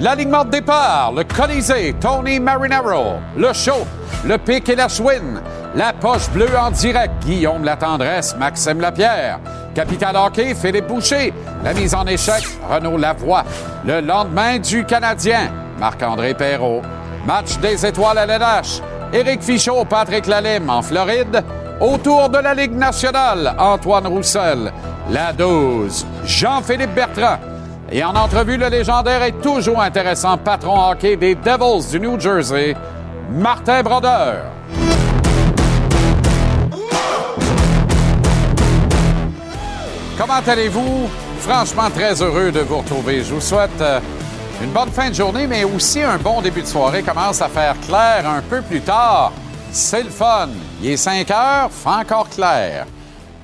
L'alignement de départ, le Colisée, Tony Marinaro, le show, le pic et la chouine, la poche bleue en direct, Guillaume La Tendresse, Maxime Lapierre, Capital Hockey, Philippe Boucher, la mise en échec, Renaud Lavoie, le lendemain du Canadien, Marc-André Perrault, match des étoiles à l'NH, Éric Fichaud, Patrick Lalime en Floride, autour de la Ligue nationale, Antoine Roussel, la 12, Jean-Philippe Bertrand, et en entrevue, le légendaire et toujours intéressant patron hockey des Devils du New Jersey, Martin Brodeur. Comment allez-vous? Franchement, très heureux de vous retrouver. Je vous souhaite euh, une bonne fin de journée, mais aussi un bon début de soirée. Commence à faire clair un peu plus tard. C'est le fun. Il est 5 heures, fait encore clair.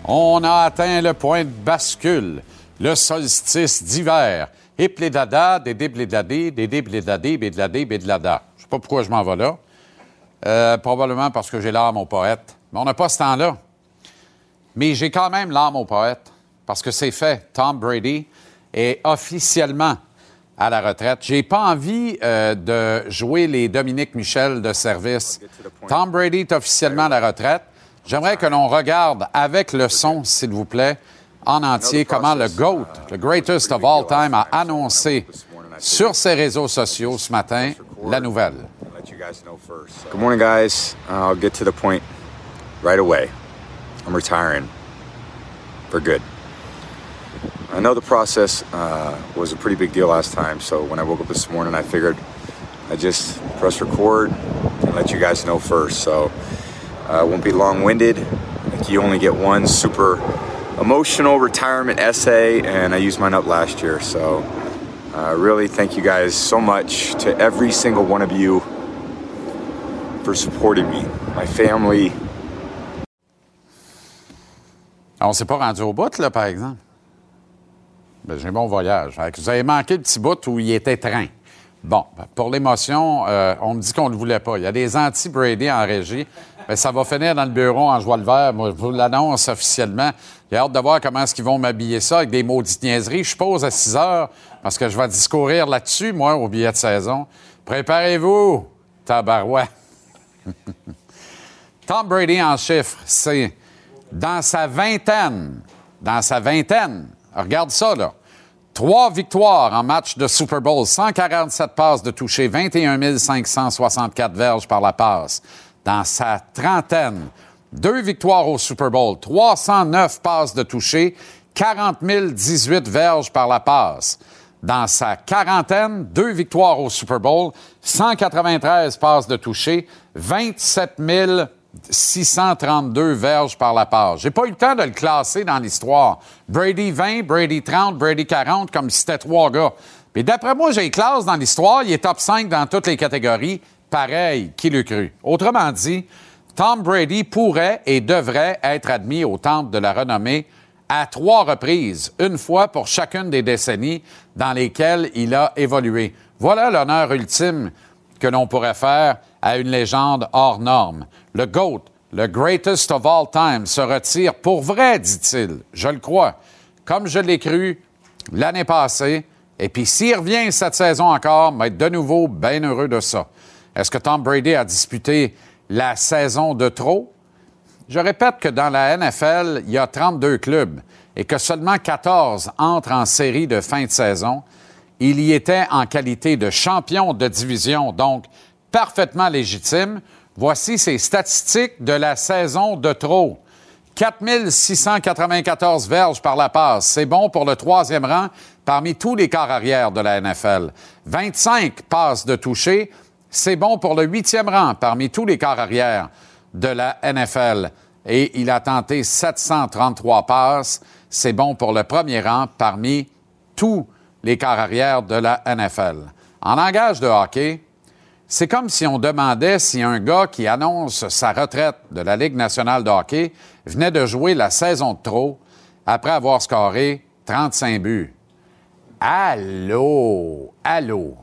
On a atteint le point de bascule, le solstice d'hiver. Et plédada, dédé blédadé, dédé blédadé, bédladé, bédlada. Je sais pas pourquoi je m'en vais là. Euh, probablement parce que j'ai l'âme au poète. Mais on n'a pas ce temps-là. Mais j'ai quand même l'âme au poète parce que c'est fait. Tom Brady est officiellement à la retraite. J'ai pas envie euh, de jouer les Dominique Michel de service. Tom Brady est officiellement à la retraite. J'aimerais que l'on regarde avec le son, s'il vous plaît, en entier, comment le GOAT, le greatest of all time, a annoncé sur ses réseaux sociaux ce matin la nouvelle. Good morning, guys. Uh, I'll get to the point right away. I'm retiring for good. I know the process uh, was a pretty big deal last time, so when I woke up this morning, I figured I'd just press record and let you guys know first. So uh, it won't be long winded. Like you only get one super emotional retirement essay, and I used mine up last year. So uh, really thank you guys so much to every single one of you for supporting me, my family, On s'est pas rendu au bout, là, par exemple. Ben, j'ai bon voyage. Vous avez manqué le petit bout où il était train. Bon, pour l'émotion, euh, on me dit qu'on ne le voulait pas. Il y a des anti-Brady en régie. Ça va finir dans le bureau en joie le vert. Je vous l'annonce officiellement. J'ai hâte de voir comment est-ce qu'ils vont m'habiller ça avec des maudites niaiseries. Je pose à 6 heures parce que je vais discourir là-dessus, moi, au billet de saison. Préparez-vous, tabarouette. Tom Brady en chiffres, c'est dans sa vingtaine, dans sa vingtaine, regarde ça là, trois victoires en match de Super Bowl, 147 passes de toucher, 21 564 verges par la passe. Dans sa trentaine, deux victoires au Super Bowl, 309 passes de toucher, 40 018 verges par la passe. Dans sa quarantaine, deux victoires au Super Bowl, 193 passes de toucher, 27 632 verges par la passe. J'ai pas eu le temps de le classer dans l'histoire. Brady 20, Brady 30, Brady 40, comme si c'était trois gars. Mais d'après moi, j'ai classe dans l'histoire. Il est top 5 dans toutes les catégories. Pareil, qui l'eût cru? Autrement dit, Tom Brady pourrait et devrait être admis au temple de la renommée à trois reprises, une fois pour chacune des décennies dans lesquelles il a évolué. Voilà l'honneur ultime que l'on pourrait faire à une légende hors norme. Le GOAT, le greatest of all time, se retire pour vrai, dit-il. Je le crois. Comme je l'ai cru l'année passée. Et puis s'il revient cette saison encore, va être de nouveau bien heureux de ça. Est-ce que Tom Brady a disputé la saison de trop? Je répète que dans la NFL, il y a 32 clubs et que seulement 14 entrent en série de fin de saison. Il y était en qualité de champion de division, donc parfaitement légitime. Voici ses statistiques de la saison de trop. 4694 verges par la passe. C'est bon pour le troisième rang parmi tous les corps arrière de la NFL. 25 passes de toucher. C'est bon pour le huitième rang parmi tous les corps arrière de la NFL. Et il a tenté 733 passes. C'est bon pour le premier rang parmi tous les corps arrière de la NFL. En langage de hockey, c'est comme si on demandait si un gars qui annonce sa retraite de la Ligue nationale de hockey venait de jouer la saison de trop après avoir scoré 35 buts. Allô, allô?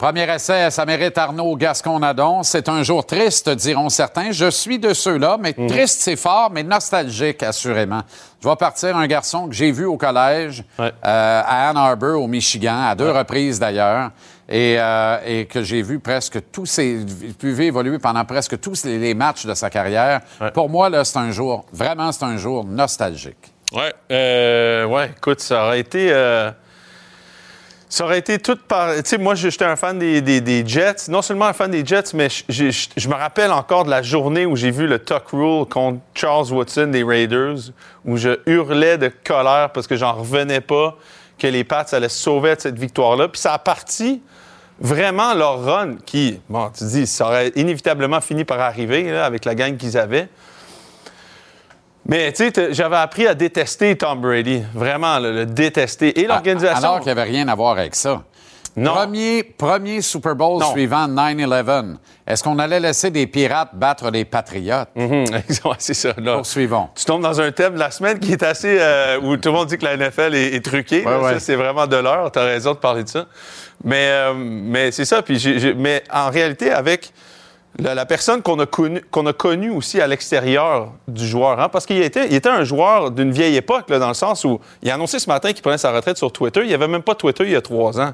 Premier essai, ça mérite Arnaud Gascon-Nadon. C'est un jour triste, diront certains. Je suis de ceux-là, mais triste, c'est fort, mais nostalgique, assurément. Je vais partir un garçon que j'ai vu au collège, Ouais. euh, à Ann Arbor, au Michigan, à deux reprises d'ailleurs, et, euh, et que j'ai vu presque tous ses... pu évoluer pendant presque tous les, les matchs de sa carrière. Ouais. Pour moi, là, c'est un jour, vraiment, c'est un jour nostalgique. Ouais, euh, ouais, écoute, ça aurait été. Ça aurait été tout par. Tu sais, moi, j'étais un fan des, Jets. Non seulement un fan des Jets, mais je- me rappelle encore de la journée où j'ai vu le Tuck Rule contre Charles Watson des Raiders, où je hurlais de colère parce que j'en revenais pas que les Pats allaient sauver de cette victoire-là. Puis ça a parti vraiment leur run qui, bon, tu dis, ça aurait inévitablement fini par arriver avec la gang qu'ils avaient. Mais tu sais, j'avais appris à détester Tom Brady, vraiment le, le détester. Et l'organisation. Alors qu'il n'y avait rien à voir avec ça. Non. Premier, premier Super Bowl Non. suivant 9-11. Est-ce qu'on allait laisser des pirates battre des patriotes? Ouais, c'est ça. Là. Poursuivons. Tu tombes dans un thème de la semaine qui est assez. euh, où tout le monde dit que la NFL est, est truquée. Ouais, ouais. C'est vraiment de l'heure. Tu as raison de parler de ça. Mais, euh, mais c'est ça. Puis mais en réalité, avec la, la personne qu'on a connue aussi à l'extérieur du joueur, hein, parce qu'il était, il était un joueur d'une vieille époque, là, dans le sens où il a annoncé ce matin qu'il prenait sa retraite sur Twitter. Il n'y avait même pas Twitter il y a trois ans.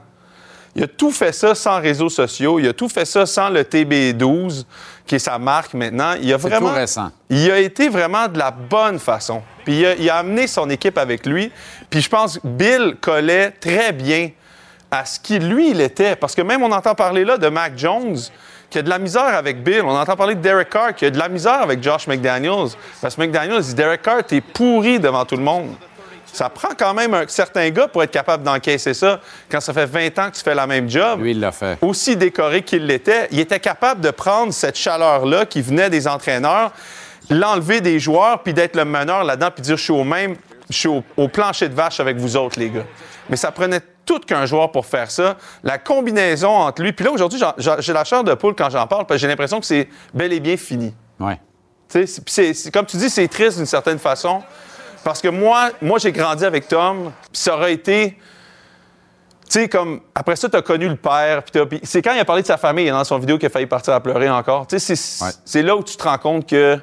Il a tout fait ça sans réseaux sociaux. Il a tout fait ça sans le TB12, qui est sa marque maintenant. Il a C'est vraiment. tout récent. Il a été vraiment de la bonne façon. Puis il a, il a amené son équipe avec lui. Puis je pense que Bill collait très bien à ce qui, lui, il était. Parce que même on entend parler là de Mac Jones, qui a de la misère avec Bill. On entend parler de Derek Carr, qui a de la misère avec Josh McDaniels. Parce que McDaniels dit Derek Carr, t'es pourri devant tout le monde. Ça prend quand même un certain gars pour être capable d'encaisser ça quand ça fait 20 ans que tu fais la même job Lui, il l'a fait. aussi décoré qu'il l'était, il était capable de prendre cette chaleur-là qui venait des entraîneurs, l'enlever des joueurs, puis d'être le meneur là-dedans, puis dire je suis au même, je suis au, au plancher de vache avec vous autres, les gars. Mais ça prenait tout qu'un joueur pour faire ça. La combinaison entre lui, puis là aujourd'hui, j'ai la chair de poule quand j'en parle, parce que j'ai l'impression que c'est bel et bien fini. Ouais. Tu sais, comme tu dis, c'est triste d'une certaine façon. Parce que moi, moi j'ai grandi avec Tom, puis ça aurait été. Tu sais, comme. Après ça, tu as connu le père, puis c'est quand il a parlé de sa famille, dans son vidéo, qu'il a failli partir à pleurer encore. Tu sais, c'est Ouais. c'est là où tu te rends compte que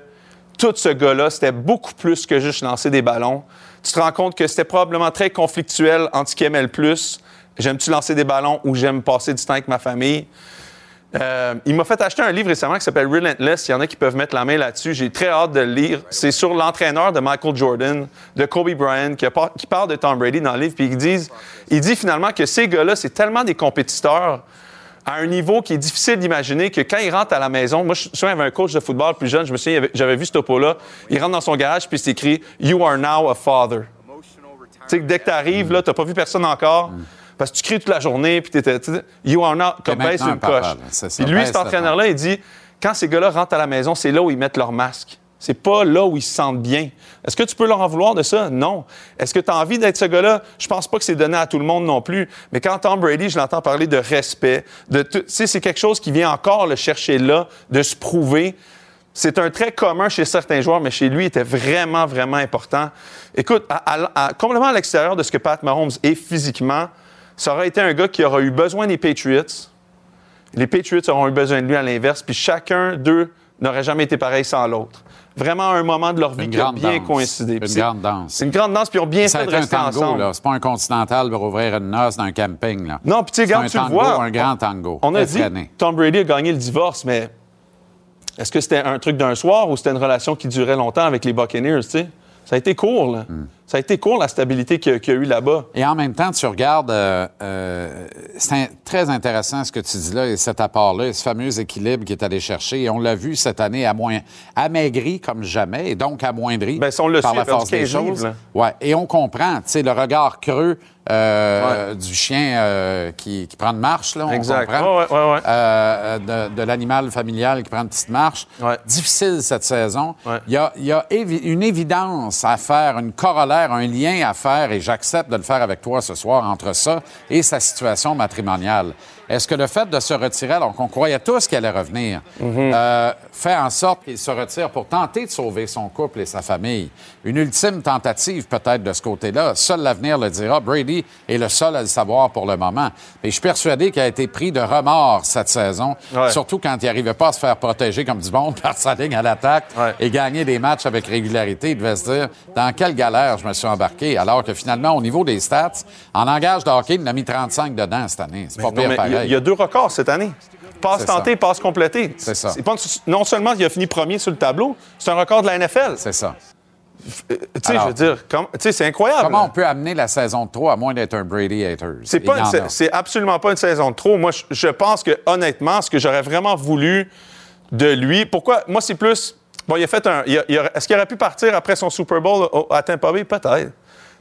tout ce gars-là, c'était beaucoup plus que juste lancer des ballons. Tu te rends compte que c'était probablement très conflictuel entre plus. J'aime-tu lancer des ballons ou j'aime passer du temps avec ma famille? Euh, il m'a fait acheter un livre récemment qui s'appelle Relentless. Il y en a qui peuvent mettre la main là-dessus. J'ai très hâte de le lire. C'est sur l'entraîneur de Michael Jordan, de Kobe Bryant, qui, qui parle de Tom Brady dans le livre. Puis il dit finalement que ces gars-là, c'est tellement des compétiteurs à un niveau qui est difficile d'imaginer que quand ils rentrent à la maison, moi, je souviens, il y avait un coach de football plus jeune, je me souviens, il j'avais vu ce topo-là. Il rentre dans son garage, puis c'est écrit You are now a father. Tu sais que dès que tu arrives, là, tu n'as pas vu personne encore. Parce que tu cries toute la journée, puis tu étais. You are now. Baisse un une papa, coche. là, Puis lui, cet entraîneur-là, il dit quand ces gars-là rentrent à la maison, c'est là où ils mettent leur masque. C'est pas là où ils se sentent bien. Est-ce que tu peux leur en vouloir de ça? Non. Est-ce que tu as envie d'être ce gars-là? Je pense pas que c'est donné à tout le monde non plus. Mais quand Tom Brady, je l'entends parler de respect, de tu c'est quelque chose qui vient encore le chercher là, de se prouver. C'est un trait commun chez certains joueurs, mais chez lui, il était vraiment, vraiment important. Écoute, complètement à l'extérieur de ce que Pat Mahomes est physiquement, ça aurait été un gars qui aurait eu besoin des Patriots, Les Patriots auront eu besoin de lui à l'inverse, puis chacun d'eux n'aurait jamais été pareil sans l'autre. Vraiment un moment de leur vie Une qui a bien danse. coïncidé. Une c'est- grande danse. C'est une grande danse, puis ils ont bien Ça fait de un tango, ensemble. là. C'est pas un continental pour ouvrir une noce dans un camping, là. Non, puis tu sais, C'est regarde, un tu le tango, vois. un grand tango. On a dit. Tom Brady a gagné le divorce, mais est-ce que c'était un truc d'un soir ou c'était une relation qui durait longtemps avec les Buccaneers, tu sais? Ça a été court, là. Hmm. Ça a été court, la stabilité qu'il y a, qu'il y a eu là-bas. Et en même temps, tu regardes, euh, euh, c'est très intéressant ce que tu dis là, et cet apport-là, ce fameux équilibre qu'il est allé chercher. Et on l'a vu cette année à moins, amaigri comme jamais, et donc amoindri Ben, si on le par suit, la force des 15 livres, choses. Ouais. Et on comprend, tu sais, le regard creux euh, du chien euh, qui, qui prend une marche, là, on Exact. comprend. Ouais, ouais. Euh, de, de l'animal familial qui prend une petite marche. Difficile cette saison. Il y a, il y a évi- une évidence à faire, une un lien à faire, et j'accepte de le faire avec toi ce soir entre ça et sa situation matrimoniale. Est-ce que le fait de se retirer, alors qu'on croyait tous qu'il allait revenir, euh, fait en sorte qu'il se retire pour tenter de sauver son couple et sa famille? Une ultime tentative peut-être de ce côté-là. Seul l'avenir le dira. Brady est le seul à le savoir pour le moment. Mais je suis persuadé qu'il a été pris de remords cette saison, Ouais. surtout quand il n'arrivait pas à se faire protéger comme du monde par sa ligne à l'attaque Ouais. et gagner des matchs avec régularité. Il devait se dire dans quelle galère je me suis embarqué. Alors que finalement, au niveau des stats, en langage de hockey, il en a mis 35 dedans cette année. C'est pas Non, pire mais il y a- pareil. il y, a deux records cette année. Passe tentée, passe complétée. C'est ça. pas- non seulement il a fini premier sur le tableau, c'est un record de la NFL. C'est ça. Euh, Tu sais, je veux dire, c'est incroyable. Comment on peut amener la saison de 3 à moins d'être un Brady hater? C'est absolument pas une saison de trop. Moi, je, je pense que honnêtement, ce que j'aurais vraiment voulu de lui, pourquoi Moi, c'est plus. Bon, il a fait un. Est-ce qu'il aurait pu partir après son Super Bowl à Tampa Bay? Peut-être.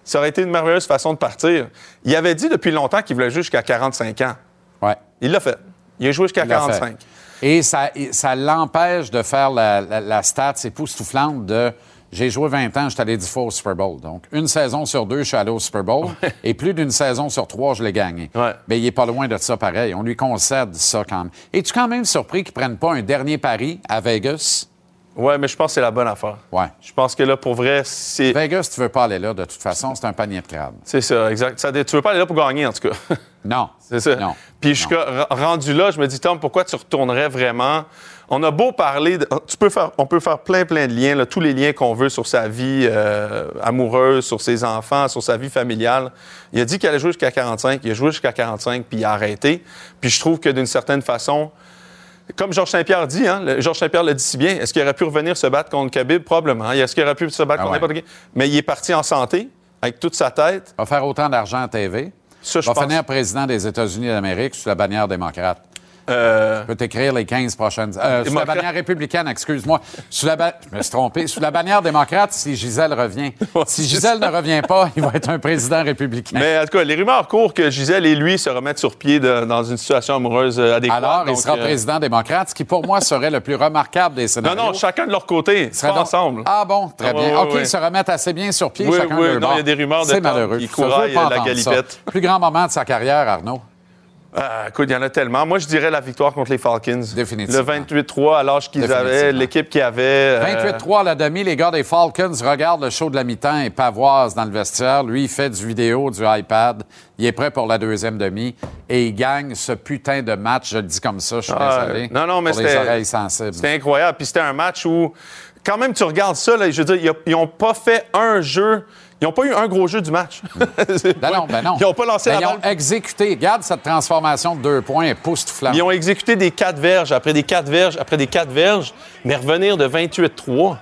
Ça aurait été une merveilleuse façon de partir. Il avait dit depuis longtemps qu'il voulait jouer jusqu'à 45 ans. Ouais. Il l'a fait. Il a joué jusqu'à Il l'a 45. fait. Et ça, ça l'empêche de faire la, la, la stat époustouflante de j'ai joué 20 ans, je suis allé 10 fois au Super Bowl. Donc, une saison sur deux, je suis allé au Super Bowl. Et plus d'une saison sur trois, je l'ai gagné. Ouais. Mais il est pas loin de ça pareil. On lui concède ça quand même. Es-tu quand même surpris qu'ils prennent pas un dernier pari à Vegas? Ouais, mais je pense que c'est la bonne affaire. Ouais. Je pense que là, pour vrai, c'est. Vegas, tu veux pas aller là, de toute façon, c'est un panier de crabe. C'est ça, exact. Ça, tu veux pas aller là pour gagner, en tout cas. Non. C'est ça. Non. Puis je suis rendu là, je me dis, Tom, pourquoi tu retournerais vraiment? On a beau parler, de- tu peux faire, on peut faire plein, plein de liens, là, tous les liens qu'on veut sur sa vie euh, amoureuse, sur ses enfants, sur sa vie familiale. Il a dit qu'il allait jouer jusqu'à 45, il a joué jusqu'à 45, puis il a arrêté. Puis je trouve que d'une certaine façon, comme Georges Saint-Pierre dit, hein, le- Georges Saint-Pierre le dit si bien, est-ce qu'il aurait pu revenir se battre contre Khabib? Probablement. Est-ce qu'il aurait pu se battre Ah contre ouais. n'importe qui? Mais il est parti en santé, avec toute sa tête. Va faire autant d'argent à TV. Ça, je va pense- finir président des États-Unis d'Amérique sous la bannière démocrate. Euh, Je peux t'écrire les 15 prochaines. Euh, sous la bannière républicaine, excuse-moi. Sous la ba- Je me suis trompé. Sous la bannière démocrate, si Gisèle revient. Si Gisèle ne revient pas, il va être un président républicain. Mais en tout cas, les rumeurs courent que Gisèle et lui se remettent sur pied de- dans une situation amoureuse euh, adéquate. Alors, il sera euh, président démocrate, ce qui pour moi serait le plus remarquable des Non, scénarios. non, chacun de leur côté. Donc- ensemble. Ah bon, très Ah, bien. OK, ils se remettent assez bien sur pied, Oui, chacun oui, de leur non, il y a des rumeurs de C'est Tom malheureux. qui couraillent la galipette. ça. Plus grand moment de sa carrière, Arnaud. Ah, écoute, il y en a tellement. Moi, je dirais la victoire contre les Falcons. Définitivement. Le 28-3 à l'âge qu'ils avaient, l'équipe qu'ils avaient. euh, 28-3 à la demi, les gars des Falcons regardent le show de la mi-temps et pavoise dans le vestiaire. Lui, il fait du vidéo, du iPad. Il est prêt pour la deuxième demi et il gagne ce putain de match. Je le dis comme ça, je suis Ah, désolé. non, non, mais c'était-. C'était incroyable. Puis c'était un match où, quand même, tu regardes ça, là, je veux dire, ils n'ont pas fait un jeu. Ils n'ont pas eu un gros jeu du match. Ben non, ben non. Ils n'ont pas lancé Ben, la ils balle. ont exécuté. Regarde cette transformation de deux points époustouflante. Ils ont exécuté des quatre verges après des quatre verges après des quatre verges, mais revenir de 28-3.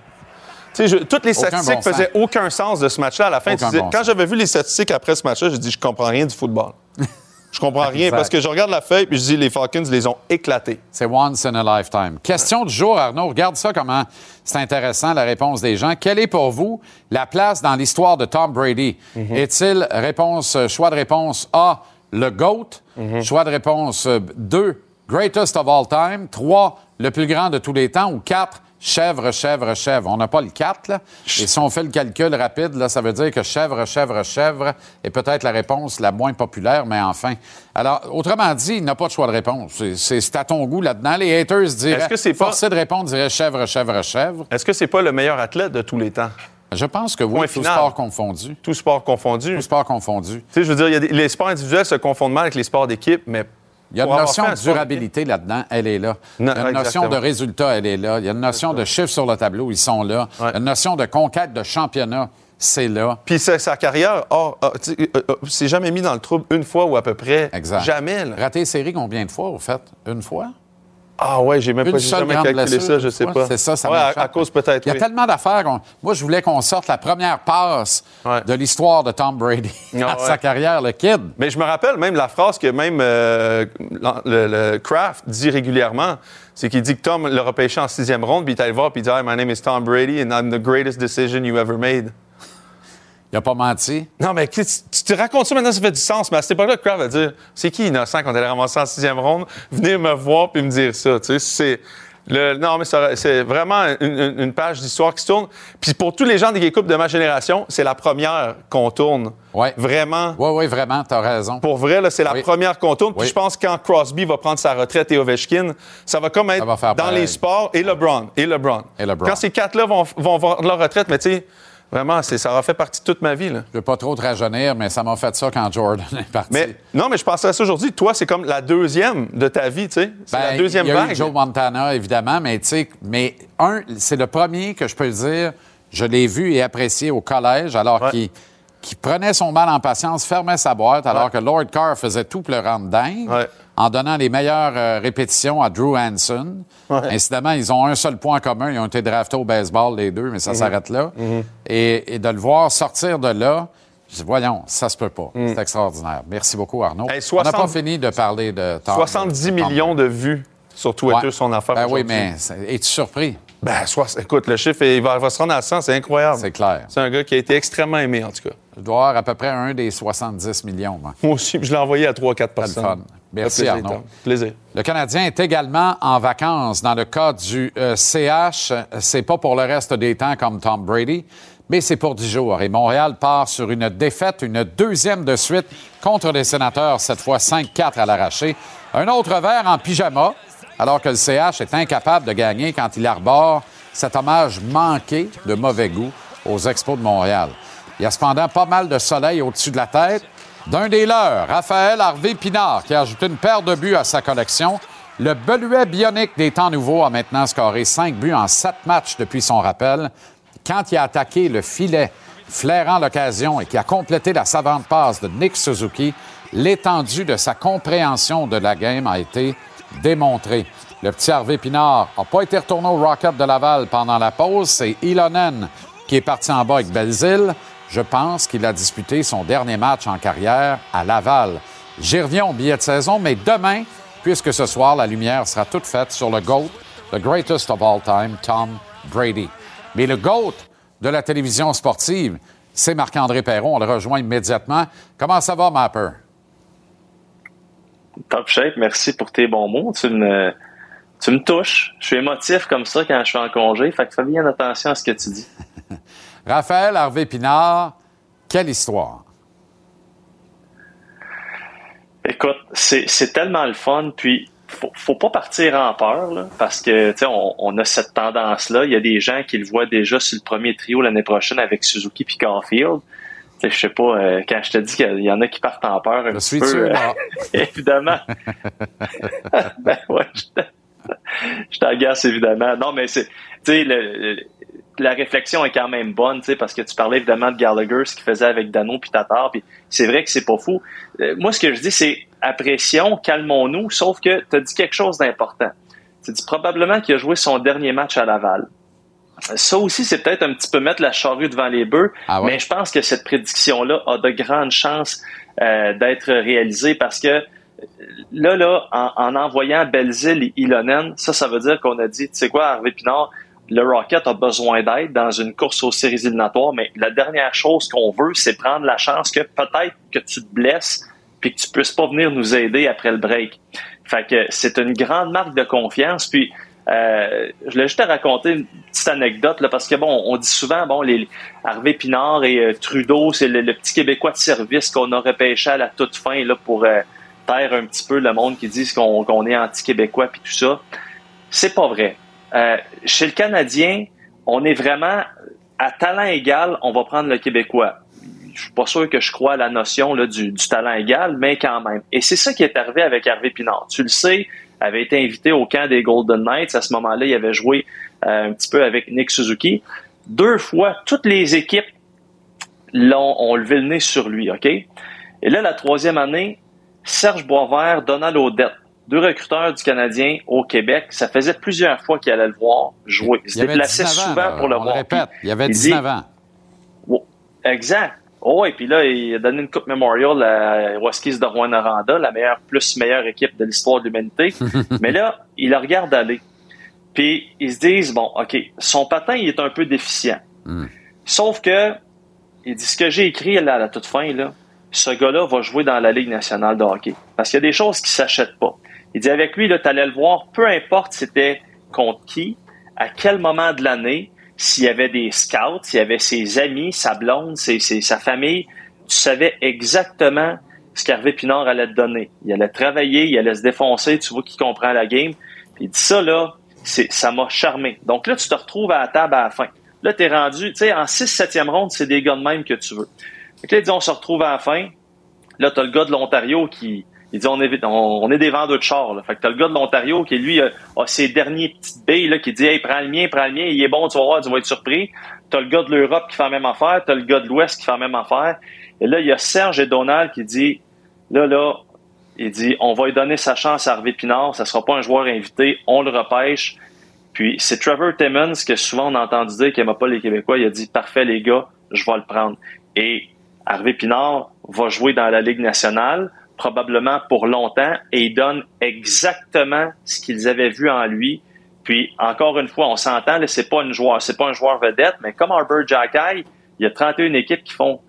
Tu sais, je- toutes les Aucun statistiques bon sens. faisaient aucun sens de ce match-là. À la fin, Aucun tu disais- bon quand j'avais vu les statistiques après ce match-là, j'ai dit, je comprends rien du football. je comprends rien Exact. parce que je regarde la feuille puis je dis, les Falcons les ont éclatés. C'est once in a lifetime. Question du jour, Arnaud. Regarde ça, comment c'est intéressant, la réponse des gens. Quelle est pour vous la place dans l'histoire de Tom Brady? Mhm. Est-il, réponse, euh, choix de réponse A, le GOAT? Mhm. Choix de réponse euh, 2, greatest of all time? 3, le plus grand de tous les temps? Ou 4, chèvre, chèvre, chèvre? On n'a pas le 4, là. Et si on fait le calcul rapide, là, ça veut dire que chèvre, chèvre, chèvre est peut-être la réponse la moins populaire, mais enfin. Alors, autrement dit, il n'a pas de choix de réponse. C'est- à ton goût là-dedans. Les haters diraient. Est-ce que c'est pas- Forcé de répondre, diraient chèvre, chèvre, chèvre. Est-ce que c'est pas le meilleur athlète de tous les temps? Je pense que oui, tout sport confondu. Tout sport confondu. Tout sport confondu. Tu sais, je veux dire, il y a des- les sports individuels se confondent mal avec les sports d'équipe, mais Il y a une notion de durabilité là-dedans, elle est là. Non, Il y a une notion de résultat, elle est là. Il y a une notion de chiffres sur le tableau, ils sont là. Il y a une notion de conquête de championnat, c'est là. Puis sa, carrière, oh, s'est jamais mis dans le trouble une fois ou à peu près. Exact. Jamais. là. Raté les séries combien de fois, au fait? Une fois? Ah ouais, j'ai même Une pas jamais calculé blessure, ça, je sais pas. C'est ça, ça ouais, à, à cause peut-être. Il y a oui. tellement d'affaires. Moi, je voulais qu'on sorte la première passe Ouais. de l'histoire de Tom Brady Ah à sa carrière, le kid. Mais je me rappelle même la phrase que même euh, le, le Kraft dit régulièrement, c'est qu'il dit que Tom l'a repêché en sixième ronde, puis il est allé le voir, puis il dit My name is Tom Brady, and I'm the greatest decision you ever made. Il n'a pas menti. Non, mais tu, tu te racontes ça maintenant, ça fait du sens, mais à cette époque-là, Kraft va dire C'est qui innocent quand elle est ramassé en sixième ronde? Venez me voir puis me dire ça. Tu sais, c'est. Le, non, mais c'est vraiment une, page d'histoire qui se tourne. Puis pour tous les gens des coupes de ma génération, c'est la première qu'on tourne. Ouais. Vraiment. Oui, oui, vraiment, tu as raison. Pour vrai, là, c'est la Oui. première qu'on tourne. Puis Oui. je pense que quand Crosby va prendre sa retraite et Ovechkin, ça va comme être va dans pareil. les sports et LeBron. Et LeBron. Et LeBron. Quand ces quatre-là vont, vont voir leur retraite, mais tu sais, vraiment, c'est- ça aura fait partie de toute ma vie. Là. Je ne veux pas trop te rajeunir, mais ça m'a fait ça quand Jordan est parti. Mais non, mais je pensais à ça aujourd'hui. Toi, c'est comme la deuxième de ta vie, tu sais. C'est la Ben, deuxième y a vague. eu Joe Montana, évidemment, mais tu sais, mais un, c'est le premier que je peux dire, je l'ai vu et apprécié au collège, alors Ouais. qu'il qu'il prenait son mal en patience, fermait sa boîte, alors Ouais. que Lord Carr faisait tout le rendre dingue, Ouais. En donnant les meilleures euh, répétitions à Drew Hansen. Ouais. Incidemment, ils ont un seul point commun, ils ont été draftés au baseball, les deux, mais Mhm. ça s'arrête là. et, et de le voir sortir de là, je dis, voyons, ça se peut pas. C'est extraordinaire. Merci beaucoup, Arnaud. Mhm. On n'a 60 pas fini de parler de Tom. 70 Tom millions de vues sur Twitter, Ouais. son affaire. Ben oui, mais c'est- es-tu surpris? Ben, soix- écoute, le chiffre, il va, va se rendre à 100, c'est incroyable. C'est clair. C'est un gars qui a été extrêmement aimé, en tout cas. Je dois avoir à peu près un des 70 millions. moi. Moi aussi, je l'ai envoyé à 3-4 le personnes. fun. Merci, Plaisir, Arnaud. Plaisir. Le Canadien est également en vacances. Dans le cas du euh, CH, c'est pas pour le reste des temps comme Tom Brady, mais c'est pour 10 jours. Et Montréal part sur une défaite, une deuxième de suite contre les sénateurs, cette fois 5-4 à l'arraché. Un autre verre en pyjama, alors que le CH est incapable de gagner quand il arbore cet hommage manqué de mauvais goût aux Expos de Montréal. Il y a cependant pas mal de soleil au-dessus de la tête. D'un des leurs, Raphaël Harvey Pinard, qui a ajouté une paire de buts à sa collection. Le Beluet bionique des temps nouveaux a maintenant scoré cinq buts en sept matchs depuis son rappel. Quand il a attaqué le filet, flairant l'occasion et qui a complété la savante passe de Nick Suzuki, l'étendue de sa compréhension de la game a été démontrée. Le petit Harvey Pinard n'a pas été retourné au Rocket de Laval pendant la pause. C'est Ilonen qui est parti en bas avec Belzile. Je pense qu'il a disputé son dernier match en carrière à Laval. J'y reviens au billet de saison, mais demain, puisque ce soir, la lumière sera toute faite sur le GOAT, the greatest of all time, Tom Brady. Mais le GOAT de la télévision sportive, c'est Marc-André Perron. On le rejoint immédiatement. Comment ça va, Mapper? Top shape, merci pour tes bons mots. Tu me, tu me touches. Je suis émotif comme ça quand je suis en congé. Fait que fais bien attention à ce que tu dis. Raphaël Harvey Pinard, quelle histoire? Écoute, c'est tellement le fun. Puis, faut, faut pas partir en peur, là, parce que, on, on a cette tendance-là. Il y a des gens qui le voient déjà sur le premier trio l'année prochaine avec Suzuki puis Caulfield. Je sais pas, euh, quand je te dis qu'il y en a qui partent en peur un Je petit suis peu, sûr. euh, évidemment. ben ouais, je t'agace évidemment. Non, mais c'est, tu sais, le- le- la réflexion est quand même bonne, tu sais, parce que tu parlais évidemment de Gallagher, ce qu'il faisait avec Dano puis Tatar, puis c'est vrai que c'est pas fou. Euh, moi, ce que je dis, c'est apprécions, calmons-nous, sauf que tu as dit quelque chose d'important. Tu dis probablement qu'il a joué son dernier match à Laval. Ça aussi, c'est peut-être un petit peu mettre la charrue devant les bœufs, Ah ouais? mais je pense que cette prédiction-là a de grandes chances euh, d'être réalisée parce que là, là, en, en envoyant Belzile et Ilonen, ça, ça veut dire qu'on a dit, tu sais quoi, Harvey Pinard, le Rocket a besoin d'aide dans une course aux séries éliminatoires, mais la dernière chose qu'on veut, c'est prendre la chance que peut-être que tu te blesses puis que tu puisses pas venir nous aider après le break. Fait que c'est une grande marque de confiance. Puis euh, je voulais juste te raconter une petite anecdote là, parce que bon, on dit souvent bon les Harvey Pinard et euh, Trudeau, c'est le, petit Québécois de service qu'on a repêché à la toute fin là pour euh, taire un petit peu le monde qui dit qu'on qu'on est anti-québécois puis tout ça. C'est pas vrai. Euh, chez le Canadien, on est vraiment à talent égal, on va prendre le Québécois. je suis pas sûr que je crois à la notion là, du, talent égal, mais quand même. Et c'est ça qui est arrivé avec Hervé Pinard. Tu le sais, avait été invité au camp des Golden Knights. À ce moment-là, il avait joué euh, un petit peu avec Nick Suzuki. Deux fois, toutes les équipes l'ont ont levé le nez sur lui, OK? Et là, la troisième année, Serge Boisvert, Donald Odette, deux recruteurs du Canadien au Québec. Ça faisait plusieurs fois qu'il allait le voir jouer. Il se déplaçait souvent pour le on voir. Le répète, il y avait Il 19 dit- ans. Oh, exact. Oh, et puis là, il a donné une Coupe Memorial à Huskies de Rouen-Noranda, la meilleure, plus meilleure équipe de l'histoire de l'humanité. Mais là, il le regarde aller. Puis ils se disent, bon, OK, son patin, il est un peu déficient. Hmm. Sauf que, il dit, ce que j'ai écrit là, à la toute fin, là, ce gars-là va jouer dans la Ligue nationale de hockey. Parce qu'il y a des choses qui s'achètent pas. Il dit, avec lui, tu allais le voir, peu importe c'était contre qui, à quel moment de l'année, s'il y avait des scouts, s'il y avait ses amis, sa blonde, sa famille, tu savais exactement ce qu'Hervé Pinard allait te donner. Il allait travailler, il allait se défoncer, tu vois qu'il comprend la game. Puis il dit ça, là, ça m'a charmé. Donc là, tu te retrouves à la table à la fin. Là, tu es rendu, tu sais, en 6-7e ronde, c'est des gars de même que tu veux. Que là, il dit, on se retrouve à la fin. Là, t'as le gars de l'Ontario qui, il dit, on est, on, est des vendeurs de chars, là. Fait que t'as le gars de l'Ontario qui, lui, a, a ses derniers petites billes, là, qui dit, hey, prends le mien, prends le mien, il est bon, tu vas voir, tu vas être surpris. T'as le gars de l'Europe qui fait la même affaire, t'as le gars de l'Ouest qui fait la même affaire. Et là, il y a Serge et Donald qui dit, là, là, il dit, on va lui donner sa chance à Harvey Pinard, ça sera pas un joueur invité, on le repêche. Puis c'est Trevor Timmons que souvent on a entendu dire qu'il n'aimait pas les Québécois. Il a dit parfait les gars, je vais le prendre. Et Harvey Pinard va jouer dans la Ligue nationale probablement pour longtemps et il donne exactement ce qu'ils avaient vu en lui. Puis encore une fois, on s'entend, c'est pas une joueur, c'est pas un joueur vedette, mais comme Arbor Jackay, il y a 31 équipes qui font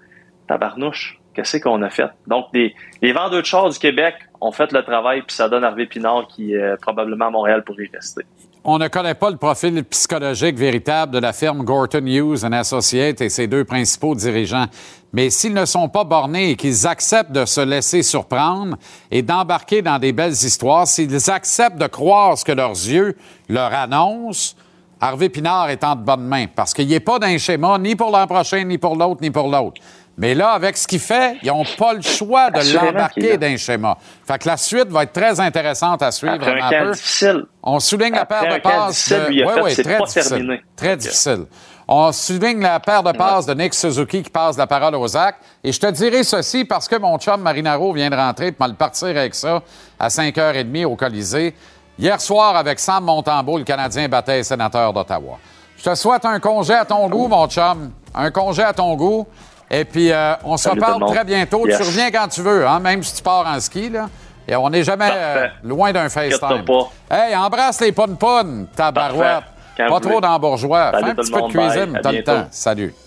tabarnouche. Qu'est-ce qu'on a fait? Donc, les, les vendeurs de chars du Québec ont fait le travail, puis ça donne Harvey Pinard qui est probablement à Montréal pour y rester. On ne connaît pas le profil psychologique véritable de la firme Gorton Hughes Associates et ses deux principaux dirigeants. Mais s'ils ne sont pas bornés et qu'ils acceptent de se laisser surprendre et d'embarquer dans des belles histoires, s'ils acceptent de croire ce que leurs yeux leur annoncent, Harvey Pinard est en de bonnes mains parce qu'il n'est pas d'un schéma ni pour l'an prochain, ni pour l'autre, ni pour l'autre. Mais là, avec ce qu'il fait, ils n'ont pas le choix de l'embarquer d'un schéma. Fait que la suite va être très intéressante à suivre Après un un camp peu. difficile. On souligne la paire de passes. de... ouais, c'est très difficile. terminé. Très difficile. On souligne la paire de passes de Nick Suzuki qui passe la parole aux actes. Et je te dirai ceci parce que mon chum Marinaro vient de rentrer et m'a le partir avec ça à 5h30 au Colisée. Hier soir, avec Sam Montembeau, le Canadien battait les sénateurs d'Ottawa. Je te souhaite un congé à ton goût, mon chum. Un congé à ton goût. Et puis, euh, on se Salut reparle très bientôt. Yes. Tu reviens quand tu veux, hein, même si tu pars en ski. Là. Et on n'est jamais euh, loin d'un FaceTime. Hey, embrasse les pun-pun, ta barouette. Quand Pas trop dans bourgeois. Salut Fais un petit peu de cuisine, t'as le temps. Salut.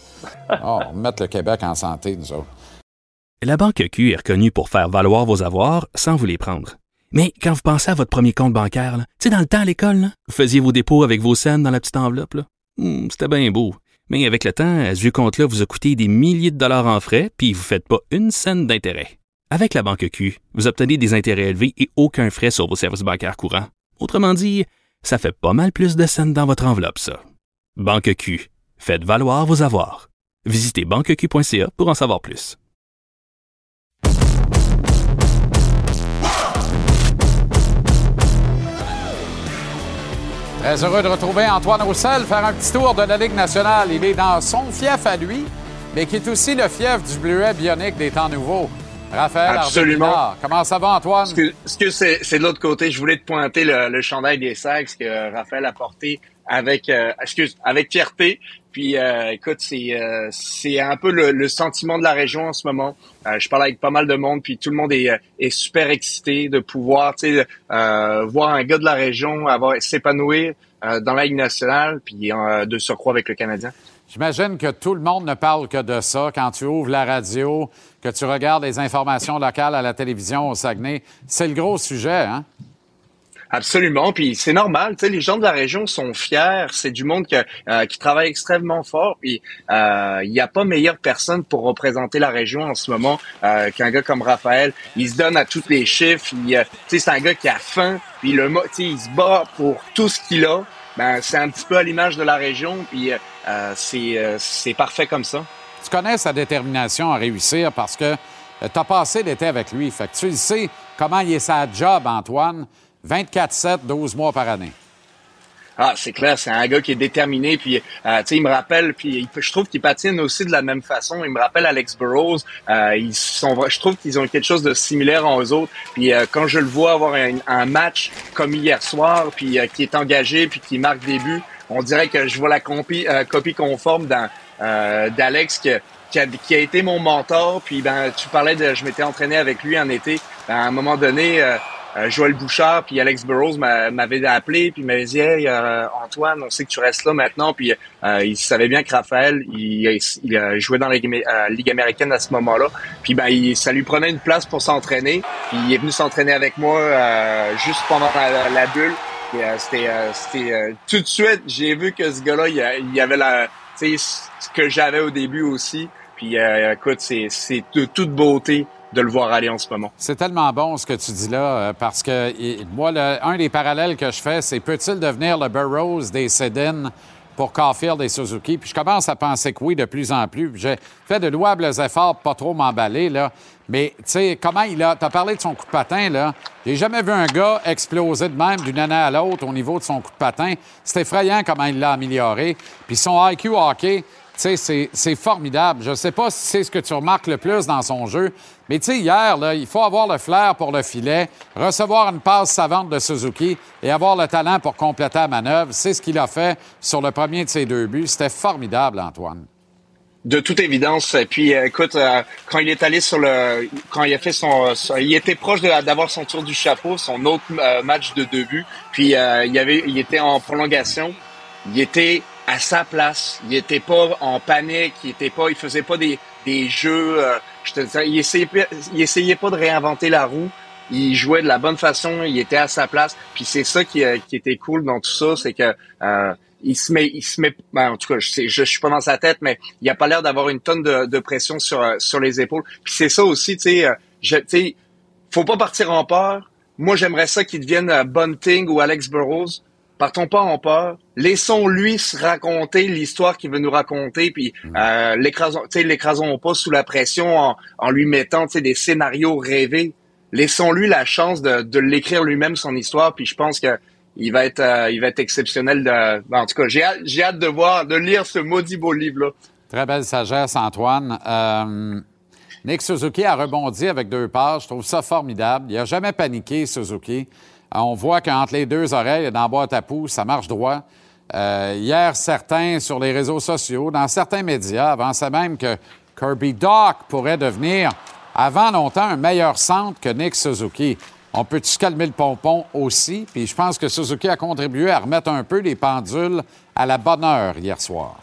Oh, on va mettre le Québec en santé, nous autres. La Banque Q est reconnue pour faire valoir vos avoirs sans vous les prendre. Mais quand vous pensez à votre premier compte bancaire, tu sais, dans le temps à l'école, vous faisiez vos dépôts avec vos scènes dans la petite enveloppe. Hmm, C'était bien beau. Mais avec le temps, à ce vieux compte-là vous a coûté des milliers de dollars en frais, puis vous ne faites pas une scène d'intérêt. Avec la Banque Q, vous obtenez des intérêts élevés et aucun frais sur vos services bancaires courants. Autrement dit, ça fait pas mal plus de scènes dans votre enveloppe, ça. Banque Q. Faites valoir vos avoirs. Visitez banqueq.ca pour en savoir plus. Très heureux de retrouver Antoine Roussel, faire un petit tour de la Ligue nationale. Il est dans son fief à lui, mais qui est aussi le fief du bleuet bionique des temps nouveaux. Raphaël Absolument. Comment ça va, Antoine? Excuse, excuse, c'est, c'est de l'autre côté. Je voulais te pointer le, le chandail des Sags que Raphaël a porté avec, euh, excuse, avec fierté. Puis, euh, écoute, c'est, euh, c'est un peu le, le sentiment de la région en ce moment. Euh, je parle avec pas mal de monde, puis tout le monde est, euh, est super excité de pouvoir, tu sais, euh, voir un gars de la région avoir s'épanouir euh, dans la Ligue nationale, puis euh, de surcroît avec le Canadien. J'imagine que tout le monde ne parle que de ça. Quand tu ouvres la radio, que tu regardes les informations locales à la télévision au Saguenay, c'est le gros sujet, hein? Absolument, puis c'est normal. Tu sais, les gens de la région sont fiers. C'est du monde euh, qui travaille extrêmement fort. Puis euh, il n'y a pas meilleure personne pour représenter la région en ce moment euh, qu'un gars comme Raphaël. Il se donne à tous les chiffres. Tu sais, c'est un gars qui a faim. Puis le, tu sais, il se bat pour tout ce qu'il a. Ben, c'est un petit peu à l'image de la région. Puis c'est parfait comme ça. Tu connais sa détermination à réussir parce que tu as passé l'été avec lui. Fait que tu sais comment il est sa job, Antoine. 24-7, 12 mois par année. Ah, c'est clair, c'est un gars qui est déterminé, puis euh, tu sais, il me rappelle, puis je trouve qu'il patine aussi de la même façon. Il me rappelle Alex Burrows. Euh, ils sont, je trouve qu'ils ont quelque chose de similaire en eux autres. Puis euh, quand je le vois avoir un, match comme hier soir, puis qui est engagé, puis qui marque des buts, on dirait que je vois la copie, copie conforme d'Alex qui, a, été mon mentor. Puis ben, tu parlais de, je m'étais entraîné avec lui en été. Ben, à un moment donné euh, Joël Bouchard puis Alex Burrows m'avaient appelé puis m'avaient dit hey, euh, Antoine on sait que tu restes là maintenant puis euh, il savait bien que Raphaël il, il, jouait dans la Ligue américaine à ce moment-là puis ben il, ça lui prenait une place pour s'entraîner puis il est venu s'entraîner avec moi juste pendant la, bulle c'était tout de suite j'ai vu que ce gars-là il, y avait la ce que j'avais au début aussi puis écoute c'est de toute beauté de le voir aller en ce moment. C'est tellement bon ce que tu dis là, euh, parce que moi, un des parallèles que je fais, c'est peut-il devenir le Burroughs des Sedin pour Caulfield et Suzuki? Puis je commence à penser que oui, de plus en plus. J'ai fait de louables efforts pour pas trop m'emballer, là. Mais, tu sais, comment il a... Tu as parlé de son coup de patin, là. J'ai jamais vu un gars exploser de même d'une année à l'autre au niveau de son coup de patin. C'est effrayant comment il l'a amélioré. Puis son IQ hockey, sais, c'est formidable. Je sais pas si c'est ce que tu remarques le plus dans son jeu, mais tu sais, hier, là, il faut avoir le flair pour le filet, recevoir une passe savante de Suzuki et avoir le talent pour compléter la manœuvre. C'est ce qu'il a fait sur le premier de ses deux buts. C'était formidable, Antoine. De toute évidence. Et puis, euh, écoute, euh, quand il est allé sur le, quand il a fait son, il était proche d'avoir son tour du chapeau, son autre euh, match de deux buts. Puis, il avait, il était en prolongation. Il était à sa place. Il était pas en panique. Il était pas, il faisait pas des, des jeux. Euh, je te il essayait, il essayait pas de réinventer la roue. Il jouait de la bonne façon. Il était à sa place. Puis c'est ça qui, euh, qui était cool dans tout ça, c'est que euh, il se met, il se met. Ben, en tout cas, je, sais, je, suis pas dans sa tête, mais il a pas l'air d'avoir une tonne de, de, pression sur sur les épaules. Puis c'est ça aussi, tu sais. tu sais, faut pas partir en peur. Moi, j'aimerais ça qu'il devienne Bunting ou Alex Burrows partons pas en peur. Laissons-lui se raconter l'histoire qu'il veut nous raconter, puis mm. euh, l'écrasons, l'écrasons pas sous la pression en, en lui mettant des scénarios rêvés. Laissons-lui la chance de, de l'écrire lui-même son histoire, puis je pense que il va être, euh, il va être exceptionnel. De... Ben, en tout cas, j'ai hâte, j'ai hâte de voir, de lire ce maudit beau livre-là. Très belle sagesse, Antoine. Euh, Nick Suzuki a rebondi avec deux pages. Je trouve ça formidable. Il n'a jamais paniqué, Suzuki. On voit qu'entre les deux oreilles, dans boîte à pouce, ça marche droit. Euh, hier, certains sur les réseaux sociaux, dans certains médias, avançaient même que Kirby Doc pourrait devenir, avant longtemps, un meilleur centre que Nick Suzuki. On peut-tu se calmer le pompon aussi? Puis je pense que Suzuki a contribué à remettre un peu les pendules à la bonne heure hier soir.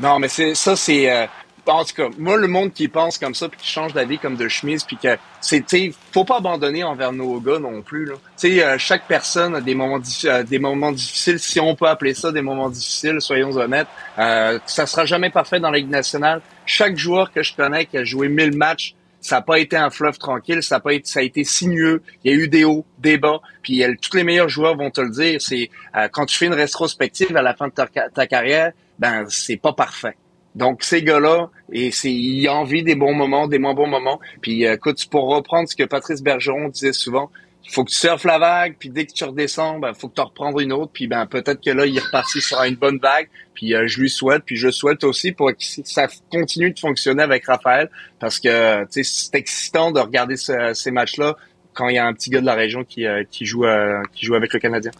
Non, mais c'est ça, c'est euh, en tout cas, moi, le monde qui pense comme ça, puis qui change d'avis comme de chemise, puis que c'est, tu faut pas abandonner envers nos gars non plus. Tu sais, euh, chaque personne a des moments, euh, des moments difficiles, si on peut appeler ça des moments difficiles, soyons honnêtes. Euh, ça sera jamais parfait dans la Ligue nationale. Chaque joueur que je connais qui a joué 1000 matchs, ça n'a pas été un fleuve tranquille, ça a pas été, ça a été sinueux. Il y a eu des hauts, des bas. Puis tous les meilleurs joueurs vont te le dire. C'est euh, quand tu fais une rétrospective à la fin de ta, ta carrière, ben c'est pas parfait. Donc ces gars-là, et c'est ils envie des bons moments, des moins bons moments. Puis euh, écoute, pour reprendre ce que Patrice Bergeron disait souvent, il faut que tu surfes la vague, puis dès que tu redescends, ben faut que tu reprends une autre, puis ben peut-être que là il est reparti sur une bonne vague. Puis euh, je lui souhaite, puis je souhaite aussi pour que ça continue de fonctionner avec Raphaël, parce que c'est excitant de regarder ces matchs-là quand il y a un petit gars de la région qui, euh, qui joue qui joue avec le Canadien.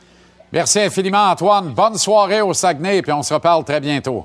Merci infiniment Antoine. Bonne soirée au Saguenay, puis on se reparle très bientôt.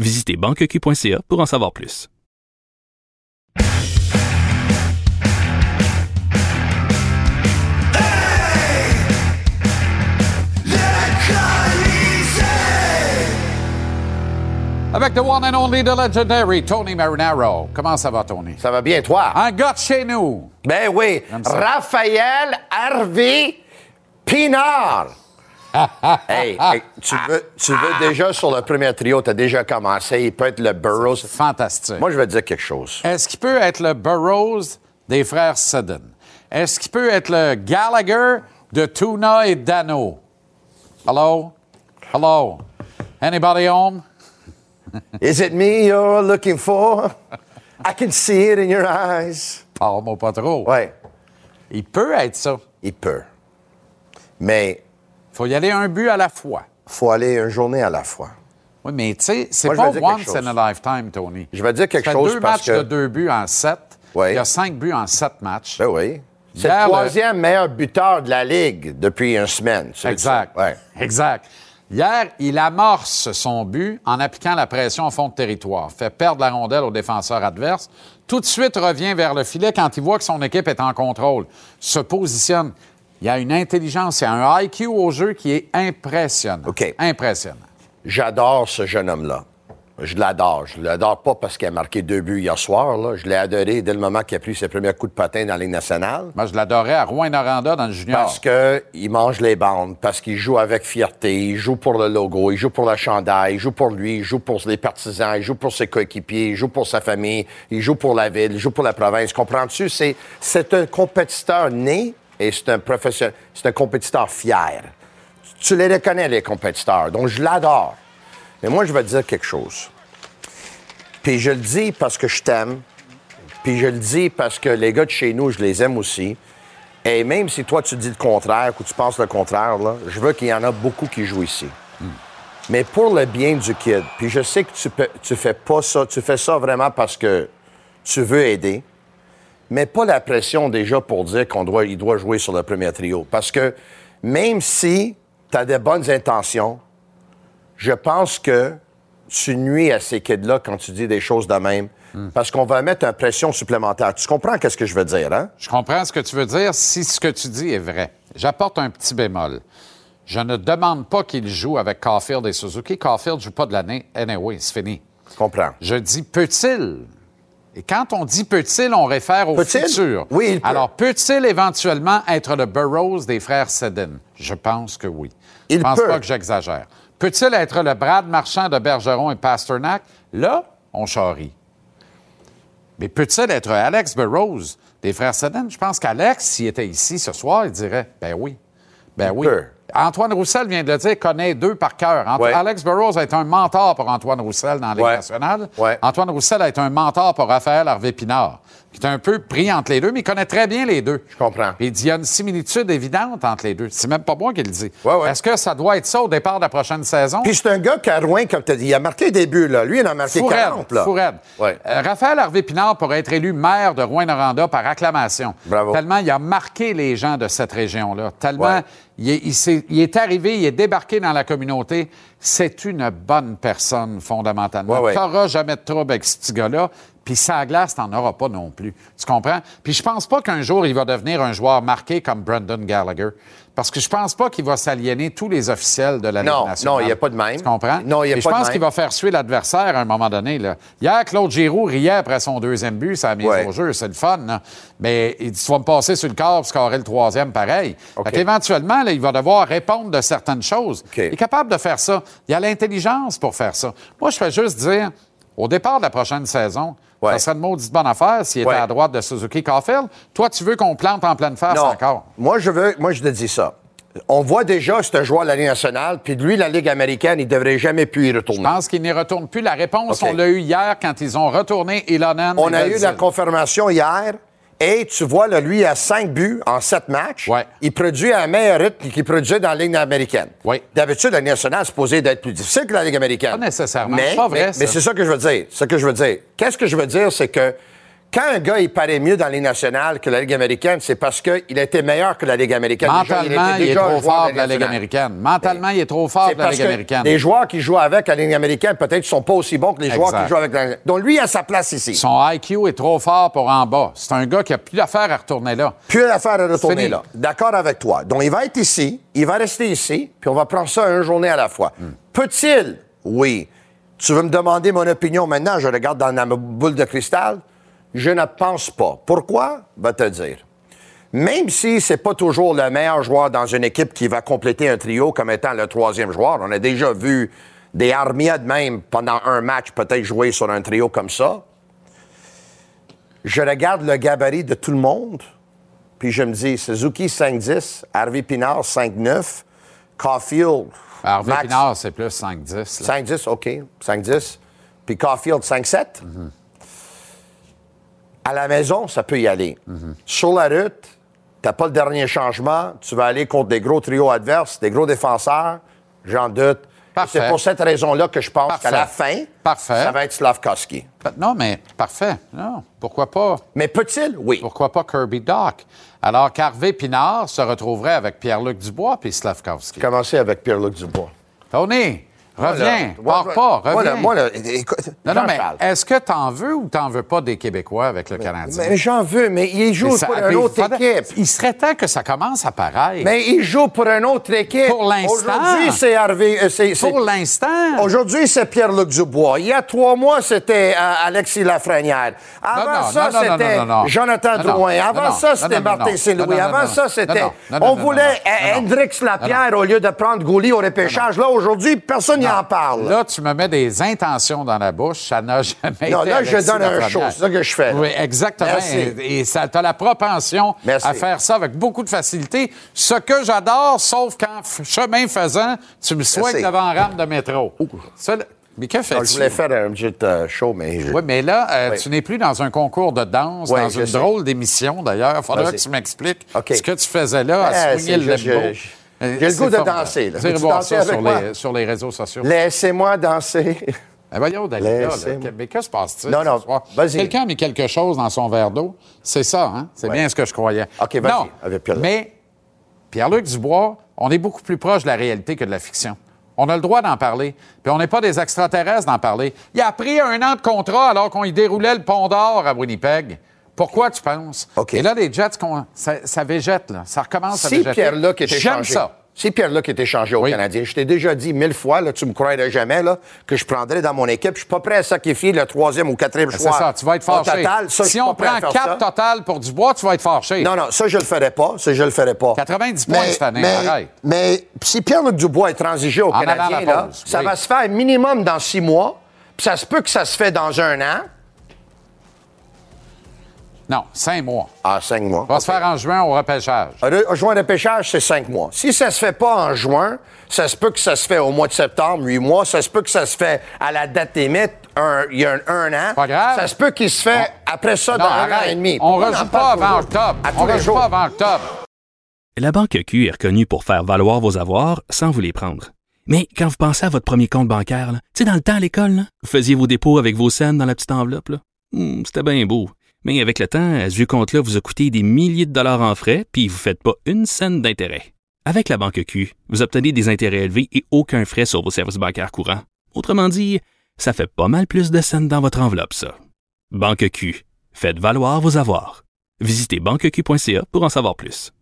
Visitez banqueq.ca pour en savoir plus. Avec the one and only, the legendary Tony Marinaro. Comment ça va, Tony? Ça va bien, toi? Un gars de chez nous. Ben oui. Raphaël Harvey Pinard. hey, hey, tu, veux, tu veux déjà sur le premier trio, tu as déjà commencé. Il peut être le Burroughs. Fantastique. Moi, je vais te dire quelque chose. Est-ce qu'il peut être le Burroughs des frères Sudden? Est-ce qu'il peut être le Gallagher de Tuna et Dano? Hello? Hello? Anybody home? Is it me you're looking for? I can see it in your eyes. Parle-moi pas trop. Ouais, Il peut être ça. il peut. Mais faut y aller un but à la fois. faut aller une journée à la fois. Oui, mais tu sais, c'est pas once in a lifetime, Tony. Je vais dire quelque Ça fait chose deux parce matchs que- de deux buts en sept. Oui. Il y a cinq buts en sept matchs. Ben oui. C'est le le- troisième meilleur buteur de la Ligue depuis une semaine. Exact. Ouais. Exact. Hier, il amorce son but en appliquant la pression au fond de territoire, fait perdre la rondelle au défenseur adverse, tout de suite revient vers le filet quand il voit que son équipe est en contrôle, se positionne. Il y a une intelligence, il y a un IQ au jeu qui est impressionnant. OK. Impressionnant. J'adore ce jeune homme-là. Je l'adore. Je l'adore pas parce qu'il a marqué deux buts hier soir. Là. Je l'ai adoré dès le moment qu'il a pris ses premiers coups de patin dans la Ligue nationale. Moi, je l'adorais à Rouen-Noranda dans le junior. Parce qu'il mange les bandes, parce qu'il joue avec fierté, il joue pour le logo, il joue pour le chandail, il joue pour lui, il joue pour les partisans, il joue pour ses coéquipiers, il joue pour sa famille, il joue pour la ville, il joue pour la province. Comprends-tu? C'est, c'est un compétiteur né et c'est un professionnel, c'est un compétiteur fier. Tu les reconnais, les compétiteurs. Donc, je l'adore. Mais moi, je vais te dire quelque chose. Puis je le dis parce que je t'aime. Puis je le dis parce que les gars de chez nous, je les aime aussi. Et même si toi, tu dis le contraire ou tu penses le contraire, là, je veux qu'il y en a beaucoup qui jouent ici. Mais pour le bien du kid, puis je sais que tu, peux, tu fais pas ça, tu fais ça vraiment parce que tu veux aider, mais pas la pression déjà pour dire qu'on doit, il doit jouer sur le premier trio. Parce que même si tu as des bonnes intentions, je pense que tu nuis à ces kids-là quand tu dis des choses de même, parce qu'on va mettre une pression supplémentaire. Tu comprends qu'est-ce que je veux dire, hein? Je comprends ce que tu veux dire si ce que tu dis est vrai. J'apporte un petit bémol. Je ne demande pas qu'il joue avec Caulfield et Suzuki. Caulfield ne joue pas de l'année. Anyway, c'est fini. Je comprends. Je dis peut-il. Et quand on dit peut-il, on réfère au Peut-il? futur. Oui, il peut. Alors, peut-il éventuellement être le Burroughs des frères Seddon? Je pense que oui. Il Je pense peut. pas que j'exagère. Peut-il être le Brad Marchand de Bergeron et Pasternak? Là, on charrie. Mais peut-il être Alex Burroughs des frères Seddon? Je pense qu'Alex, s'il était ici ce soir, il dirait ben oui. Ben Il oui. peut. Antoine Roussel vient de le dire, connaît deux par cœur. Ant- Ouais. Alex Burroughs a été un mentor pour Antoine Roussel dans la Ligue Ouais. nationale. Ouais. Antoine Roussel a été un mentor pour Raphaël Harvey-Pinard, qui est un peu pris entre les deux, mais il connaît très bien les deux. Je comprends. Puis il dit il y a une similitude évidente entre les deux. C'est même pas moi qui le dis. Ouais, ouais. Est-ce que ça doit être ça au départ de la prochaine saison? Puis c'est un gars qui a Rouen, comme tu as dit. Il a marqué des buts, là. Lui, il en a marqué Fou 40, raide, là. fou raide. Ouais. Euh, Raphaël Harvey-Pinard pourrait être élu maire de Rouen-Noranda par acclamation. Bravo. Tellement il a marqué les gens de cette région-là. Tellement Ouais. il, est, il s'est- il est arrivé, il est débarqué dans la communauté. C'est une bonne personne, fondamentalement. Ouais, ouais. Tu n'auras jamais de trouble avec ce petit gars-là. Puis sans glace, tu n'en auras pas non plus. Tu comprends? Puis je pense pas qu'un jour, il va devenir un joueur marqué comme Brendan Gallagher. Parce que je pense pas qu'il va s'aliéner tous les officiels de la Ligue Non, nationale. non, il y a pas de même. Tu comprends? Non, il y a Et pas je de pense même. qu'il va faire suer l'adversaire à un moment donné. Là. Hier, Claude Giroux riait après son deuxième but, ça a mis Ouais. au jeu, c'est le fun. là. Mais il dit, tu vas me passer sur le corps pour scorer le troisième pareil. Fait qu'éventuellement, là, il va devoir répondre de certaines choses. Il est capable de faire ça. Il a l'intelligence pour faire ça. Moi, je fais juste dire, au départ de la prochaine saison, Ouais. ça serait une maudite bonne affaire s'il était Ouais. à droite de Suzuki Caulfield. Toi, tu veux qu'on plante en pleine face encore? Moi, je veux, moi, je te dis ça. On voit déjà, c'est un joueur de la Ligue nationale, puis lui, la Ligue américaine, il devrait jamais pu y Je retourner. pense qu'il n'y retourne plus. La réponse, on l'a eu hier quand ils ont retourné Ilonen. On a eu la confirmation hier. Et tu vois, là, lui, il a cinq buts en sept matchs. Ouais. Il produit un meilleur rythme qu'il produisait dans la Ligue américaine. Oui. D'habitude, la Ligue nationale est supposée d'être plus difficile que la Ligue américaine. Pas nécessairement. Mais, C'est pas vrai, mais, mais c'est ça que je veux dire. C'est ce que je veux dire. Qu'est-ce que je veux dire, c'est que quand un gars, il paraît mieux dans la Ligue nationale que la Ligue américaine, c'est parce qu'il a été meilleur que la Ligue américaine. Mentalement, était il est trop fort de la Ligue américaine. Mentalement, il est trop fort de la Ligue américaine. les joueurs qui jouent avec la Ligue américaine, peut-être, ne sont pas aussi bons que les joueurs qui jouent avec la Donc, lui, il a sa place ici. Son IQ est trop fort pour en bas. C'est un gars qui a plus d'affaires à retourner là. Plus d'affaire à retourner là. D'accord avec toi. Donc, il va être ici, il va rester ici, puis on va prendre ça une journée à la fois. Peut-il? Oui. Tu veux me demander mon opinion maintenant? Je regarde dans ma boule de cristal. Je ne pense pas. Pourquoi? Va te dire. Même si c'est pas toujours le meilleur joueur dans une équipe qui va compléter un trio comme étant le troisième joueur, on a déjà vu des Armiades même pendant un match peut-être jouer sur un trio comme ça. Je regarde le gabarit de tout le monde, puis je me dis Suzuki 5-10, Harvey Pinard 5-9, Caulfield. Harvey Max- Pinard, c'est plus 5-10. là. 5-10, OK. 5-10. Puis Caulfield 5-7. À la maison, ça peut y aller. Sur la route, t'as pas le dernier changement. Tu vas aller contre des gros trios adverses, des gros défenseurs. J'en doute. Parfait. C'est pour cette raison-là que je pense qu'à la fin, Parfait. ça va être Slavkovski. Non, mais parfait. Non, pourquoi pas? Mais peut-il? Oui. Pourquoi pas Kirby Doc? Alors qu'Harvey Pinard se retrouverait avec Pierre-Luc Dubois puis Slavkovski. Commencer avec Pierre-Luc Dubois. Tony, reviens. Moi, Pars pas, moi, là, reviens. moi, là, écoute, non, non, mais est-ce que t'en veux ou t'en veux pas des Québécois avec le Canadien? Mais j'en veux, mais il joue Mais ça- pour mais une autre équipe. Il serait temps que ça commence à paraître. Mais il joue pour une autre équipe. Pour l'instant. Aujourd'hui, c'est Harvey. euh, Pour l'instant. Aujourd'hui, c'est Pierre-Luc Dubois. Il y a trois mois, c'était euh, Alexis Lafrenière. Avant Non, ça, c'était. Jonathan. Drouin. Avant ça, c'était Martin. Saint-Louis. Avant ça, c'était. On voulait. Hendrix Lapierre au lieu de prendre Gouli au repêchage. Là, aujourd'hui, personne n'y en parle. Là, tu me mets des intentions dans la bouche. Ça n'a jamais été. Non, là, je donne un show. C'est ça que je fais, là. Oui, exactement. Merci. Et, et ça, tu as la propension Merci. à faire ça avec beaucoup de facilité. Ce que j'adore, sauf quand, f- chemin faisant, tu me souhaites Merci. devant rame de métro. Ça, mais que Non, fais-tu? je voulais faire un petit euh, show, mais. je- Oui, mais là, euh, Oui. tu n'es plus dans un concours de danse, Oui, dans une sais. drôle d'émission, d'ailleurs. Il faudra que tu m'expliques ce que tu faisais là à Eh, swinguer le je- j'ai le goût de danser, là. Voir danser ça avec sur les, sur les réseaux sociaux. Laissez-moi danser. Eh, voyons, mais que se passe-t-il? Non, non, vas-y. Quelqu'un a mis quelque chose dans son verre d'eau. C'est ça, hein? C'est Ouais. bien ce que je croyais. OK, vas-y, Non, avec Pierre-Luc. mais Pierre-Luc Dubois, on est beaucoup plus proche de la réalité que de la fiction. On a le droit d'en parler. Puis on n'est pas des extraterrestres d'en parler. Il a pris un an de contrat alors qu'on y déroulait le pont d'or à Winnipeg. Pourquoi tu penses? OK. Et là, les Jets, qu'on- ça, ça végète, là. Ça recommence à Si végéter. Pierre-Luc était J'aime ça. Si Pierre-Luc était changé au Oui. Canadien, je t'ai déjà dit mille fois, là, tu me croirais jamais, là, que je prendrais dans mon équipe. Je suis pas prêt à sacrifier le troisième ou quatrième C'est choix. ça, tu vas être fâché. total, ça, si on prend faire 4 ça. total pour Dubois, tu vas être fâché. Non, non, ça, je le ferai pas. Ça, je le ferai pas. 90 points cette année, mais, arrête. Mais si Pierre-Luc Dubois est transigé au En à Canadien, là, pause, ça oui. va se faire minimum dans six mois. Puis ça se peut que ça se fait dans un an. Non, 5 mois. Ah, cinq mois. Ça va se faire en juin au repêchage. Re- Juin de pêchage, c'est cinq mois. Si ça se fait pas en juin, ça se peut que ça se fait au mois de septembre, huit mois. Ça se peut que ça se fait à la date limite, un- il y a un, un an. Pas grave. Ça se peut qu'il se fait après ça Non, dans un an et demi. On ne en rejoue pas avant octobre. On ne rejoue pas avant octobre. La Banque Q est reconnue pour faire valoir vos avoirs sans vous les prendre. Mais quand vous pensez à votre premier compte bancaire, tu sais, dans le temps à l'école, là, vous faisiez vos dépôts avec vos scènes dans la petite enveloppe. Hmm, C'était bien beau. Mais avec le temps, à ce compte-là vous a coûté des milliers de dollars en frais, puis vous ne faites pas une scène d'intérêt. Avec la Banque Q, vous obtenez des intérêts élevés et aucun frais sur vos services bancaires courants. Autrement dit, ça fait pas mal plus de scènes dans votre enveloppe, ça. Banque Q. Faites valoir vos avoirs. Visitez banqueq.ca pour en savoir plus.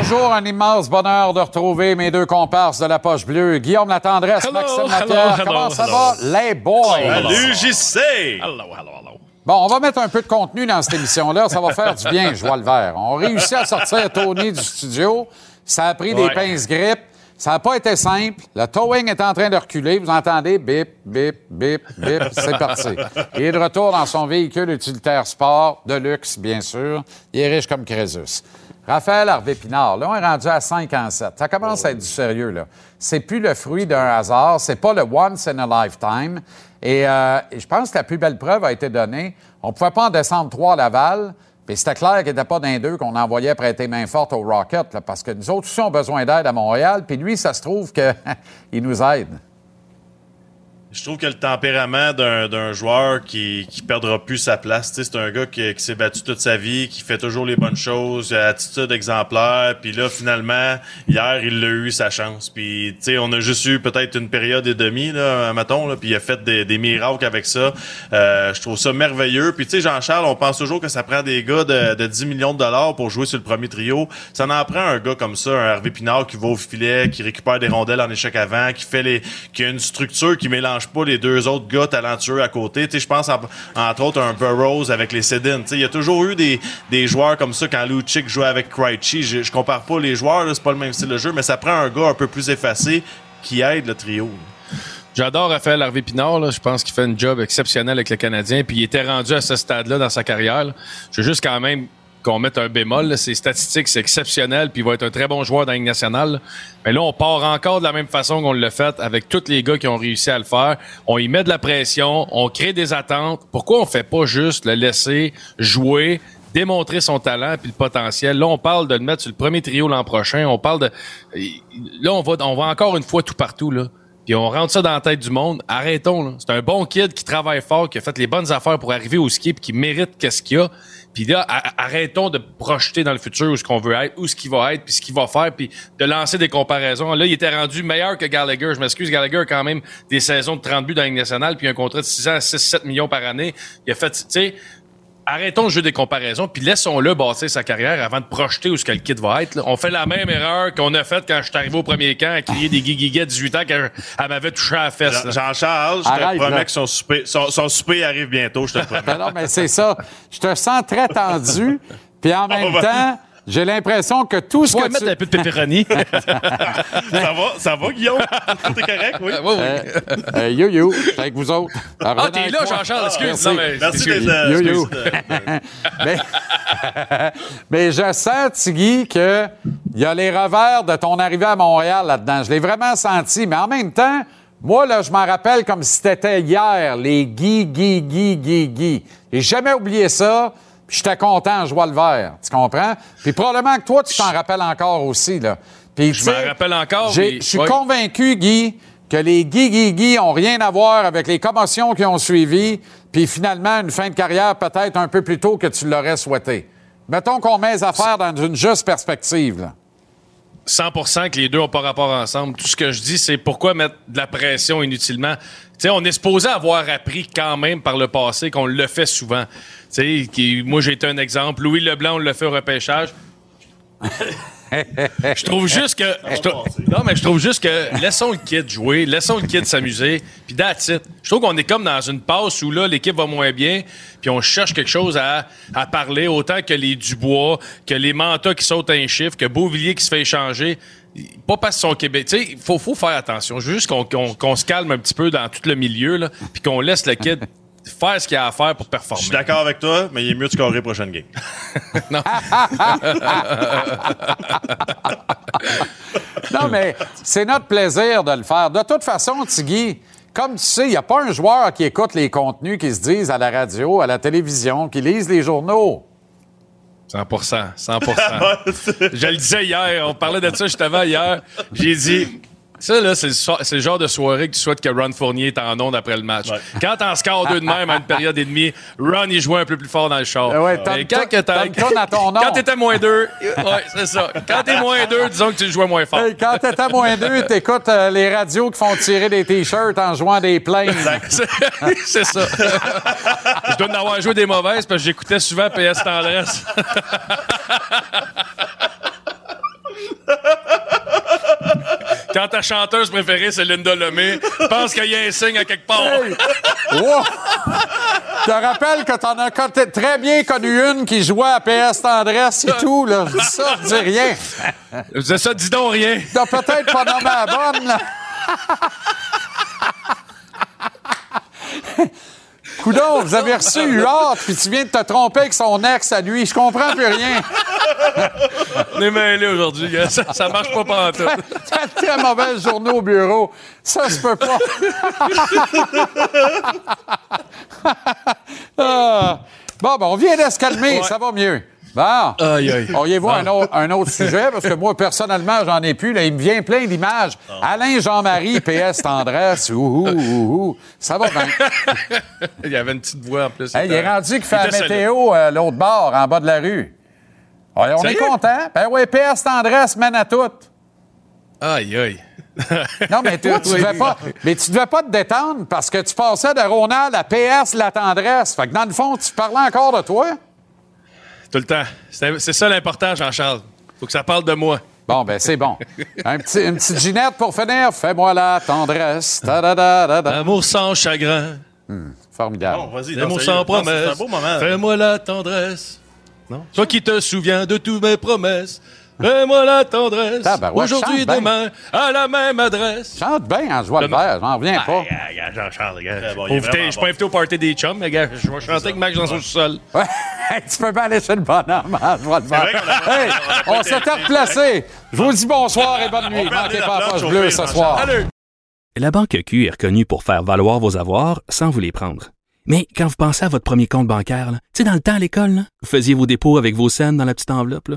Toujours un immense bonheur de retrouver mes deux comparses de la poche bleue, Guillaume Latendresse, Hello, Maxime hello, Lapierre. hello, Comment ça hello. va, les boys? Salut, JC! Hello, hello, hello. Bon, on va mettre un peu de contenu dans cette émission-là. Ça va faire du bien, je vois le vert. On réussit à sortir Tony du studio. Ça a pris des pinces grippe. Ça n'a pas été simple. Le towing est en train de reculer. Vous entendez bip, bip, bip, bip. C'est parti. Il est de retour dans son véhicule utilitaire sport, de luxe, bien sûr. Il est riche comme Crésus. Raphaël Harvey Pinard, là, on est rendu à 5 en 7. Ça commence à être du sérieux, là. C'est plus le fruit d'un hasard. C'est pas le once in a lifetime. Et, euh, je pense que la plus belle preuve a été donnée. On pouvait pas en descendre trois à Laval. Puis c'était clair qu'il n'était pas d'un d'eux qu'on envoyait prêter main forte au Rocket, là, parce que nous autres aussi, on a besoin d'aide à Montréal. Puis lui, ça se trouve qu'il nous aide. Je trouve que le tempérament d'un joueur qui, qui perdra plus sa place, c'est un gars qui, qui s'est battu toute sa vie, qui fait toujours les bonnes choses, a attitude exemplaire, puis là finalement hier il a eu sa chance, puis tu sais on a juste eu peut-être une période et demie là, mettons là, puis il a fait des, des miracles avec ça. Euh, je trouve ça merveilleux. Puis tu sais Jean-Charles, on pense toujours que ça prend des gars de, de 10 millions de dollars pour jouer sur le premier trio. Ça en prend un gars comme ça, un Hervé Pinard qui va au filet, qui récupère des rondelles en échec avant, qui fait les, qui a une structure qui mélange pas les deux autres gars talentueux à côté. Je pense en- entre autres un Burroughs avec les Sedin. Il y a toujours eu des, des joueurs comme ça quand Lucic jouait avec Krejci. Je, je compare pas les joueurs, c'est pas le même style de jeu, mais ça prend un gars un peu plus effacé qui aide le trio. J'adore Raphaël Harvey Pinard. Je pense qu'il fait un job exceptionnel avec le Canadien. Puis il était rendu à ce stade-là dans sa carrière. Je veux juste quand même qu'on mette un bémol. là. Ses statistiques, c'est exceptionnel. Puis il va être un très bon joueur dans la nationale. Mais là, on part encore de la même façon qu'on l'a fait avec tous les gars qui ont réussi à le faire. On y met de la pression. On crée des attentes. Pourquoi on fait pas juste le laisser jouer démontrer son talent puis le potentiel? Là, on parle de le mettre sur le premier trio l'an prochain. On parle de... Là, on va, on va encore une fois tout partout, là. Puis on rentre ça dans la tête du monde. Arrêtons, là. C'est un bon kid qui travaille fort, qui a fait les bonnes affaires pour arriver au ski puis qui mérite qu'est-ce qu'il y a. Puis là, arrêtons de projeter dans le futur où ce qu'on veut être, où ce qu'il va être, puis ce qu'il va faire, puis de lancer des comparaisons. Là, il était rendu meilleur que Gallagher. Je m'excuse, Gallagher a quand même des saisons de 30 buts dans la nationale, puis un contrat de 6 ans à 6-7 millions par année. Il a fait, tu sais, arrêtons le jeu des comparaisons, puis laissons-le bâtir sa carrière avant de projeter où ce que le kid va être. là. On fait la même erreur qu'on a faite quand je suis arrivé au premier camp à crier des guiguiguets à 18 ans quand elle m'avait touché à la fesse. Jean-Charles, je Arrête, te promets là. que son souper, son, son souper arrive bientôt, je te le promets. Ben non, mais c'est ça. Je te sens très tendu. Puis en même ben. temps, j'ai l'impression que tout ce que mettre tu... un peu de pépéronie. ça va, ça va, Guillaume? T'es correct, oui? Ouais, ouais. Euh, yo, yo, c'est avec vous autres. Ah, t'es là, Jean-Charles, excuse. Merci. Non, mais Merci d'être euh, Yo, yo. mais je sens, Tigui, qu'il y a les revers de ton arrivée à Montréal là-dedans. Je l'ai vraiment senti. Mais en même temps, moi, là, je m'en rappelle comme si c'était hier, les Guy, Guy, Guy, Guy, Guy. J'ai jamais oublié ça. Puis j'étais content, je vois le vert. Tu comprends? Puis probablement que toi, tu t'en rappelles encore aussi, là. Puis, Je m'en rappelle encore, Je suis convaincu, Guy, que les Guy, Guy, Guy ont rien à voir avec les commotions qui ont suivi, puis finalement, une fin de carrière peut-être un peu plus tôt que tu l'aurais souhaité. Mettons qu'on met les affaires dans une juste perspective, là. 100% que les deux ont pas rapport ensemble. Tout ce que je dis, c'est pourquoi mettre de la pression inutilement. Tu sais, on est supposé avoir appris quand même par le passé qu'on le fait souvent. Moi, j'ai été un exemple. Louis Leblanc, on l'a fait au repêchage. je trouve juste que. je trou- non, mais je trouve juste que laissons le kid jouer, laissons le kid s'amuser, puis that's it. Je trouve qu'on est comme dans une passe où là, l'équipe va moins bien, puis on cherche quelque chose à, à parler, autant que les Dubois, que les Mantas qui sautent un chiffre, que Beauvillier qui se fait échanger. Pas parce qu'ils sont Québec. Tu sais, il faut, faut faire attention. Je veux juste qu'on qu'on- qu'on se calme un petit peu dans tout le milieu, là, puis qu'on laisse le kid faire ce qu'il a à faire pour Je performer. suis d'accord avec toi, mais il est mieux de scorer prochaine game. Non, mais c'est notre plaisir de le faire. De toute façon, Tigui, comme tu sais, il n'y a pas un joueur qui écoute les contenus qui se disent à la radio, à la télévision, qui lise les journaux. 100% 100% Je le disais hier, on parlait de ça justement hier. J'ai dit, ça, là, c'est le, so- c'est le genre de soirée que tu souhaites que Ron Fournier est en onde après le match. Quand t'en scores deux de même à une période et demie, Ron, il jouait un peu plus fort dans le char. Ah ouais, Mais quand, que t'as t'as- le tonne à ton nom. quand t'étais moins deux, ouais, c'est ça. Quand t'es moins deux, disons que tu le jouais moins fort. Hey, quand t'es à moins deux, t'écoutes euh, les radios qui font tirer des T-shirts en jouant des plaines. C'est c'est ça. Je dois en avoir joué des mauvaises parce que j'écoutais souvent PS Tendresse. Quand ta chanteuse préférée, c'est Linda Lemay, pense qu'il y a un signe à quelque part. Hey! Wow! Je te rappelle que t'en as très bien connu une qui jouait à PS Tendresse et tout, là. Je dis ça, je dis rien. Ça, dis donc rien. T'as peut-être pas nommé la bonne, là. Coudon, vous avez reçu Huard, puis tu viens de te tromper avec son ex à lui. Je comprends plus rien. On est mêlés aujourd'hui. Ça, ça marche pas pantoute. T'as très mauvaise journée au bureau. Ça se peut pas. Ah. Bon, ben, on vient de se calmer. Ça va mieux. Bon. Aïe, aïe. Auriez-vous Bon. un, autre, un autre sujet? Parce que moi, personnellement, j'en ai plus. Là, il me vient plein d'images. Alain Jean-Marie, PS Tendresse. Ouhou, ouhou. Ça va bien. Il y avait une petite voix en plus. Hey, il est rendu qu'il fait la météo euh, l'autre bord, en bas de la rue. Ouais, on est Sérieux? content. Ben oui, PS Tendresse mène à tout. Aïe, aïe. Non, mais toi, tu devais pas, mais tu devais pas te détendre parce que tu passais de Ronald à PS La Tendresse. Fait que dans le fond, tu parlais encore de toi. Tout le temps. C'est ça l'important, Jean-Charles. Faut que ça parle de moi. Bon, ben c'est bon. Un petit, une petite ginette pour finir. Fais-moi la tendresse. Ta-da-da-da-da. Amour sans chagrin. Formidable. Bon, vas-y. L'amour non, sans promesse. C'est un beau moment. Fais-moi la tendresse. Non? Toi qui te souviens de toutes mes promesses. Fais-moi la tendresse. Tabarouette, Aujourd'hui, chante bien. demain, à la même adresse. Chante bien en joie le vert, j'en reviens pas. Ah, gars, Jean-Charles, gars. Très bon, Je il est suis pas invité- vraiment je suis bon. pas invité au party des chums, mais gars, je vais chanter avec Max dans son sol. Ouais, tu peux pas aller chez le bonhomme en joie le vert. vrai qu'on a- Hey, on s'était replacé. Je vous dis bonsoir et bonne nuit. Manquez la pas la planche poche au bleue pire, ce soir. Salut! La Banque Q est reconnue pour faire valoir vos avoirs sans vous les prendre. Mais quand vous pensez à votre premier compte bancaire, là, tu sais, dans le temps à l'école, là, vous faisiez vos dépôts avec vos scènes dans la petite enveloppe. là.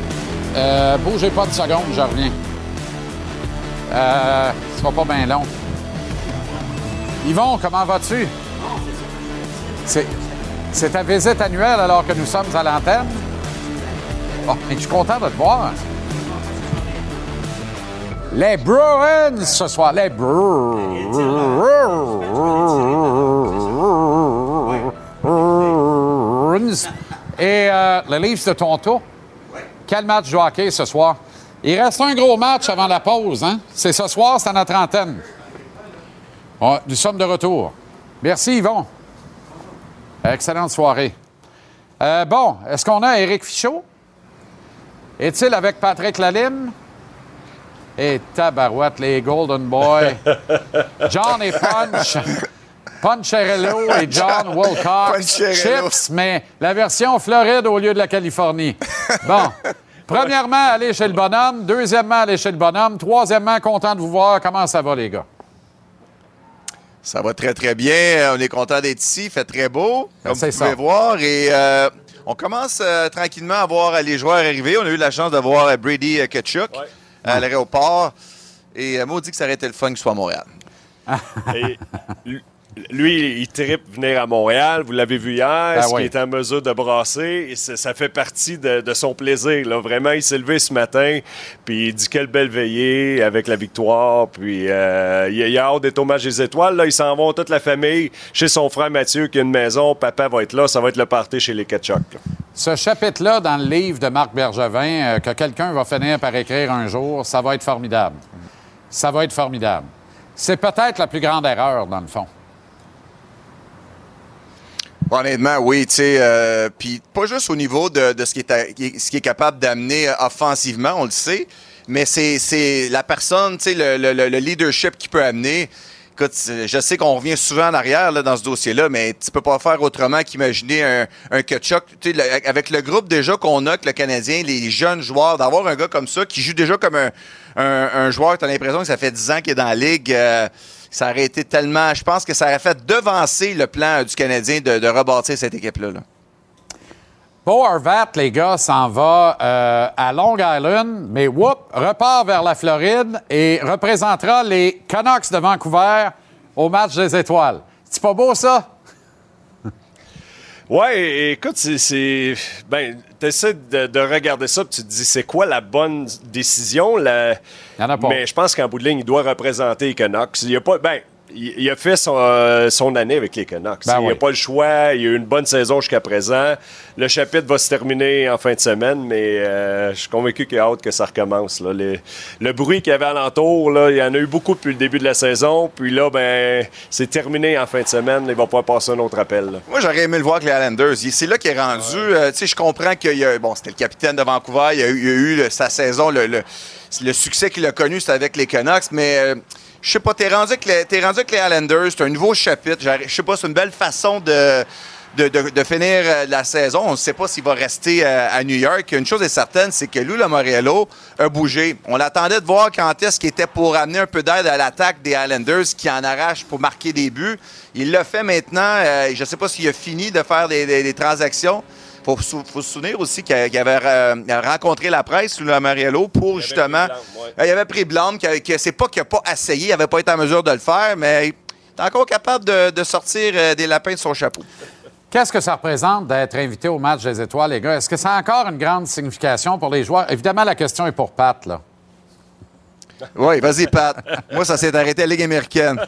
Euh, bougez pas de seconde, je reviens. Euh, ce sera pas bien long. Yvon, comment vas-tu? C'est, ta visite annuelle alors que nous sommes à l'antenne? Bon, mais je suis content de te voir. Les Bruins ce soir. Les Bruins. Et euh, le Leafs de Toronto. Quel match de hockey ce soir? Il reste un gros match avant la pause. Hein? C'est ce soir, c'est à notre antenne. Nous sommes de retour. Merci, Yvon. Excellente soirée. Euh, bon, est-ce qu'on a Éric Fichaud? Est-il avec Patrick Lalime? Et tabarouette, les Golden Boys. John et Punch. Poncherello et John Wilcox. Chips, mais la version Floride au lieu de la Californie. Bon. Premièrement, aller chez le bonhomme. Deuxièmement, aller chez le bonhomme. Troisièmement, content de vous voir. Comment ça va, les gars? Ça va très, très bien. On est content d'être ici. Il fait très beau, comme c'est vous pouvez ça. voir. Et euh, on commence euh, tranquillement à voir euh, les joueurs arriver. On a eu la chance de voir euh, Brady euh, Kachuk à l'aéroport. Et euh, maudit que ça aurait été le fun qu'il soit à Montréal. Et lui- il tripe venir à Montréal. Vous l'avez vu hier, Ben ce oui. qu'il est en mesure de brasser. Ça, fait partie de, de son plaisir. Là. Vraiment, il s'est levé ce matin, puis il dit quelle belle veillée avec la victoire. Puis euh, il, il a hâte d'être au match des étoiles. Là, ils s'en vont, toute la famille, chez son frère Mathieu qui a une maison. Papa va être là. Ça va être le party chez les Ketchuk. là. Ce chapitre-là dans le livre de Marc Bergevin, euh, que quelqu'un va finir par écrire un jour, ça va être formidable. Ça va être formidable. C'est peut-être la plus grande erreur, dans le fond. Honnêtement, oui, tu sais, euh, puis pas juste au niveau de, de ce qui est, ce qui est capable d'amener euh, offensivement, on le sait, mais c'est, la personne, tu sais, le, le- le- le leadership qu'il peut amener. Écoute, je sais qu'on revient souvent en arrière là, dans ce dossier-là, mais tu peux pas faire autrement qu'imaginer un, un sais, le- avec le groupe déjà qu'on a, que le Canadien, les jeunes joueurs, d'avoir un gars comme ça qui joue déjà comme un, un, un joueur, tu as l'impression que ça fait 10 ans qu'il est dans la ligue. euh, ça aurait été tellement. Je pense que ça aurait fait devancer le plan euh, du Canadien de, de rebâtir cette équipe-là. là. Beau les gars, s'en va euh, à Long Island, mais whoop, repart vers la Floride et représentera les Canucks de Vancouver au match des étoiles. C'est pas beau, ça? Ouais, é- écoute, c'est- c'est. Ben, t'essaies de, de regarder ça, puis tu te dis, c'est quoi la bonne décision? La... Y en a pas. Mais je pense qu'en bout de ligne, il doit représenter Canucks. Il y a pas. Ben, il, il a fait son, euh, son année avec les Canucks. Ben il oui. n'a pas le choix. Il a eu une bonne saison jusqu'à présent. Le chapitre va se terminer en fin de semaine, mais euh, je suis convaincu qu'il a hâte que ça recommence. là. Les- le bruit qu'il y avait alentour, là, il y en a eu beaucoup depuis le début de la saison. Puis là, ben, c'est terminé en fin de semaine. Il va pouvoir passer un autre appel. là. Moi, j'aurais aimé le voir avec les Islanders. C'est là qu'il est rendu. Euh, tu sais, je comprends qu'il y a. Bon, c'était le capitaine de Vancouver. Il a eu, il a eu le- sa saison. Le, le- le succès qu'il a connu, c'était avec les Canucks. Mais euh, je sais pas, t'es rendu, avec les- rendu avec les Islanders. C'est un nouveau chapitre. Je sais pas, c'est une belle façon de. De, de- finir euh, la saison. On ne sait pas s'il va rester euh, à New York. Une chose est certaine, c'est que Lou Lamoriello a bougé. On l'attendait de voir quand est-ce qu'il était pour amener un peu d'aide à l'attaque des Islanders qui en arrache pour marquer des buts. Il l'a fait maintenant. Euh, je ne sais pas s'il a fini de faire des- des transactions. Il faut, faut se souvenir aussi qu'il avait euh, rencontré la presse, Lou Lamoriello, pour justement. Il avait pris que, que c'est pas qu'il n'a pas essayé, il n'avait pas été en mesure de le faire, mais il est encore capable de, de sortir euh, des lapins de son chapeau. Qu'est-ce que ça représente d'être invité au match des étoiles, les gars? Est-ce que ça a encore une grande signification pour les joueurs? Évidemment, la question est pour Pat, là. Oui, vas-y, Pat. Moi, ça s'est arrêté à la Ligue américaine.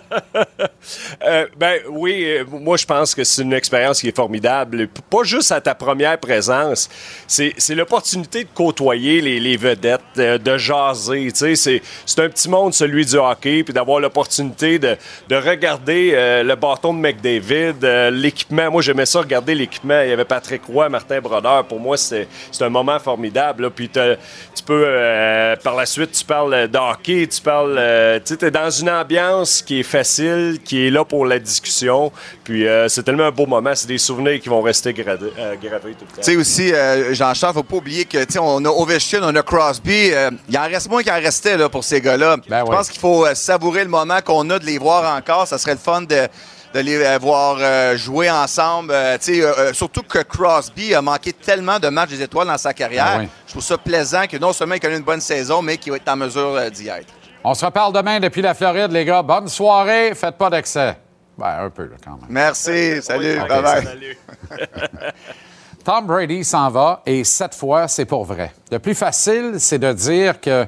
Euh, ben oui, euh, moi je pense que c'est une expérience qui est formidable. Pas juste à ta première présence, c'est l'opportunité de côtoyer les, les vedettes, de, jaser. C'est un petit monde, celui du hockey, puis d'avoir l'opportunité de, de regarder euh, le bâton de McDavid, euh, l'équipement. Moi j'aimais ça, regarder l'équipement. Il y avait Patrick Roy, Martin Brodeur. Pour moi, c'est un moment formidable. Puis tu peux, par la suite, tu parles de tu parles. euh, tu sais, t'es dans une ambiance qui est facile, qui est là pour la discussion. Puis euh, c'est tellement un beau moment. C'est des souvenirs qui vont rester gradés- euh, gravés tout le temps. Tu sais aussi, euh, Jean-Charles, faut pas oublier que, on a Ovechkin, on a Crosby. euh, il en reste moins qu'il en restait là, pour ces gars-là. Je pense qu'il faut savourer le moment qu'on a de les voir encore. Ça serait le fun de, de les voir euh, jouer ensemble. Euh, tu sais, euh, surtout que Crosby a manqué tellement de matchs des étoiles dans sa carrière. Ah oui. Je trouve ça plaisant que non seulement il connaît une bonne saison, mais qu'il va être en mesure euh, d'y être. On se reparle demain depuis la Floride, les gars. Bonne soirée. Faites pas d'excès. Ben, un peu, là, quand même. Merci. Salut. Ok, Bye-bye. salut. Tom Brady s'en va et cette fois, c'est pour vrai. Le plus facile, c'est de dire qu'il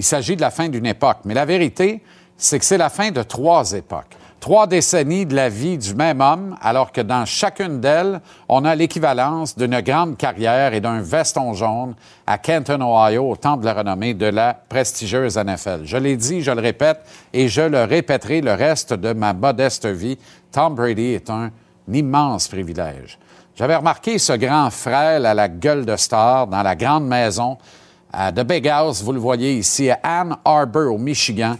s'agit de la fin d'une époque. Mais la vérité, c'est que c'est la fin de trois époques. Trois décennies de la vie du même homme, alors que dans chacune d'elles, on a l'équivalence d'une grande carrière et d'un veston jaune à Canton, Ohio, au temps de la renommée de la prestigieuse NFL. Je l'ai dit, je le répète, et je le répéterai le reste de ma modeste vie. Tom Brady est un immense privilège. J'avais remarqué ce grand frêle à la gueule de star dans la grande maison The Big House, vous le voyez ici, à Ann Arbor, au Michigan,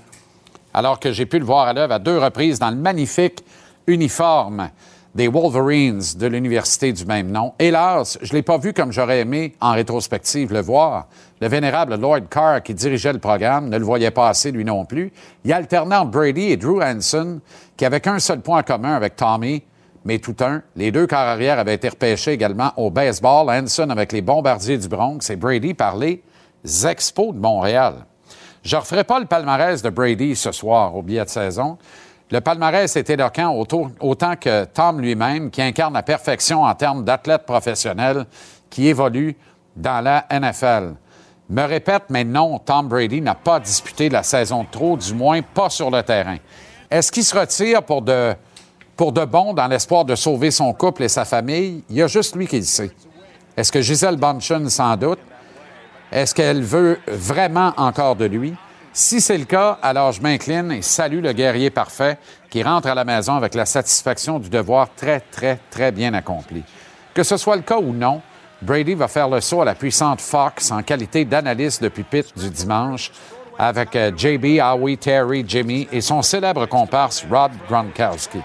alors que j'ai pu le voir à l'œuvre à deux reprises dans le magnifique uniforme des Wolverines de l'université du même nom. Hélas, je ne l'ai pas vu comme j'aurais aimé en rétrospective le voir. Le vénérable Lloyd Carr, qui dirigeait le programme, ne le voyait pas assez lui non plus. Il alternait entre Brady et Drew Hansen, qui avaient qu'un seul point commun avec Tommy, mais tout un. Les deux quarts arrière avaient été repêchés également au baseball. Hanson avec les Bombardiers du Bronx et Brady par les Expos de Montréal. Je ne referai pas le palmarès de Brady ce soir au billet de saison. Le palmarès est éloquent autant, que Tom lui-même, qui incarne la perfection en termes d'athlète professionnel qui évolue dans la NFL. Me répète, mais non, Tom Brady n'a pas disputé la saison de trop, du moins pas sur le terrain. Est-ce qu'il se retire pour de, pour de bon dans l'espoir de sauver son couple et sa famille? Il y a juste lui qui le sait. Est-ce que Gisèle Bunchen s'en doute? Est-ce qu'elle veut vraiment encore de lui? Si c'est le cas, alors je m'incline et salue le guerrier parfait qui rentre à la maison avec la satisfaction du devoir très, très, très bien accompli. Que ce soit le cas ou non, Brady va faire le saut à la puissante Fox en qualité d'analyste de pupitre du dimanche avec euh, JB, Howie, Terry, Jimmy et son célèbre comparse Rod Gronkowski.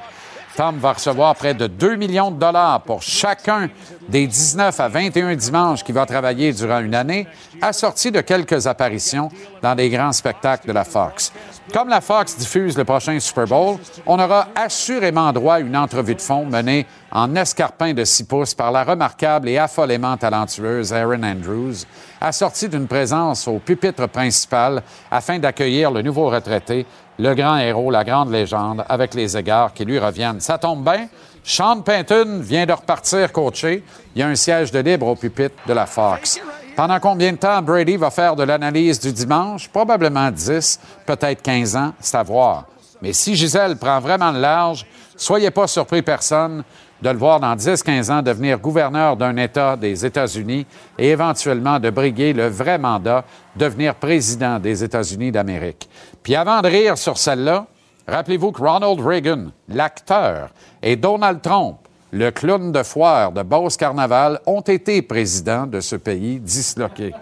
Tom va recevoir près de 2 millions de dollars pour chacun des 19 à 21 dimanches qu'il va travailler durant une année, assorti de quelques apparitions dans des grands spectacles de la Fox. Comme la Fox diffuse le prochain Super Bowl, on aura assurément droit à une entrevue de fond menée en escarpin de 6 pouces par la remarquable et affolément talentueuse Erin Andrews, assortie d'une présence au pupitre principal afin d'accueillir le nouveau retraité, le grand héros, la grande légende, avec les égards qui lui reviennent. Ça tombe bien. Sean Payton vient de repartir coacher. Il y a un siège de libre au pupitre de la Fox. Pendant combien de temps Brady va faire de l'analyse du dimanche? Probablement 10, peut-être 15 ans, c'est à voir. Mais si Gisèle prend vraiment le large, soyez pas surpris personne de le voir dans 10-15 ans devenir gouverneur d'un État des États-Unis et éventuellement de briguer le vrai mandat, devenir président des États-Unis d'Amérique. Puis avant de rire sur celle-là, rappelez-vous que Ronald Reagan, l'acteur, et Donald Trump, le clown de foire de Beauce Carnaval, ont été présidents de ce pays disloqué.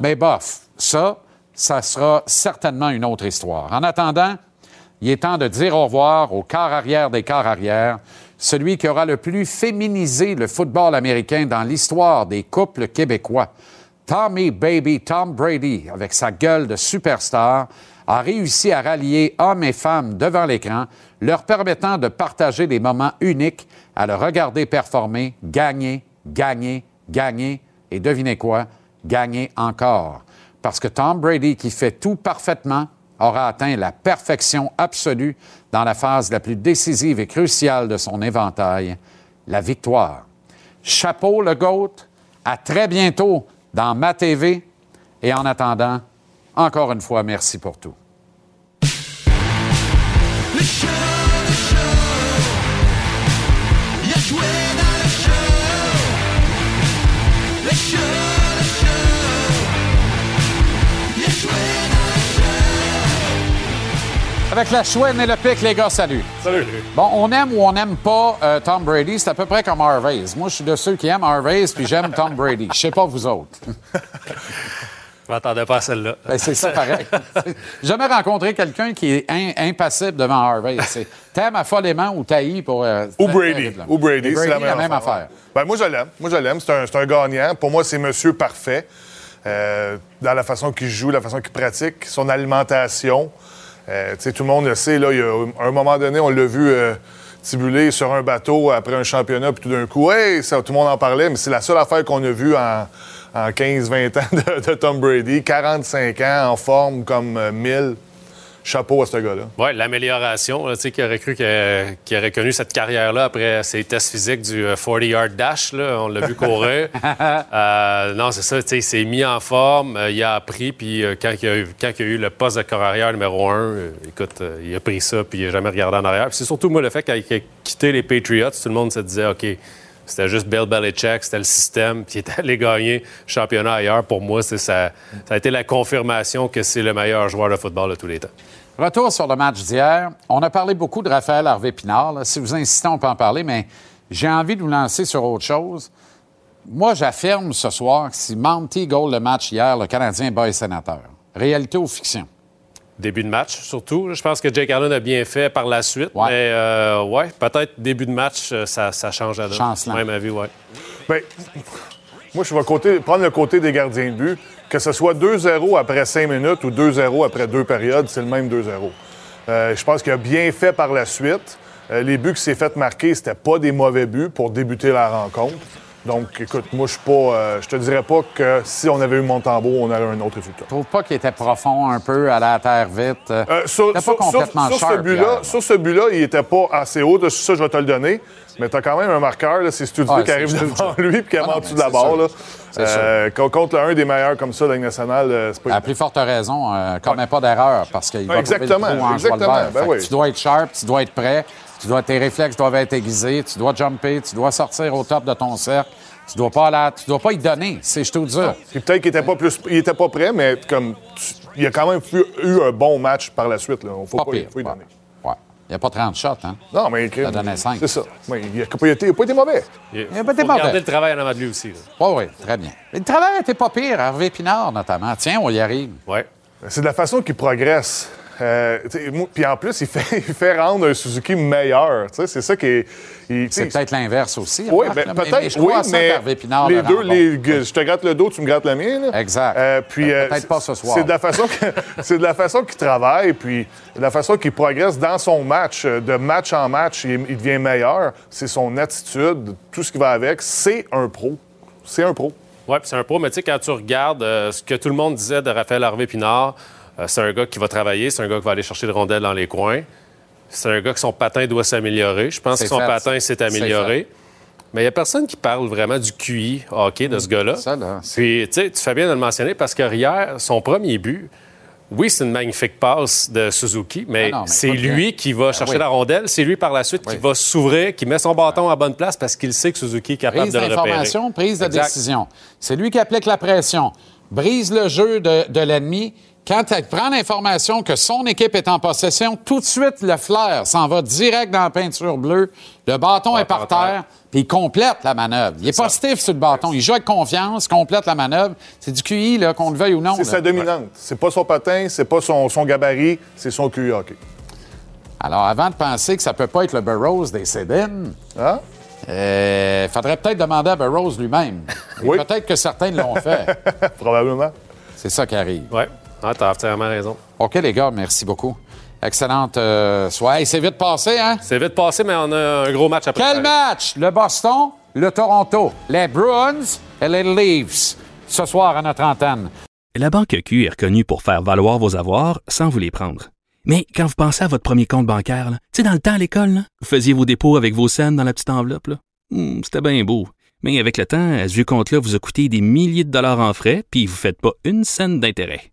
Mais bof, ça, ça sera certainement une autre histoire. En attendant, il est temps de dire au revoir au quart arrière des quarts arrière, celui qui aura le plus féminisé le football américain dans l'histoire des couples québécois. Tommy Baby Tom Brady, avec sa gueule de superstar, a réussi à rallier hommes et femmes devant l'écran, leur permettant de partager des moments uniques à le regarder performer, gagner, gagner, gagner, et devinez quoi, gagner encore. Parce que Tom Brady, qui fait tout parfaitement, aura atteint la perfection absolue dans la phase la plus décisive et cruciale de son éventail, la victoire. Chapeau le GOAT, à très bientôt dans ma TV et en attendant, encore une fois, merci pour tout. Avec la chouette et le pic, les gars, salut. Salut. Bon, on aime ou on n'aime pas euh, Tom Brady, c'est à peu près comme Harvey's. Moi, je suis de ceux qui aiment Harvey's, puis j'aime Tom Brady. Je sais pas vous autres. Je m'attendais pas à celle-là. Ben, c'est ça, pareil. J'ai jamais rencontré quelqu'un qui est in- impassible devant Harvey's. C'est T'aimes affolément ou taillis pour... euh, Ou Brady. Ou Brady, c'est la même, même affaire. Ben, moi, je l'aime. Moi, je l'aime. C'est un, un gagnant. Pour moi, c'est monsieur parfait. Euh, dans la façon qu'il joue, la façon qu'il pratique, son alimentation. Euh, tout le monde le sait. Là, y a un moment donné, on l'a vu euh, tibuler sur un bateau après un championnat, puis tout d'un coup, tout le monde en parlait, mais c'est la seule affaire qu'on a vue en, en 15-20 ans de, de Tom Brady. 45 ans, en forme comme euh, 1000. Chapeau à ce gars-là. Oui, l'amélioration. Tu sais, qui aurait cru qu'il aurait connu cette carrière-là après ses tests physiques du euh, 40-yard dash. Là, on l'a vu courir. Euh, non, c'est ça. tu sais, Il s'est mis en forme, euh, il a appris, puis euh, quand, il a, eu- quand il a eu le poste de corps arrière numéro un, euh, écoute, euh, il a pris ça, puis il n'a jamais regardé en arrière. Puis c'est surtout, moi, le fait qu'il a quitté les Patriots, tout le monde se disait, OK, c'était juste Bill Belichick, c'était le système, puis il était allé gagner le championnat ailleurs. Pour moi, ça, ça a été la confirmation que c'est le meilleur joueur de football de tous les temps. Retour sur le match d'hier. On a parlé beaucoup de Raphaël Harvey-Pinard. Si vous insistez, on peut en parler, mais j'ai envie de vous lancer sur autre chose. Moi, j'affirme ce soir que si Monty goal le match hier, le Canadien bat les sénateurs. Réalité ou fiction? Début de match, surtout. Je pense que Jake Allen a bien fait par la suite. Mais euh, ouais, peut-être début de match, euh, ça, ça change la donne. Chancelant. Même avis, ouais. Ben, moi, je vais côté- prendre le côté des gardiens de but. Que ce soit 2-0 après 5 minutes ou 2-0 après deux périodes, c'est le même 2-0. Euh, je pense qu'il a bien fait par la suite. Euh, les buts qu'il s'est fait marquer, c'était pas des mauvais buts pour débuter la rencontre. Donc, écoute, moi, je suis pas. euh, je te dirais pas que si on avait eu Montembeau, on aurait un autre résultat. Je trouve pas qu'il était profond un peu, à la terre vite. Euh, sur, C'était pas sur- complètement sur- sur sharp ce but-là, hier. sur ce but-là, il était pas assez haut. De, ça, je vais te le donner. Mais tu as quand même un marqueur. là, C'est Studio Ouais, qui arrive devant lui et qui est Ah non, en dessous de la barre. là. Euh, con- contre un des meilleurs comme ça de la nationale, euh, c'est pas À plus forte raison, euh, commets pas d'erreur parce qu'il va Ouais, trouver le exactement, trou en exactement, ben oui. Tu dois être sharp, tu dois être prêt, tu dois, tes réflexes doivent être aiguisés, tu dois jumper, tu dois sortir au top de ton cercle, tu dois pas aller, tu dois pas y donner. C'est je te. Puis peut-être qu'il était pas plus, il était pas prêt, mais comme tu- il a quand même eu, eu un bon match par la suite. Là. Faut Pas pas, pire, faut y donner. Ouais. Il n'y a pas 30 shots, hein? Non, mais Ça donnait cinq. C'est ça. Il n'a pas, été- il a pas été mauvais. Il a pas été mauvais. regarder le travail en avant de lui aussi. Oui, oui, très bien. Le travail n'était pas pire, Hervé Pinard notamment. Tiens, on y arrive. Ouais. C'est de la façon qu'il progresse. Euh, Puis en plus, il fait, il fait rendre un Suzuki meilleur. C'est ça qui est. C'est peut-être l'inverse aussi. Oui, ben, peut-être. mais je crois oui, mais les le deux, bon. je te gratte le dos, tu me grattes le mien. là. Exact. Euh, puis, Mais euh, peut-être c'est- pas ce soir. C'est de la façon c'est de la façon qu'il travaille, puis de la façon qu'il progresse dans son match. Euh, De match en match, il, il devient meilleur. C'est son attitude, tout ce qui va avec. C'est un pro. C'est un pro. Oui, c'est un pro, mais tu sais, quand tu regardes euh, ce que tout le monde disait de Raphaël Harvey-Pinard, c'est un gars qui va travailler, c'est un gars qui va aller chercher le rondelle dans les coins. C'est un gars que son patin doit s'améliorer. Je pense que son fait, patin s'est amélioré. Mais il n'y a personne qui parle vraiment du QI hockey de ce gars-là. Ça, là. Puis, tu sais, tu fais bien de le mentionner parce que hier, son premier but, oui, c'est une magnifique passe de Suzuki, mais, Ah mais c'est lui bien. qui va Ah chercher oui. la rondelle. C'est lui, par la suite, qui va s'ouvrir, qui met son bâton à bonne place parce qu'il sait que Suzuki est capable Prise de le repérer. d'information, prise de Exact. décision. C'est lui qui applique la pression, brise le jeu de, de l'ennemi. Quand il prend l'information que son équipe est en possession, tout de suite, le flair s'en va direct dans la peinture bleue. Le bâton est par terre, puis il complète la manœuvre. Il n'est pas stiff sur le bâton. Il joue avec confiance, complète la manœuvre. C'est du QI, là, qu'on le veuille ou non. C'est sa dominante. C'est pas son patin, c'est pas son, son gabarit, c'est son QI hockey. Alors, avant de penser que ça peut pas être le Burroughs des Cédines, Hein? il faudrait peut-être demander à Burroughs lui-même. Oui. Peut-être que certains l'ont fait. Probablement. C'est ça qui arrive. Oui, ah, t'as entièrement raison. OK, les gars, merci beaucoup. Excellente euh, soirée. C'est vite passé, hein? C'est vite passé, mais on a un gros match après. Quel match? Le Boston, le Toronto, les Bruins et les Leafs. Ce soir à notre antenne. La Banque Q est reconnue pour faire valoir vos avoirs sans vous les prendre. Mais quand vous pensez à votre premier compte bancaire, tu sais, dans le temps à l'école, là, vous faisiez vos dépôts avec vos scènes dans la petite enveloppe. là. Hmm, C'était bien beau. Mais avec le temps, à ce vieux compte-là vous a coûté des milliers de dollars en frais, puis vous ne faites pas une scène d'intérêt.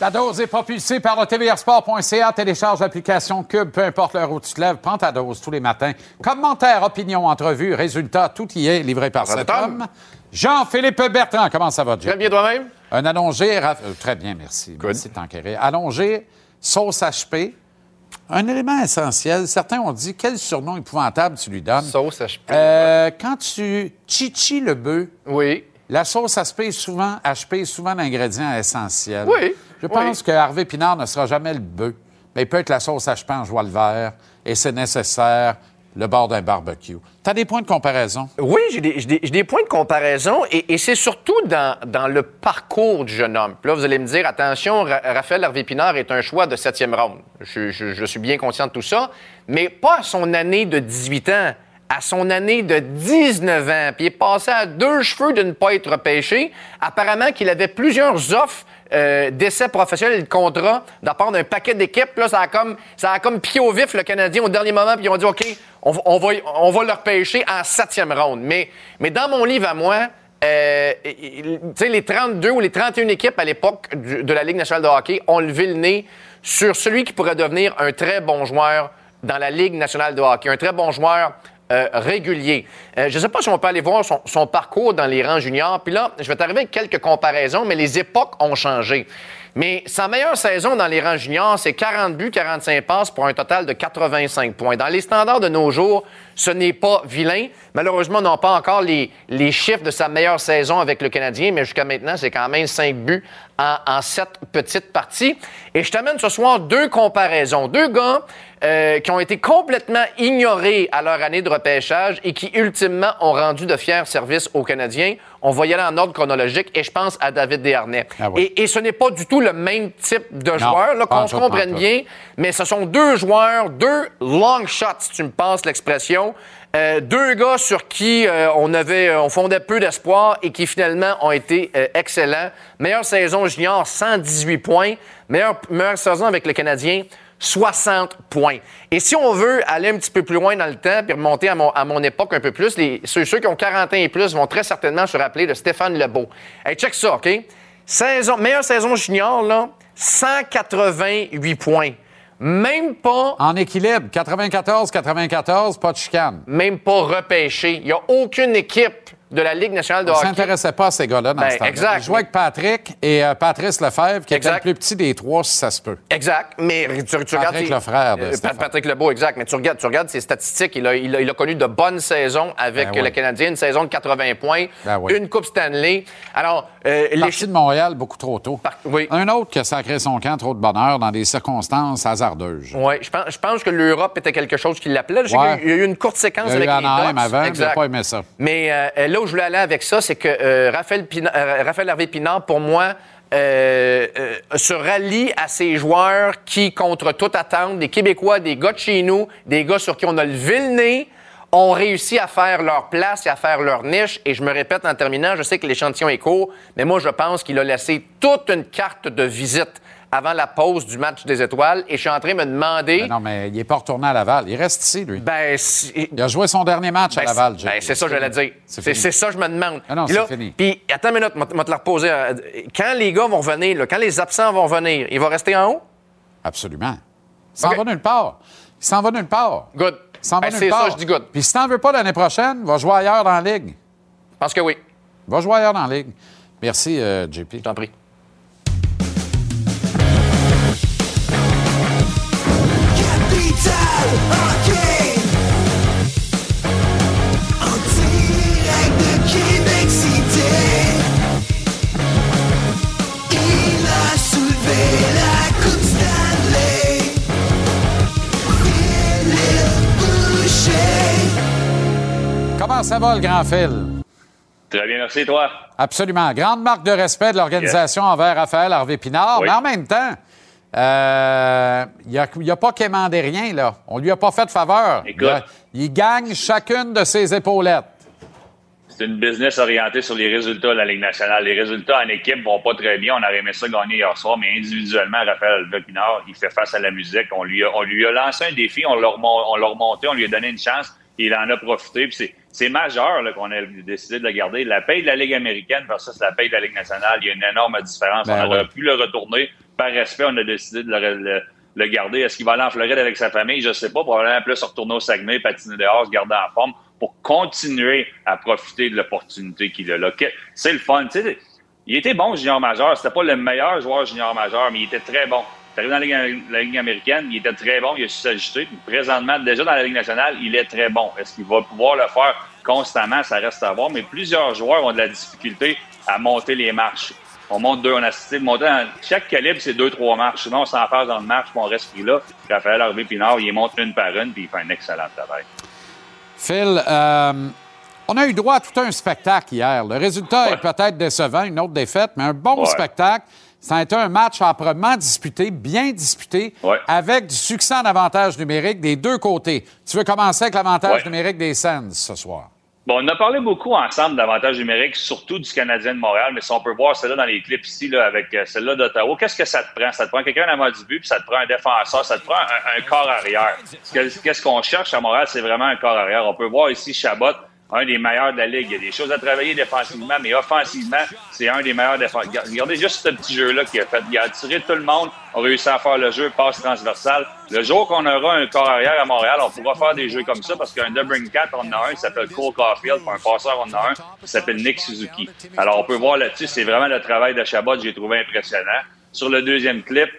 La dose est propulsée par le tvrsport.ca. Télécharge l'application Cube, peu importe l'heure où tu te lèves. Prends ta dose tous les matins. Commentaires, opinions, entrevues, résultats, tout y est livré par cet homme. Jean-Philippe Bertrand, comment ça va, Jean? Très bien toi-même? Un allongé, raf- euh, très bien, merci. Merci de t'enquérir. Allongé, sauce HP, un élément essentiel. Certains ont dit, quel surnom épouvantable tu lui donnes? Sauce HP. Euh, quand tu chichi le bœuf, Oui. La sauce HP est souvent, HP souvent l'ingrédient essentiel. Oui, Je oui. pense que Harvey Pinard ne sera jamais le bœuf, mais il peut être la sauce HP en joie le vert, et c'est nécessaire le bord d'un barbecue. Tu as des points de comparaison? Oui, j'ai des, points de comparaison et, et c'est surtout dans, dans le parcours du jeune homme. Puis là, vous allez me dire, attention, Ra- Raphaël Harvey-Pinard est un choix de septième ronde. Je, je- je suis bien conscient de tout ça, mais pas à son année de 18 ans, à son année de 19 ans. Puis il est passé à deux cheveux de ne pas être repêché. Apparemment qu'il avait plusieurs offres euh, d'essais professionnels et de contrats de d'un paquet d'équipes. Là, ça a comme piqué au vif le Canadien au dernier moment, puis ils ont dit OK, on, va- on va le repêcher en septième ronde. Mais mais dans mon livre à moi. euh, les 32 ou les 31 équipes à l'époque de la Ligue nationale de hockey ont levé le nez sur celui qui pourrait devenir un très bon joueur dans la Ligue nationale de hockey, un très bon joueur euh, régulier. Euh, je ne sais pas si on peut aller voir son, parcours dans les rangs juniors. Puis là, je vais t'arriver avec quelques comparaisons, mais les époques ont changé. Mais sa meilleure saison dans les rangs juniors, c'est 40 buts, 45 passes pour un total de 85 points. Dans les standards de nos jours, ce n'est pas vilain. Malheureusement, on n'a pas encore les, les chiffres de sa meilleure saison avec le Canadien, mais jusqu'à maintenant, c'est quand même 5 buts en, en 7 petites parties. Et je t'amène ce soir deux comparaisons. Deux gars euh, qui ont été complètement ignorés à leur année de repêchage et qui, ultimement, ont rendu de fiers services aux Canadiens. On va y aller en ordre chronologique et je pense à David Desharnais. Ah oui. et, et ce n'est pas du tout le même type de joueur, là, pas en qu'on se comprenne bien, mais ce sont deux joueurs, deux long shots, si tu me passes l'expression. Euh, deux gars sur qui euh, on avait, on fondait peu d'espoir et qui finalement ont été excellents. Meilleure saison junior, 118 points. Meilleure, meilleure saison avec le Canadien, 60 points. Et si on veut aller un petit peu plus loin dans le temps puis remonter à mon, à mon époque un peu plus, les, ceux, ceux qui ont 40 ans et plus vont très certainement se rappeler de Stéphane Lebeau. Hey, check ça, OK? Saison, meilleure saison junior, là, 188 points. Même pas. En équilibre, 94-94, pas de chicane. Même pas repêché. Il n'y a aucune équipe de la Ligue nationale de On ne hockey. s'intéressait pas à ces gars-là dans Ben, ce temps-là. exact. Il jouait avec Patrick et euh, Patrice Lefebvre, qui était Exact. le plus petit des trois, si ça se peut. Exact, mais tu, tu regardes... Patrick ses- le frère de Euh. Patrick Lebeau, exact. Mais tu regardes, tu regardes ses statistiques. Il a, il a- il a connu de bonnes saisons avec Ben le. Canadien, une saison de 80 points, Ben une Coupe Stanley. Alors, euh, les... Parti de Montréal beaucoup trop tôt. oui. Un autre qui a sacré son camp trop de bonheur dans des circonstances hasardeuses. Oui, je pense, je pense que l'Europe était quelque chose qui l'appelait. Je Ouais. qu'il y a eu une courte séquence Il y a avec eu les Anaheim avant, Exact. pas aimé ça. Mais euh, là où je voulais aller avec ça, c'est que euh, Raphaël, Pina- euh, Pinard, pour moi, euh, se rallie à ces joueurs qui, contre toute attente, des Québécois, des gars de chez nous, des gars sur qui on a le nez, ont réussi à faire leur place et à faire leur niche. Et je me répète en terminant, je sais que l'échantillon est court, mais moi, je pense qu'il a laissé toute une carte de visite avant la pause du match des étoiles. Et je suis en train de me demander. Ben non, mais il n'est pas retourné à Laval. Il reste ici, lui. Ben, il a joué son dernier match à Ben, Laval, ben, c'est ça que j'allais dire. C'est ça je me demande. Ah non, Puis c'est fini. Puis, attends une minute, je vais te la reposer. euh, Quand les gars vont revenir, là, quand les absents vont venir, il va rester en haut? Absolument. Il s'en va nulle part. Il s'en va nulle part. Good. Il s'en va Ben, nulle c'est part. ça, je dis good. Puis si t'en veux pas l'année prochaine, va jouer ailleurs dans la Ligue. Je pense que oui. Va jouer ailleurs dans la Ligue. Merci, euh, JP. Je t'en prie. Comment ça va, le grand Phil? Très bien, merci, toi? Absolument. Grande marque de respect de l'organisation envers Raphaël Harvey Pinard. Oui. Mais en même temps, euh, il n'a pas quémandé rien, là. On lui a pas fait de faveur. Écoute. Il, gagne chacune de ses épaulettes. C'est une business orientée sur les résultats de la Ligue nationale. Les résultats en équipe vont pas très bien. On aurait aimé ça gagner hier soir, mais individuellement, Raphaël Pinard, il fait face à la musique. On lui a, on lui a lancé un défi, on l'a remon- on l'a remonté, on lui a donné une chance. Il en a profité. Puis c'est, majeur qu'on ait décidé de le garder. La paye de la Ligue américaine versus la paye de la Ligue nationale, il y a une énorme différence. Ben on aurait ouais. pu le retourner. Par respect, on a décidé de le, garder. Est-ce qu'il va aller en Floride avec sa famille? Je sais pas. Probablement plus retourner au Saguenay, patiner dehors, se garder en forme pour continuer à profiter de l'opportunité qu'il a là. C'est le fun. Il était bon junior majeur. C'était pas le meilleur joueur junior majeur, mais il était très bon. Il est arrivé dans la Ligue, la Ligue américaine, il était très bon, il a su s'ajuster. Présentement, déjà dans la Ligue nationale, il est très bon. Est-ce qu'il va pouvoir le faire constamment? Ça reste à voir. Mais plusieurs joueurs ont de la difficulté à monter les marches. On monte deux, on a assisté. Monter chaque calibre, c'est deux, trois marches. Sinon, on s'en passe dans le marche, puis on reste pris là. Raphaël Harvey Pinard, il les monte une par une, puis il fait un excellent travail. Phil, euh, on a eu droit à tout un spectacle hier. Le résultat est peut-être décevant, une autre défaite, mais un bon Ouais. spectacle. Ça a été un match âprement disputé, bien disputé, avec du succès en avantage numérique des deux côtés. Tu veux commencer avec l'avantage numérique des Sens ce soir? Bon, on a parlé beaucoup ensemble d'avantages numériques, surtout du Canadien de Montréal, mais si on peut voir celle-là dans les clips ici, là, avec euh, celle-là d'Ottawa, qu'est-ce que ça te prend? Ça te prend quelqu'un avant du but, puis ça te prend un défenseur, ça te prend un, un corps arrière. Qu'est- Qu'est-ce qu'on cherche à Montréal? C'est vraiment un corps arrière. On peut voir ici Chabot, un des meilleurs de la Ligue. Il y a des choses à travailler défensivement, mais offensivement, c'est un des meilleurs défenseurs. Regardez juste ce petit jeu-là qu'il a fait. Il a attiré tout le monde, a réussi à faire le jeu, passe transversale. Le jour qu'on aura un corps arrière à Montréal, on pourra faire des jeux comme ça parce qu'un Debring 4, on en a un qui s'appelle Cole Caulfield, puis un passeur, on en a un qui s'appelle Nick Suzuki. Alors, on peut voir là-dessus, c'est vraiment le travail de Chabot, j'ai trouvé impressionnant. Sur le deuxième clip,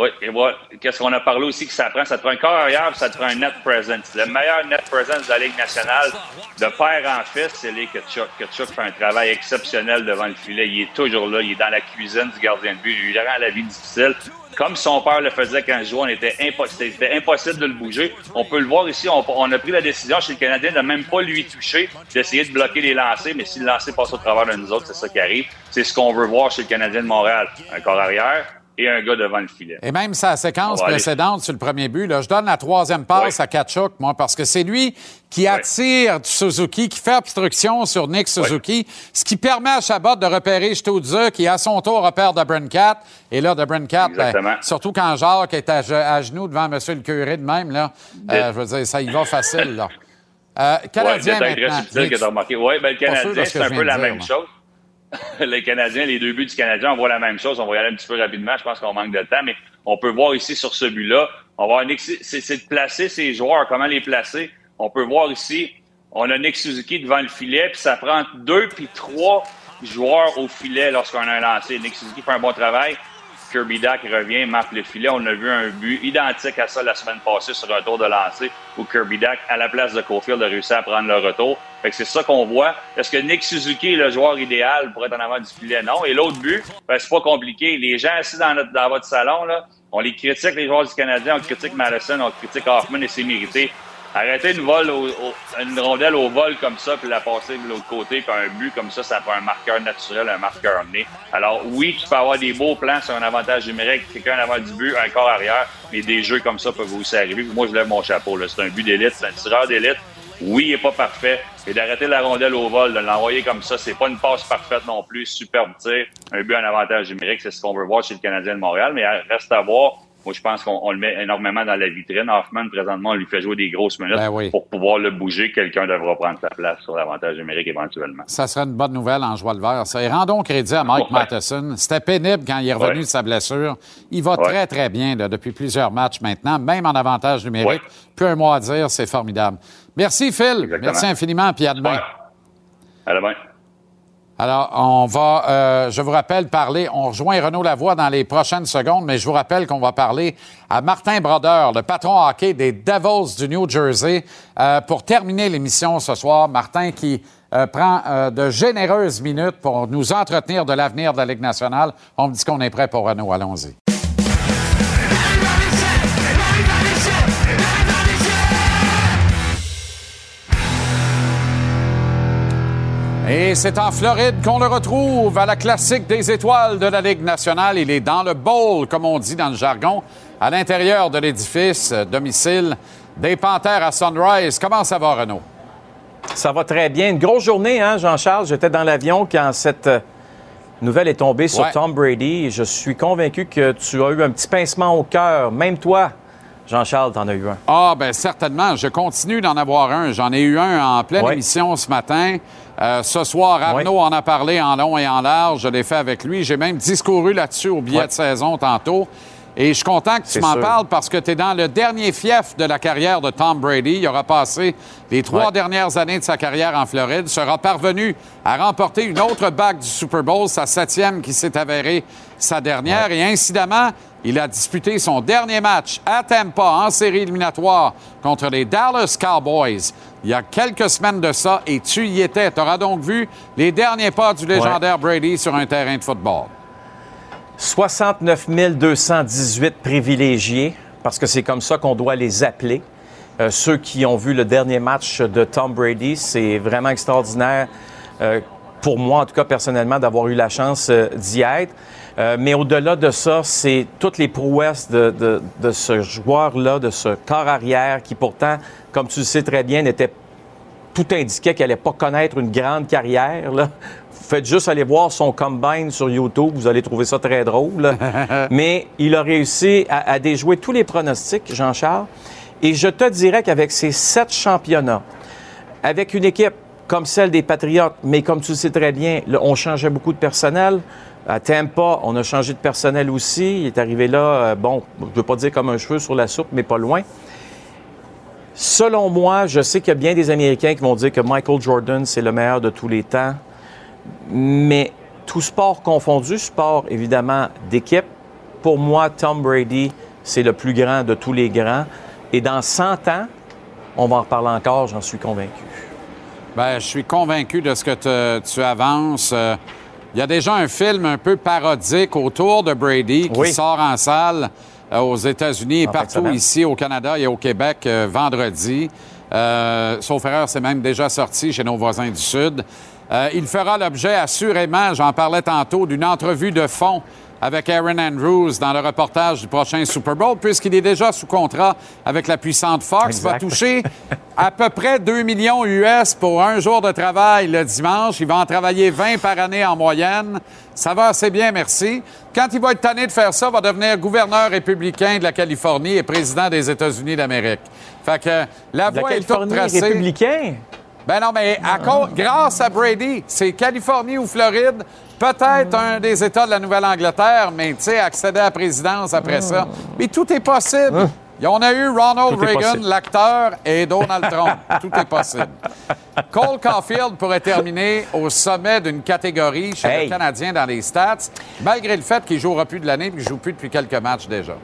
oui, et voilà. Qu'est-ce qu'on a parlé aussi que ça prend? Ça te prend un corps arrière, ça te prend un net presence. Le meilleur net presence de la Ligue nationale, de père en fils, c'est les Kachuk. Kachuk fait un travail exceptionnel devant le filet. Il est toujours là. Il est dans la cuisine du gardien de but. Il lui rend la vie difficile. Comme son père le faisait quand il jouait, on était impo- c'était impossible de le bouger. On peut le voir ici. On, on a pris la décision chez le Canadien de même pas lui toucher, d'essayer de bloquer les lancers. Mais si le lancer passe au travers de nous autres, c'est ça qui arrive. C'est ce qu'on veut voir chez le Canadien de Montréal. Un corps arrière et un gars devant le filet. Et même sa séquence précédente sur le premier but, là, je donne la troisième passe à Kachuk, moi, parce que c'est lui qui attire Suzuki, qui fait obstruction sur Nick Suzuki, ce qui permet à Chabot de repérer Stutzer, qui à son tour repère Cat. Et là, Cat, Exactement. surtout quand Jacques est à, ge- à genoux devant M. le curé de même, là, euh, je veux dire, ça y va facile. Là. Euh, Canadien maintenant. Oui, ben, le Canadien, c'est un peu la dire, même chose. les Canadiens, les deux buts du Canadien, on voit la même chose. On va y aller un petit peu rapidement. Je pense qu'on manque de temps, mais on peut voir ici sur ce but-là. On va c'est c'est de placer ces joueurs, comment les placer? On peut voir ici, on a Nick Suzuki devant le filet, puis ça prend deux puis trois joueurs au filet lorsqu'on a un lancé. Nick Suzuki fait un bon travail. Kirby Dack revient, marque le filet. On a vu un but identique à ça la semaine passée sur un tour de lancer où Kirby Dack, à la place de Caulfield, a réussi à prendre le retour. Fait que c'est ça qu'on voit. Est-ce que Nick Suzuki est le joueur idéal pour être en avant du filet? Non. Et l'autre but, ben, c'est pas compliqué. Les gens assis dans votre salon, là, on les critique, les joueurs du Canadien, on critique Madison, on critique Hoffman et c'est mérité. Arrêter une, rondelle au vol comme ça, puis la passer de l'autre côté, puis un but comme ça, ça fait un marqueur naturel, un marqueur né. Alors oui, tu peux avoir des beaux plans sur un avantage numérique, quelqu'un avant du but, un corps arrière, mais des jeux comme ça peuvent aussi arriver. Moi, je lève mon chapeau. C'est un but d'élite, c'est un tireur d'élite. Oui, il n'est pas parfait. Et d'arrêter la rondelle au vol, de l'envoyer comme ça, c'est pas une passe parfaite non plus. Superbe tir. Un but en avantage numérique, c'est ce qu'on veut voir chez le Canadien de Montréal. Mais reste à voir. Moi, je pense qu'on on le met énormément dans la vitrine. Hoffman, présentement, on lui fait jouer des grosses minutes Ben oui. pour pouvoir le bouger. Quelqu'un devra prendre sa place sur l'avantage numérique éventuellement. Ça serait une bonne nouvelle en joie le vert. Ça. Et rendons crédit à Mike Ouais. Matheson. C'était pénible quand il est revenu Ouais. de sa blessure. Il va Ouais. très, très bien là, depuis plusieurs matchs maintenant, même en avantage numérique. Plus un mot à dire, c'est formidable. Merci, Phil. Merci infiniment, puis à demain. À demain. Alors, on va, euh, je vous rappelle, parler, on rejoint Renaud Lavoie dans les prochaines secondes, mais je vous rappelle qu'on va parler à Martin Brodeur, le patron hockey des Devils du New Jersey, euh, pour terminer l'émission ce soir. Martin qui euh, prend euh, de généreuses minutes pour nous entretenir de l'avenir de la Ligue nationale. On me dit qu'on est prêt pour Renaud. Allons-y. Et c'est en Floride qu'on le retrouve à la classique des étoiles de la Ligue nationale. Il est dans le bowl, comme on dit dans le jargon, à l'intérieur de l'édifice, euh, domicile des Panthères à Sunrise. Comment ça va, Renaud? Ça va très bien. Une grosse journée, hein, Jean-Charles? J'étais dans l'avion quand cette euh, nouvelle est tombée sur Ouais. Tom Brady. Et je suis convaincu que tu as eu un petit pincement au cœur. Même toi, Jean-Charles, t'en as eu un. Ah, ben certainement. Je continue d'en avoir un. J'en ai eu un en pleine Ouais. émission ce matin. Euh, ce soir, Arnaud en a parlé en long et en large. Je l'ai fait avec lui. J'ai même discouru là-dessus au billet de saison tantôt. Et je suis content que tu m'en parles parce que tu es dans le dernier fief de la carrière de Tom Brady. Il aura passé les trois Ouais. dernières années de sa carrière en Floride, sera parvenu à remporter une autre bague du Super Bowl, sa septième qui s'est avérée sa dernière. Et incidemment, il a disputé son dernier match à Tampa en série éliminatoire contre les Dallas Cowboys il y a quelques semaines de ça et tu y étais. Tu auras donc vu les derniers pas du légendaire Brady sur un terrain de football. 69 218 privilégiés, parce que c'est comme ça qu'on doit les appeler. Euh, ceux qui ont vu le dernier match de Tom Brady, c'est vraiment extraordinaire. euh, pour moi, en tout cas personnellement, d'avoir eu la chance euh, d'y être. Euh, mais au-delà de ça, c'est toutes les prouesses de, ce joueur-là, de ce corps arrière qui pourtant, comme tu le sais très bien, n'était tout indiquait qu'elle n'allait pas connaître une grande carrière. Là. Faites juste aller voir son combine sur YouTube, vous allez trouver ça très drôle. Mais il a réussi à, à déjouer tous les pronostics, Jean-Charles. Et je te dirais qu'avec ces sept championnats, avec une équipe comme celle des Patriotes, mais comme tu le sais très bien, là, on changeait beaucoup de personnel. À Tampa, on a changé de personnel aussi. Il est arrivé là, euh, bon, je ne veux pas dire comme un cheveu sur la soupe, mais pas loin. Selon moi, je sais qu'il y a bien des Américains qui vont dire que Michael Jordan, c'est le meilleur de tous les temps. Mais tout sport confondu, sport évidemment d'équipe, pour moi, Tom Brady, c'est le plus grand de tous les grands. Et dans 100 ans, on va en reparler encore, j'en suis convaincu. Ben, je suis convaincu de ce que te- tu avances. Euh, Il y a déjà un film un peu parodique autour de Brady qui Oui. sort en salle aux États-Unis et partout ici au Canada et au Québec euh, vendredi. Euh, sauf erreur, c'est même déjà sorti chez nos voisins du Sud. Euh, il fera l'objet assurément, j'en parlais tantôt, d'une entrevue de fond avec Aaron Andrews dans le reportage du prochain Super Bowl, puisqu'il est déjà sous contrat avec la puissante Fox. va Exact. toucher à peu près 2 millions US pour un jour de travail le dimanche. Il va en travailler 20 par année en moyenne. Ça va assez bien, merci. Quand il va être tanné de faire ça, il va devenir gouverneur républicain de la Californie et président des États-Unis d'Amérique. Fait que la De la voie est toute tracée. républicain? Ben non, mais à cause- grâce à Brady, c'est Californie ou Floride, peut-être un des États de la Nouvelle-Angleterre, mais tu sais, accéder à la présidence après ça. Mais tout est possible. Et on a eu Ronald Reagan, l'acteur, et Donald Trump. tout est possible. Cole Caulfield pourrait terminer au sommet d'une catégorie chez Hey. le Canadien dans les stats, malgré le fait qu'il jouera plus de l'année et qu'il joue plus depuis quelques matchs déjà.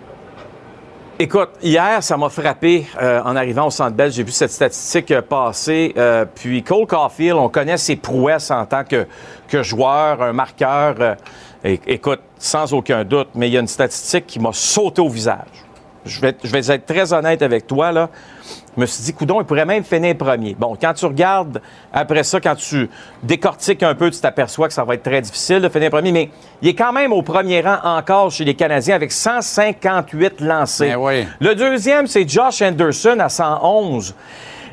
Écoute, hier, ça m'a frappé euh, en arrivant au Centre Bell. J'ai vu cette statistique euh, passer. euh, puis Cole Caulfield, on connaît ses prouesses en tant que, que joueur, un marqueur. euh, écoute, sans aucun doute, mais il y a une statistique qui m'a sauté au visage. je vais, je vais être très honnête avec toi, là. Je me suis dit, coudon, il pourrait même finir premier. Bon, quand tu regardes après ça, quand tu décortiques un peu, tu t'aperçois que ça va être très difficile de finir premier, mais il est quand même au premier rang encore chez les Canadiens avec 158 lancés. Ben oui. Le deuxième, c'est Josh Anderson à 111.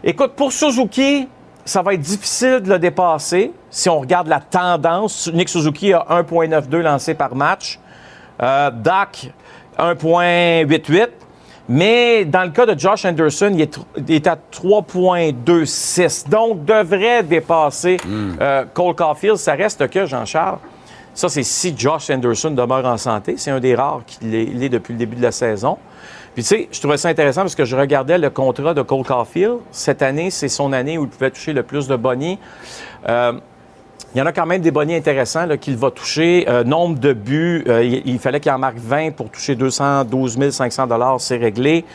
Écoute, pour Suzuki, ça va être difficile de le dépasser si on regarde la tendance. Nick Suzuki a 1,92 lancés par match. Euh, Dak, 1,88. Mais dans le cas de Josh Anderson, il est, tr- il est à 3,26. Donc, devrait dépasser euh, Cole Caulfield. Ça reste que, Jean-Charles, ça, c'est si Josh Anderson demeure en santé. C'est un des rares qu'il est, il est depuis le début de la saison. Puis, tu sais, je trouvais ça intéressant parce que je regardais le contrat de Cole Caulfield. Cette année, c'est son année où il pouvait toucher le plus de bonnies. Euh, il y en a quand même des bonnets intéressants qu'il va toucher. Euh, nombre de buts, euh, il, il fallait qu'il en marque 20 pour toucher 212 500 c'est réglé.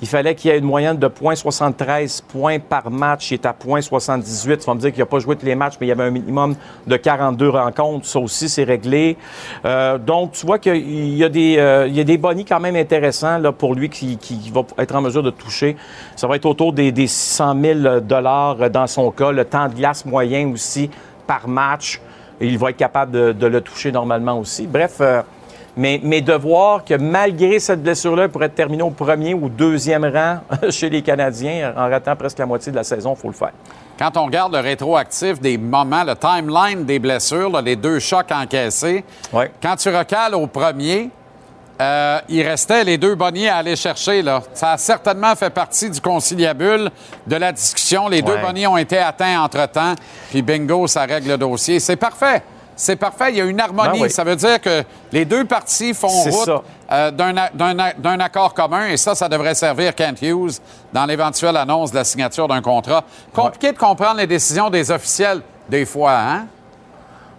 Il fallait qu'il y ait une moyenne de 0.73 points par match. Il est à 0.78. Tu vas me dire qu'il n'a pas joué tous les matchs, mais il y avait un minimum de 42 rencontres. Ça aussi, c'est réglé. Euh, donc, tu vois qu'il y a des, euh, il des bonnies quand même intéressants là, pour lui qui, qui- va être en mesure de toucher. Ça va être autour des, des 600 000 dollars dans son cas. Le temps de glace moyen aussi par match. Il va être capable de, de le toucher normalement aussi. Bref, euh, mais, mais de voir que malgré cette blessure-là, il pourrait terminer au premier ou deuxième rang chez les Canadiens en ratant presque la moitié de la saison, il faut le faire. Quand on regarde le rétroactif des moments, le timeline des blessures, là, les deux chocs encaissés, quand tu recales au premier, euh, il restait les deux bonniers à aller chercher. Là. Ça a certainement fait partie du conciliabule de la discussion. Les deux bonniers ont été atteints entre-temps, puis bingo, ça règle le dossier. C'est parfait. C'est parfait. Il y a une harmonie. Ben oui. Ça veut dire que les deux parties font route euh, d'un accord commun, et ça, ça devrait servir Kent Hughes dans l'éventuelle annonce de la signature d'un contrat. Compliqué de comprendre les décisions des officiels, des fois, hein?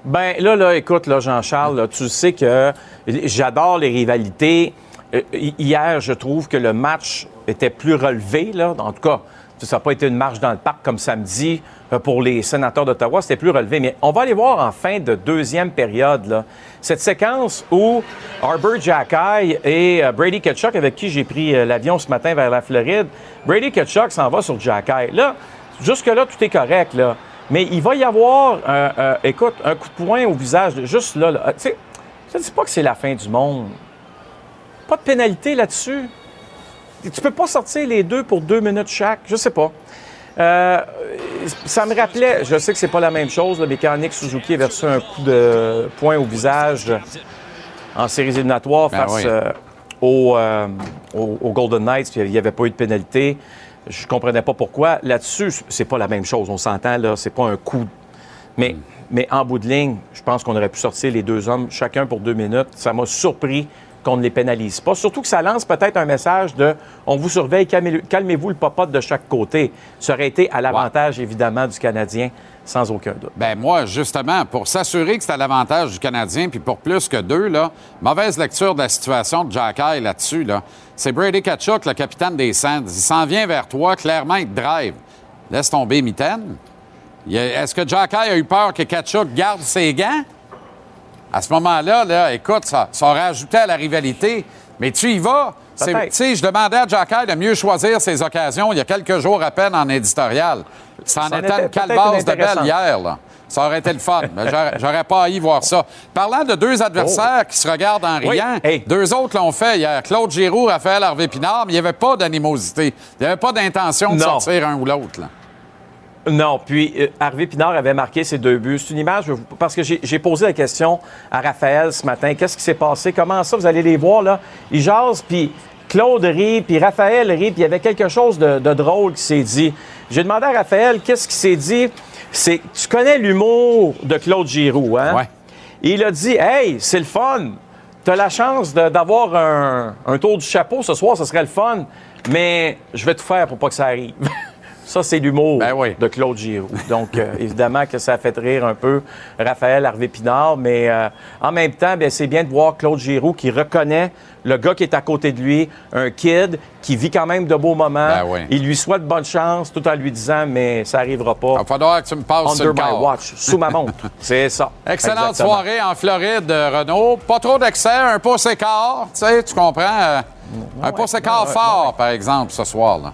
Ben là, là, écoute, Jean-Charles, tu sais que j'adore les rivalités. Euh, hi- hier, je trouve que le match était plus relevé, là. En tout cas, ça n'a pas été une marche dans le parc comme samedi euh, pour les sénateurs d'Ottawa, c'était plus relevé. Mais on va aller voir en fin de deuxième période, cette séquence où Arbor Jackay et euh, Brady Ketchuk, avec qui j'ai pris l'avion ce matin vers la Floride, Brady Ketchuk s'en va sur Jackay. Là, jusque-là, tout est correct. Mais il va y avoir, euh, euh, écoute, un coup de poing au visage, juste là. là. Tu sais, je ne dis pas que c'est la fin du monde. Pas de pénalité là-dessus. Tu peux pas sortir les deux pour deux minutes chaque. Je sais pas. Euh, ça me rappelait, je sais que c'est pas la même chose, quand Nick Suzuki avait reçu un coup de poing au visage en séries éliminatoires Ben face oui. aux, aux- aux Golden Knights, puis il n'y avait pas eu de pénalité. Je comprenais pas pourquoi. Là-dessus, c'est pas la même chose. On s'entend, là, c'est pas un coup. Mais, mais en bout de ligne, je pense qu'on aurait pu sortir les deux hommes, chacun pour deux minutes. Ça m'a surpris qu'on ne les pénalise pas. Surtout que ça lance peut-être un message de on vous surveille, calmez- calmez-vous le popote de chaque côté. Ça aurait été à l'avantage, évidemment, du Canadien, sans aucun doute. Ben moi, justement, pour s'assurer que c'est à l'avantage du Canadien, puis pour plus que deux, là, mauvaise lecture de la situation de Jack Eye là-dessus. Là. C'est Brady Kachuk, le capitaine des Sands. Il s'en vient vers toi, clairement, il te drive. Laisse tomber Mitaine. Est-ce que Jack Eye a eu peur que Kachuk garde ses gants? À ce moment-là, là, écoute, ça, ça aurait ajouté à la rivalité. Mais tu y vas. Je demandais à Jack Eye de mieux choisir ses occasions il y a quelques jours à peine en éditorial. Ça en Ça en était une une de belle hier, là. Ça aurait été le fun. mais j'aurais- pas haï voir ça. Parlant de deux adversaires qui se regardent en Oui. riant, deux autres l'ont fait hier. Claude Giroux, Raphaël Harvey-Pinard, mais il n'y avait pas d'animosité. Il n'y avait pas d'intention de sortir un ou l'autre. Non, puis euh, Harvey Pinard avait marqué ses deux buts. C'est une image, vous- parce que j'ai posé la question à Raphaël ce matin. Qu'est-ce qui s'est passé? Comment ça? Vous allez les voir, là. Ils jasent, puis Claude rit, puis Raphaël rit, puis il y avait quelque chose de, de drôle qui s'est dit. J'ai demandé à Raphaël, qu'est-ce qui s'est dit? C'est, tu connais l'humour de Claude Giroux, hein? Ouais. Il a dit, hey, c'est le fun. Tu as la chance d'avoir un, un tour du chapeau ce soir, ce serait le fun, mais je vais tout faire pour pas que ça arrive. Ça, c'est l'humour de Claude Giroux. Donc, euh, évidemment que ça a fait rire un peu Raphaël Harvey-Pinard, mais euh, en même temps, bien, c'est bien de voir Claude Giroux qui reconnaît le gars qui est à côté de lui, un kid qui vit quand même de beaux moments. Il lui souhaite bonne chance tout en lui disant, mais ça n'arrivera pas. Il va falloir que tu me passes Under my corps. watch, sous ma montre. c'est ça. Excellente Exactement. soirée en Floride, euh, Renaud. Pas trop d'excès, un pouce écart, tu sais, tu comprends? euh, un pouce écart ouais, fort, par exemple, ce soir. Là.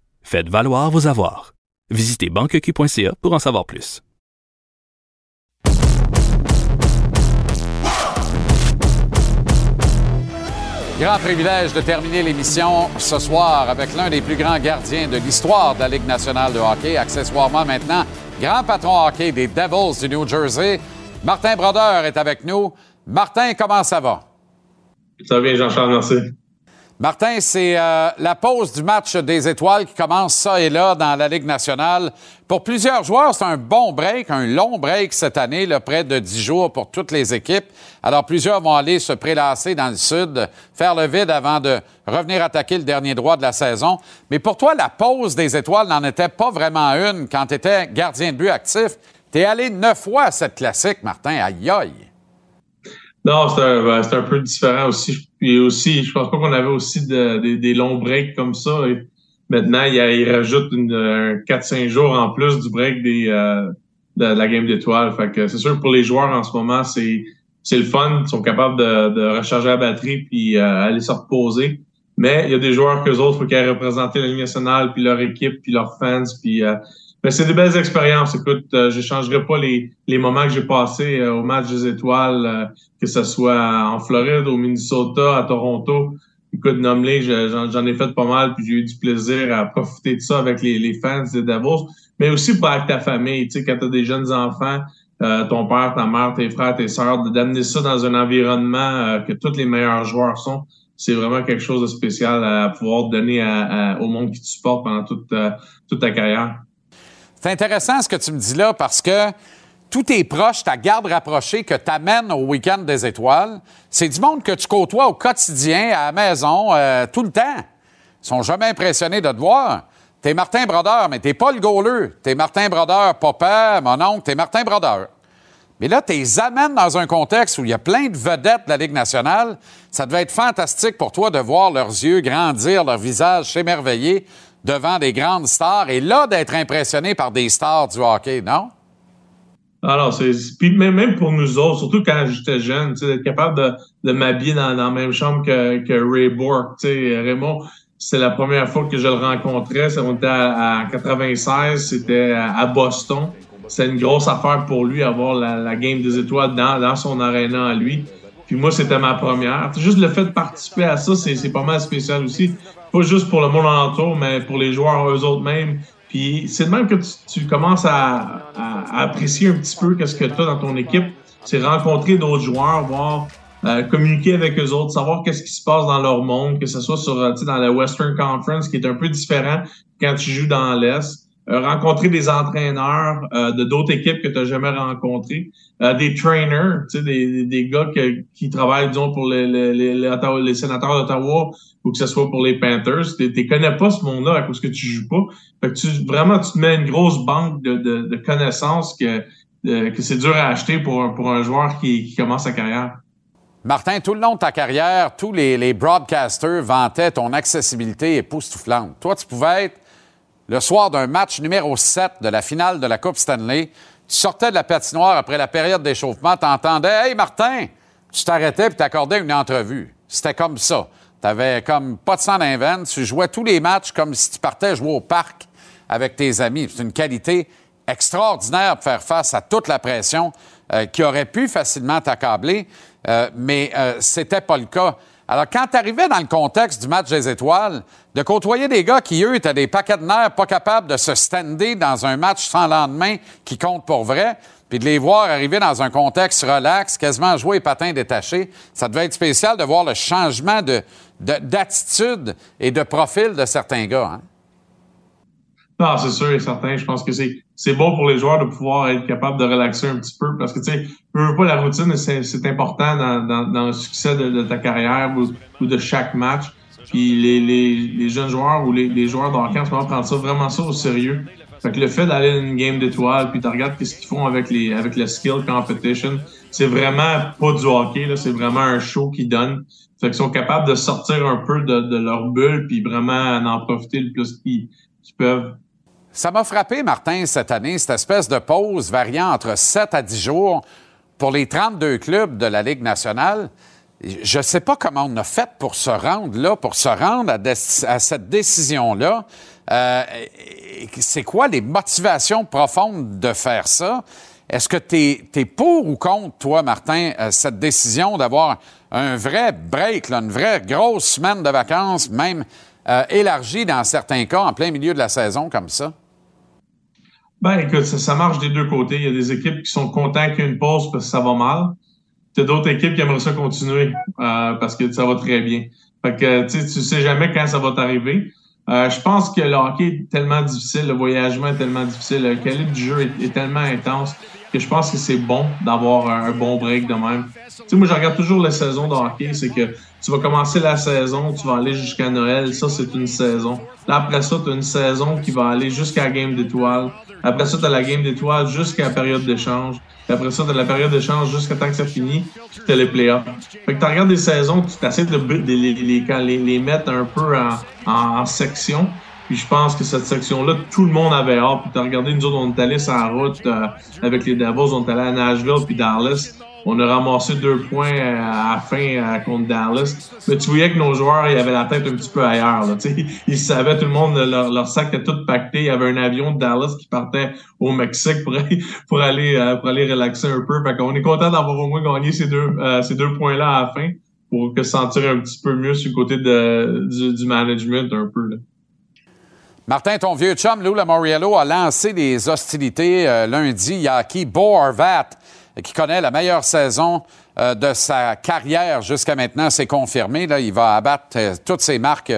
Faites valoir vos avoirs. Visitez banqueq.ca pour en savoir plus. Grand privilège de terminer l'émission ce soir avec l'un des plus grands gardiens de l'histoire de la Ligue nationale de hockey, accessoirement maintenant grand patron hockey des Devils du New Jersey. Martin Brodeur est avec nous. Martin, comment ça va? Ça va bien, Jean-Charles, merci. Martin, c'est euh, la pause du match des étoiles qui commence ça et là dans la Ligue nationale. Pour plusieurs joueurs, c'est un bon break, un long break cette année, là, près de 10 jours pour toutes les équipes. Alors, plusieurs vont aller se prélasser dans le sud, faire le vide avant de revenir attaquer le dernier droit de la saison. Mais pour toi, la pause des étoiles n'en était pas vraiment une quand tu étais gardien de but actif. Tu es allé neuf fois à cette classique, Martin. Aïe aïe. Non, c'est un, ben, un peu différent aussi. Puis aussi, je pense pas qu'on avait aussi de- de- des longs breaks comme ça. Et maintenant, il, il rajoute un 4-5 jours en plus du break des, euh, de, la game d'étoiles. Fait que c'est sûr que pour les joueurs en ce moment, c'est le fun. Ils sont capables de, recharger la batterie puis euh, aller se reposer. Mais il y a des joueurs qu'eux autres, faut qu'ils aient représenté la Ligue nationale, puis leur équipe, puis leurs fans, puis euh, ben, c'est des belles expériences. Écoute, euh, je changerai pas les, les moments que j'ai passés euh, au match des étoiles, euh, que ce soit en Floride, au Minnesota, à Toronto. Écoute, je- j'en ai fait pas mal, puis j'ai eu du plaisir à profiter de ça avec les, les fans des Devils, mais aussi pour avec ta famille. Tu sais, quand tu as des jeunes enfants, euh, ton père, ta mère, tes frères, tes sœurs, d'amener ça dans un environnement euh, que tous les meilleurs joueurs sont, c'est vraiment quelque chose de spécial à pouvoir donner à- à- au monde qui te supporte pendant toute, euh, toute ta carrière. C'est intéressant ce que tu me dis là parce que tous tes proches, ta garde rapprochée que tu amènes au week-end des étoiles, c'est du monde que tu côtoies au quotidien, à la maison, euh, tout le temps. Ils sont jamais impressionnés de te voir. T'es Martin Brodeur, mais t'es pas le goaleux. T'es Martin Brodeur, papa, mon oncle, t'es Martin Brodeur. Mais là, tu les amènes dans un contexte où il y a plein de vedettes de la Ligue nationale. Ça devait être fantastique pour toi de voir leurs yeux grandir, leur visage s'émerveiller devant des grandes stars et là, d'être impressionné par des stars du hockey, non? Alors, c'est. Puis même, pour nous autres, surtout quand j'étais jeune, d'être capable de, m'habiller dans, la même chambre que, que Ray Bork. Raymond, c'est la première fois que je le rencontrais. On était à, à 96, c'était à, Boston. C'était une grosse affaire pour lui, avoir la, game des étoiles dans, dans son aréna à lui. Puis moi, c'était ma première. Juste le fait de participer à ça, c'est c'est pas mal spécial aussi. Pas juste pour le monde alentour, mais pour les joueurs eux autres mêmes. Puis c'est de même que tu, commences à, apprécier un petit peu qu'est-ce que tu as dans ton équipe. C'est rencontrer d'autres joueurs, voir, euh, communiquer avec eux autres, savoir qu'est-ce qui se passe dans leur monde, que ce soit sur, euh, dans la Western Conference, qui est un peu différent quand tu joues dans l'Est. Euh, rencontrer des entraîneurs euh, de d'autres équipes que tu n'as jamais rencontrés, euh, des trainers, tu sais, des, des, gars que- qui travaillent, disons, pour les, les, les, les sénateurs d'Ottawa ou que ce soit pour les Panthers. Tu ne connais pas ce monde-là à cause que tu joues pas. Fait que tu, vraiment, tu te mets une grosse banque de, de, de connaissances que, que c'est dur à acheter pour, pour un joueur qui, qui commence sa carrière. Martin, tout le long de ta carrière, tous les, les broadcasters vantaient ton accessibilité époustouflante. Toi, tu pouvais être le soir d'un match numéro 7 de la finale de la Coupe Stanley. Tu sortais de la patinoire après la période d'échauffement, t'entendais Hey Martin! Tu t'arrêtais et t'accordais une entrevue. C'était comme ça. T'avais comme pas de sang veines. Tu jouais tous les matchs comme si tu partais jouer au parc avec tes amis. C'est une qualité extraordinaire pour faire face à toute la pression euh, qui aurait pu facilement t'accabler, euh, mais euh, c'était pas le cas. Alors, quand tu arrivais dans le contexte du match des étoiles, de côtoyer des gars qui, eux, étaient des paquets de nerfs, pas capables de se stander dans un match sans lendemain qui compte pour vrai, puis de les voir arriver dans un contexte relax, quasiment jouer patins détachés, ça devait être spécial de voir le changement de- d'attitude et de profil de certains gars. hein. Non, c'est sûr et certain. Je pense que c'est, c'est bon pour les joueurs de pouvoir être capable de relaxer un petit peu parce que, tu sais, veux, pas la routine, c'est, c'est important dans, dans, dans le succès de, ta carrière ou, de chaque match. Puis les, les, les jeunes joueurs ou les, les joueurs de hockey en ce moment prennent ça vraiment ça au sérieux. Fait que le fait d'aller dans une game d'étoiles, puis tu regardes qu'est-ce qu'ils font avec les avec le skill competition, c'est vraiment pas du hockey, là, c'est vraiment un show qu'ils donnent. Fait qu'ils sont capables de sortir un peu de, de leur bulle, puis vraiment en profiter le plus qu'ils peuvent. Ça m'a frappé, Martin, cette année, cette espèce de pause variant entre 7 à 10 jours pour les 32 clubs de la Ligue nationale. Je ne sais pas comment on a fait pour se rendre là, pour se rendre à, cette décision-là. Euh, c'est quoi les motivations profondes de faire ça? Est-ce que tu es, pour ou contre, toi, Martin, euh, cette décision d'avoir un vrai break, une vraie grosse semaine de vacances, même euh, élargie dans certains cas, en plein milieu de la saison comme ça? Ben, écoute, ça, ça marche des deux côtés. Il y a des équipes qui sont contentes qu'il y ait une pause parce que ça va mal. Tu as d'autres équipes qui aimeraient ça continuer euh, parce que ça va très bien. Fait que, tu sais, jamais quand ça va t'arriver. Euh, je pense que le hockey est tellement difficile, le voyagement est tellement difficile, le calibre du jeu est, tellement intense que je pense que c'est bon d'avoir un, un bon break de même. Tu sais, moi, je regarde toujours les saisons de hockey, c'est que tu vas commencer la saison, tu vas aller jusqu'à Noël, ça, c'est une saison. Là, après ça, tu as une saison qui va aller jusqu'à la game d'étoiles. Après ça, tu as la game d'étoiles jusqu'à la période d'échange. Après ça, tu as la période d'échange jusqu'à temps que ça finit. Puis tu as les playoffs. Fait que tu regardes des saisons, tu essaies de, de les, les, les, mettre un peu en, en, section. Puis je pense que cette section-là, tout le monde avait hâte. Puis tu as regardé, nous autres, on est allés sur la route euh, avec les Devils, on est allés à Nashville puis Dallas. On a ramassé deux points à la fin euh, contre Dallas. Mais tu voyais que nos joueurs, ils avaient la tête un petit peu ailleurs. Ils savaient, tout le monde, leur, sac était tout pacté. Il y avait un avion de Dallas qui partait au Mexique pour, aller, euh, pour aller relaxer un peu. Fait qu'on est content d'avoir au moins gagné ces deux, euh, deux points-là à la fin pour que se sentir un petit peu mieux sur le côté de, du, du management un peu. Martin, ton vieux chum, Lou Lamoriello, a lancé des hostilités lundi. Il a Horvat, qui connaît la meilleure saison de sa carrière jusqu'à maintenant, c'est confirmé. Il va abattre euh, toutes ses marques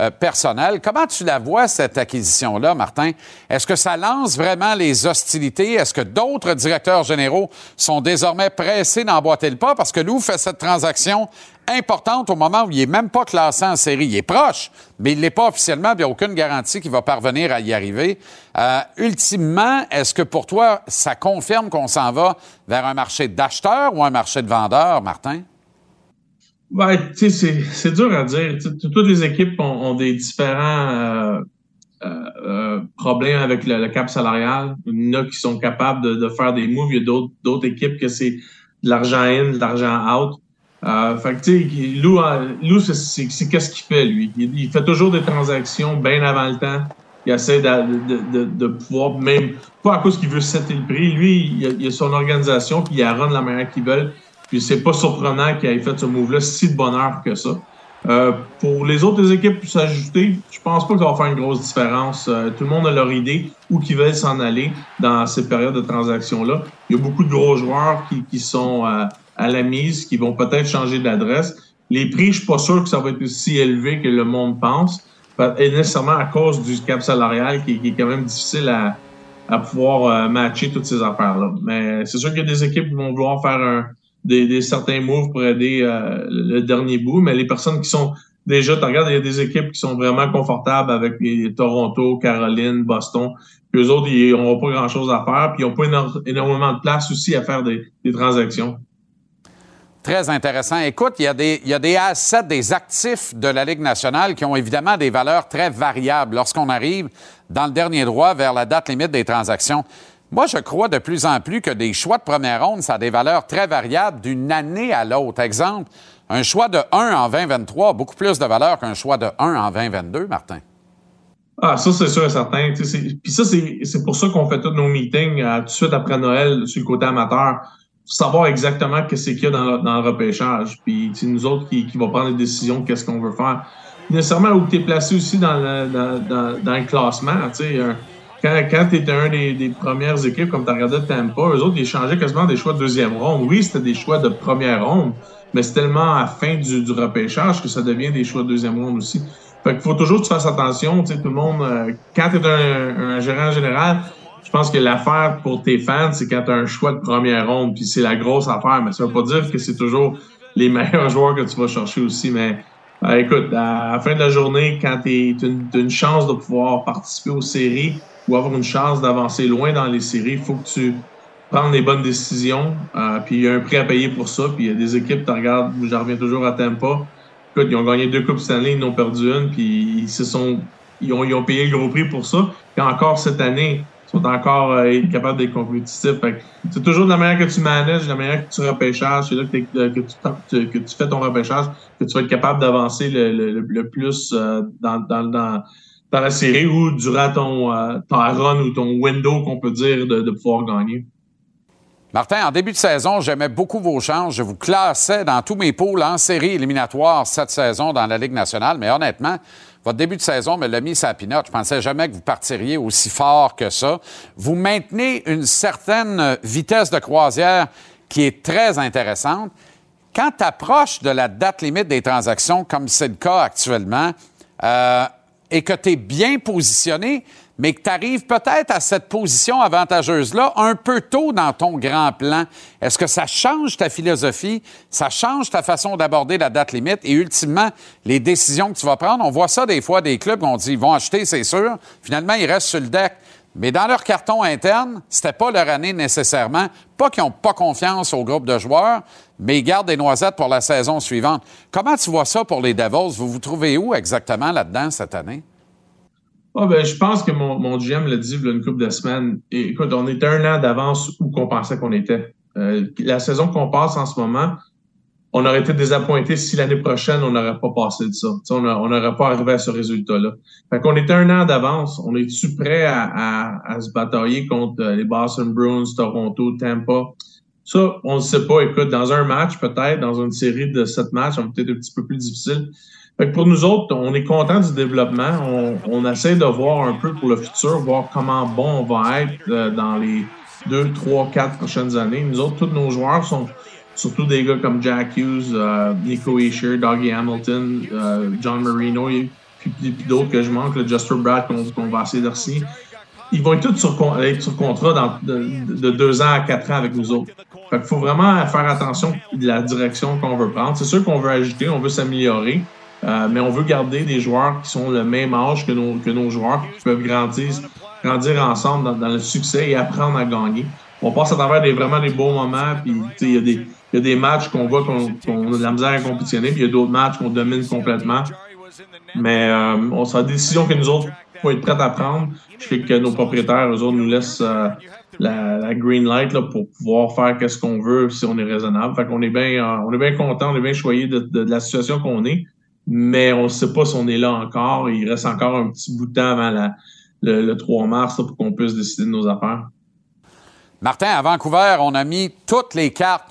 euh, personnelles. Comment tu la vois, cette acquisition-là, Martin? Est-ce que ça lance vraiment les hostilités? Est-ce que d'autres directeurs généraux sont désormais pressés d'emboîter le pas? Parce que Lou fait cette transaction importante au moment où il n'est même pas classé en série. Il est proche, mais il ne l'est pas officiellement. Il n'y a aucune garantie qu'il va parvenir à y arriver. Euh, ultimement, est-ce que pour toi, ça confirme qu'on s'en va vers un marché d'acheteurs ou un marché de vendeurs, Martin? Ouais, tu sais, c'est dur à dire. Toutes les équipes ont, des différents euh, euh, problèmes avec le, cap salarial. Il y en a qui sont capables de, faire des moves. Il y a d'autres équipes que c'est de l'argent in, de l'argent out. Euh, fait que, tu sais, Lou, Lou c'est qu'est-ce qu'il fait, lui? Il, fait toujours des transactions bien avant le temps. Il essaie de, pouvoir, même, pas à cause qu'il veut setter le prix. Lui, il a, son organisation, puis il a run la manière qu'ils veulent. Puis c'est pas surprenant qu'il ait fait ce move-là si de bonheur que ça. Euh, pour les autres équipes s'ajuster, je pense pas que ça va faire une grosse différence. Euh, tout le monde a leur idée où qu'ils veulent s'en aller dans ces périodes de transactions-là. Il y a beaucoup de gros joueurs qui, qui sont euh, à la mise, qui vont peut-être changer d'adresse. Les prix, je suis pas sûr que ça va être aussi élevé que le monde pense, et nécessairement à cause du cap salarial qui, qui est quand même difficile à, à pouvoir matcher toutes ces affaires-là. Mais c'est sûr qu'il y a des équipes qui vont vouloir faire un, des, certains moves pour aider euh, le dernier bout, mais les personnes qui sont déjà, tu regardes, il y a des équipes qui sont vraiment confortables avec les Toronto, Caroline, Boston. Puis eux autres, ils n'ont pas grand-chose à faire, puis ils n'ont pas énormément de place aussi à faire des, transactions. Très intéressant. Écoute, il y, a il y a des assets, des actifs de la Ligue nationale qui ont évidemment des valeurs très variables lorsqu'on arrive dans le dernier droit vers la date limite des transactions. Moi, je crois de plus en plus que des choix de première ronde, ça a des valeurs très variables d'une année à l'autre. Exemple, un choix de 1 en 2023 a beaucoup plus de valeur qu'un choix de 1 en 2022, Martin. Ah, ça, c'est sûr et certain. Puis ça, c'est pour ça qu'on fait tous nos meetings euh, tout de suite après Noël sur le côté amateur. savoir exactement qu'est-ce qu'il y a dans le, repêchage. Puis c'est nous autres qui, qui va prendre les décisions, qu'est-ce qu'on veut faire. Nécessairement où tu es placé aussi dans le, dans, dans, dans le classement. Tu sais, quand, quand tu étais un des, des premières équipes, comme tu regardé Tampa, eux autres, ils échangeaient quasiment des choix de deuxième ronde. Oui, c'était des choix de première ronde, mais c'est tellement à la fin du, du repêchage que ça devient des choix de deuxième ronde aussi. Fait qu'il faut toujours que tu fasses attention. Tu sais, tout le monde, euh, quand tu es un, un gérant général, je pense que l'affaire pour tes fans, c'est quand tu as un choix de première ronde, puis c'est la grosse affaire. Mais ça veut pas dire que c'est toujours les meilleurs joueurs que tu vas chercher aussi. Mais euh, écoute, à la fin de la journée, quand tu as une, une chance de pouvoir participer aux séries ou avoir une chance d'avancer loin dans les séries, il faut que tu prennes les bonnes décisions. Euh, puis il y a un prix à payer pour ça. Puis il y a des équipes, tu regardes, je reviens toujours à Tampa. Écoute, ils ont gagné deux Coupes Stanley, ils en ont perdu une, puis ils se sont. Ils ont, payé le gros prix pour ça. Puis encore cette année, ils sont encore euh, capables d'être compétitifs. C'est toujours de la manière que tu manages, de la manière que tu repêchages, c'est là que, tu, fais ton repêchage, que tu vas être capable d'avancer le plus euh, dans, dans, dans, dans la série ou durant ton, euh, ton run ou ton window qu'on peut dire de, pouvoir gagner. Martin, en début de saison, j'aimais beaucoup vos chances. Je vous classais dans tous mes pôles en série éliminatoire cette saison dans la Ligue nationale. Mais honnêtement, votre début de saison me l'a mis sa pinote. Je pensais jamais que vous partiriez aussi fort que ça. Vous maintenez une certaine vitesse de croisière qui est très intéressante. Quand tu approches de la date limite des transactions, comme c'est le cas actuellement, euh, et que tu es bien positionné, mais que tu arrives peut-être à cette position avantageuse-là un peu tôt dans ton grand plan, est-ce que ça change ta philosophie, ça change ta façon d'aborder la date limite? Et ultimement les décisions que tu vas prendre? On voit ça des fois des clubs, on dit ils vont acheter, c'est sûr. Finalement, ils restent sur le deck. Mais dans leur carton interne, c'était pas leur année nécessairement. Pas qu'ils n'ont pas confiance au groupe de joueurs, mais ils gardent des noisettes pour la saison suivante. Comment tu vois ça pour les Devils? Vous vous trouvez où exactement là-dedans cette année? Ah ben, je pense que mon, GM l'a dit il une couple de semaines. Écoute, on était un an d'avance où qu'on pensait qu'on était. Euh, la saison qu'on passe en ce moment, on aurait été désappointé si l'année prochaine, on n'aurait pas passé de ça. On on n'aurait pas arrivé à ce résultat-là. Fait qu'on était un an d'avance. On est-tu prêt à, se batailler contre euh, les Boston Bruins, Toronto, Tampa? Ça, on ne sait pas. Écoute, dans un match, peut-être, dans une série de sept matchs, va peut-être un petit peu plus difficile. Fait pour nous autres, on est content du développement. On, on essaie de voir un peu pour le futur, voir comment bon on va être euh, dans les deux, trois, quatre prochaines années. Nous autres, tous nos joueurs sont surtout des gars comme Jack Hughes, euh, Nico Asher, Dougie Hamilton, euh, John Marino, et puis, d'autres que je manque, le Justin Brad qu'on va essayer de signer. Ils vont être tous sur, sur contrat de, de deux ans à quatre ans avec nous autres. Fait qu'il faut vraiment faire attention de la direction qu'on veut prendre. C'est sûr qu'on veut ajouter, on veut s'améliorer, euh, mais on veut garder des joueurs qui sont le même âge que nos, que nos joueurs, qui peuvent grandir, grandir ensemble dans, dans le succès et apprendre à gagner. On passe à travers des, vraiment des beaux moments, puis il y, a des- il y a des matchs qu'on voit qu'on a de la misère à compétitionner, puis il y a d'autres matchs qu'on domine complètement. Mais euh, on c'est la décision que nous autres faut être prêts à prendre. Je sais que nos propriétaires, eux autres, nous laissent euh, la, la green light là, pour pouvoir faire qu'est-ce qu'on veut si on est raisonnable. Fait qu'on est bien, euh, on est bien content, on est bien choyé de, de- de la situation qu'on est, mais on ne sait pas si on est là encore. Il reste encore un petit bout de temps avant la- le, le 3 mars là, pour qu'on puisse décider de nos affaires. Martin, à Vancouver, on a mis toutes les cartes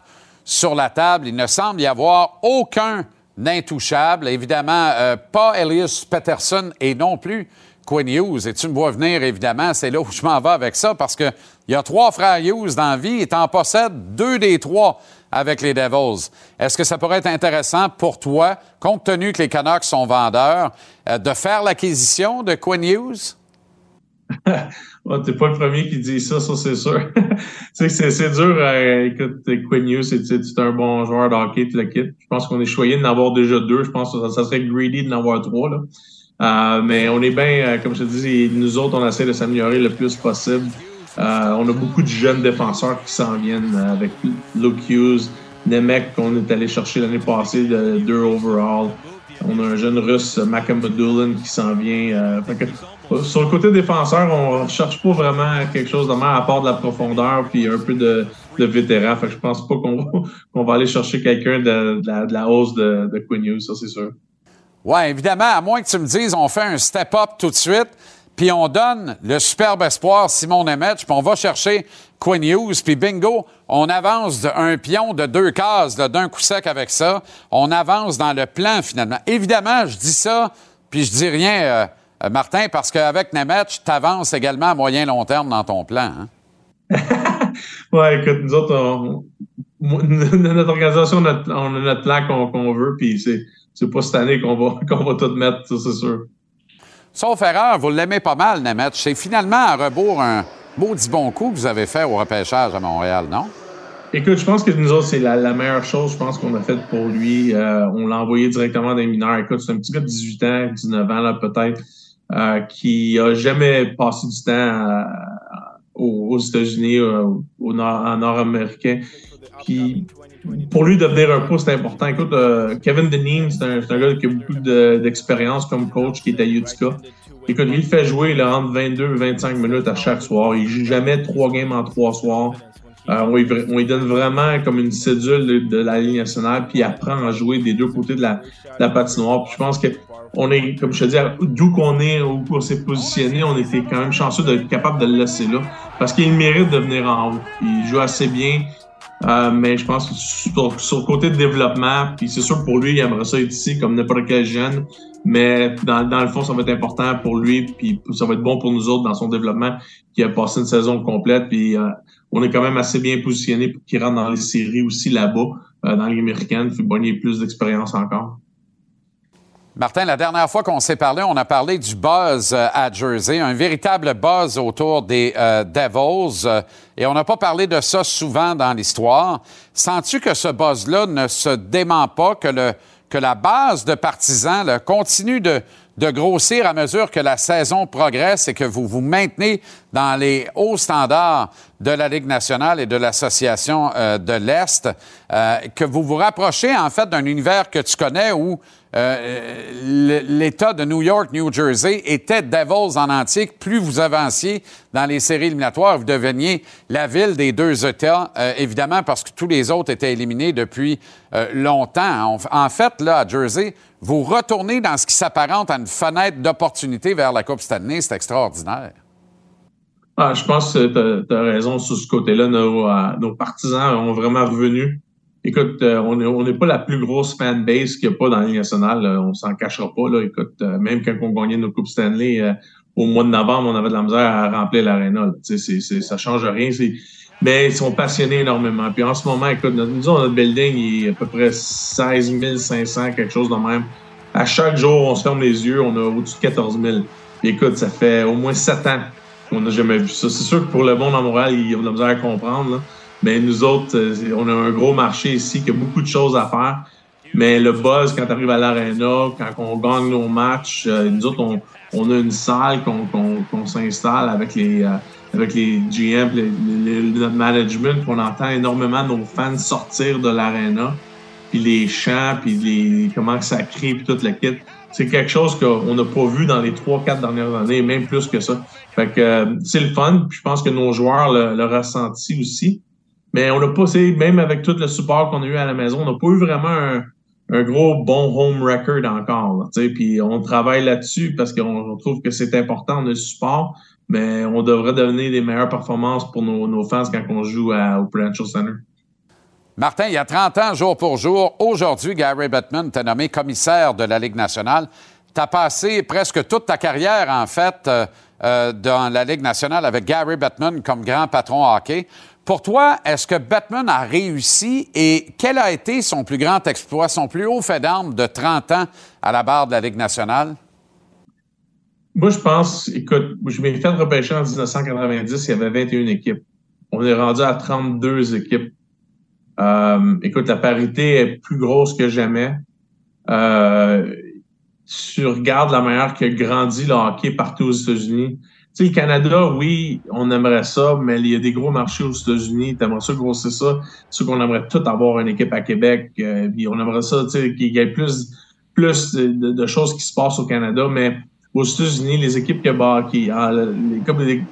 sur la table. Il ne semble y avoir aucun intouchable. Évidemment, euh, pas Elias Peterson et non plus Quinn Hughes. Et tu me vois venir, évidemment, c'est là où je m'en vais avec ça, parce qu'il y a trois frères Hughes dans la vie et t'en possèdes deux des trois avec les Devils. Est-ce que ça pourrait être intéressant pour toi, compte tenu que les Canucks sont vendeurs, euh, de faire l'acquisition de Quinn Hughes? T'es pas le premier qui dit ça, ça c'est sûr. c'est dur. euh, écoute, Quinn Hughes, c'est un bon joueur de hockey, tu le quittes. Je pense qu'on est choyé d'en avoir déjà deux. Je pense que ça, serait greedy d'en avoir trois. Là. Euh, mais on est bien, euh, comme je te dis, nous autres, on essaie de s'améliorer le plus possible. Euh, on a beaucoup de jeunes défenseurs qui s'en viennent euh, avec Luke Hughes, Nemec qu'on est allé chercher l'année passée de deux overall. On a un jeune russe, Makam Doolin, qui s'en vient. euh, fait que, sur le côté défenseur, on ne cherche pas vraiment quelque chose de mal à part de la profondeur puis un peu de, de vétéran. Fait que je pense pas qu'on va, va aller chercher quelqu'un de, de la, hausse de, de Quinn Hughes, ça c'est sûr. Oui, évidemment, à moins que tu me dises, on fait un step-up tout de suite, puis on donne le superbe espoir Simon Nemeth, puis on va chercher Quinn Hughes. Puis bingo, on avance d'un pion de deux cases, d'un coup sec avec ça. On avance dans le plan, finalement. Évidemment, je dis ça, puis je dis rien, euh, euh, Martin, parce qu'avec Nemeth, tu avances également à moyen-long terme dans ton plan. hein? Ouais, écoute, nous autres, on- notre organisation, on a notre plan qu'on veut, puis c'est pas cette année qu'on va, qu'on va tout mettre, ça, c'est sûr. Sauf erreur, vous l'aimez pas mal, Nemeth. C'est finalement à rebours un maudit bon coup que vous avez fait au repêchage à Montréal, non? Écoute, je pense que nous autres, c'est la, la meilleure chose, je pense, qu'on a faite pour lui. Euh, on l'a envoyé directement dans les mineurs. Écoute, c'est un petit gars de 18 ans, 19 ans, là, peut-être, euh, qui a jamais passé du temps à- aux, États-Unis, euh, au nord, en nord-américain. Puis, pour lui, devenir un pro, c'est important. Écoute, euh, Kevin Deneen, c'est un, un gars qui a beaucoup de- d'expérience comme coach, qui est à Utica. Écoute, il fait jouer là, entre 22 et 25 minutes à chaque soir. Il joue jamais trois games en trois soirs. Euh, on, lui, on donne vraiment comme une cédule de, de la Ligue nationale, puis il apprend à jouer des deux côtés de la, de la patinoire. Je pense que on est, comme je te dis, d'où qu'on est, où on s'est positionné, on était quand même chanceux d'être capable de le laisser là, parce qu'il mérite de venir en haut. Il joue assez bien, euh, mais je pense que sur, sur le côté de développement, puis c'est sûr pour lui, il aimerait ça être ici comme n'importe quel jeune, mais dans, dans le fond, ça va être important pour lui, puis ça va être bon pour nous autres dans son développement, qui a passé une saison complète, puis euh, on est quand même assez bien positionné pour qu'il rentre dans les séries aussi là-bas, euh, dans les américaines, puis gagner plus d'expérience encore. Martin, la dernière fois qu'on s'est parlé, on a parlé du buzz euh, à Jersey, un véritable buzz autour des euh, Devils, et on n'a pas parlé de ça souvent dans l'histoire. Sens-tu que ce buzz-là ne se dément pas, que, le, que la base de partisans continue de, de grossir à mesure que la saison progresse et que vous vous maintenez dans les hauts standards de la Ligue nationale et de l'Association euh, de l'Est, euh, que vous vous rapprochez en fait d'un univers que tu connais où euh, l'État de New York, New Jersey était Devils en entier. Plus vous avanciez dans les séries éliminatoires, vous deveniez la ville des deux États, euh, évidemment parce que tous les autres étaient éliminés depuis euh, longtemps. En, fait, là, à Jersey, vous retournez dans ce qui s'apparente à une fenêtre d'opportunité vers la Coupe Stanley. C'est extraordinaire. Ah, je pense que tu as, raison sur ce côté-là. Nos partisans ont vraiment revenu. Écoute, euh, on n'est pas la plus grosse fanbase qu'il n'y a pas dans la Ligue nationale. là. on s'en cachera pas. Là. Écoute, euh, même quand on gagnait nos Coupes Stanley euh, au mois de novembre, on avait de la misère à remplir l'aréna. Ça change rien. Mais ils sont passionnés énormément. Puis en ce moment, écoute, notre, nous, notre building il est à peu près 16 500, quelque chose de même. À chaque jour, on se ferme les yeux, on a au-dessus de 14 000. Puis écoute, ça fait au moins 7 ans qu'on n'a jamais vu ça. C'est sûr que pour le monde à Montréal, ils ont de la misère à comprendre. là. Mais nous autres, euh, on a un gros marché ici qui a beaucoup de choses à faire. Mais le buzz, quand tu arrives à l'aréna, quand on gagne nos matchs, euh, nous autres, on, on a une salle qu'on qu'on- qu'on s'installe avec les, euh, avec les GM, les- les- notre management, puis on entend énormément nos fans sortir de l'aréna, puis les chants, puis les, comment que ça crie, puis tout le kit. C'est quelque chose qu'on n'a pas vu dans les trois, quatre dernières années, même plus que ça. Fait que c'est le fun, puis je pense que nos joueurs le, le ressenti aussi. Mais on n'a pas, même avec tout le support qu'on a eu à la maison, on n'a pas eu vraiment un, gros bon home record encore. Puis on travaille là-dessus parce qu'on on trouve que c'est important, le support, mais on devrait donner des meilleures performances pour nos, fans quand on joue au Prudential Center. Martin, il y a 30 ans, jour pour jour, aujourd'hui, Gary Bettman t'a nommé commissaire de la Ligue nationale. Tu as passé presque toute ta carrière, en fait, euh, euh, dans la Ligue nationale avec Gary Bettman comme grand patron hockey. Pour toi, est-ce que Bettman a réussi et quel a été son plus grand exploit, son plus haut fait d'armes de 30 ans à la barre de la Ligue nationale? Moi, je pense, écoute, je m'ai fait repêcher en 1990, il y avait 21 équipes. On est rendu à 32 équipes. Euh, écoute, la parité est plus grosse que jamais. Euh, tu regardes la manière que grandit le hockey partout aux États-Unis. Sais, le Canada, oui, on aimerait ça, mais il y a des gros marchés aux États-Unis. T'aimerais ça grossir ça? C'est qu'on aimerait tout avoir une équipe à Québec. euh, puis on aimerait ça, tu sais, qu'il y ait plus, de, choses qui se passent au Canada, mais aux États-Unis, les équipes que bah, qui, ah,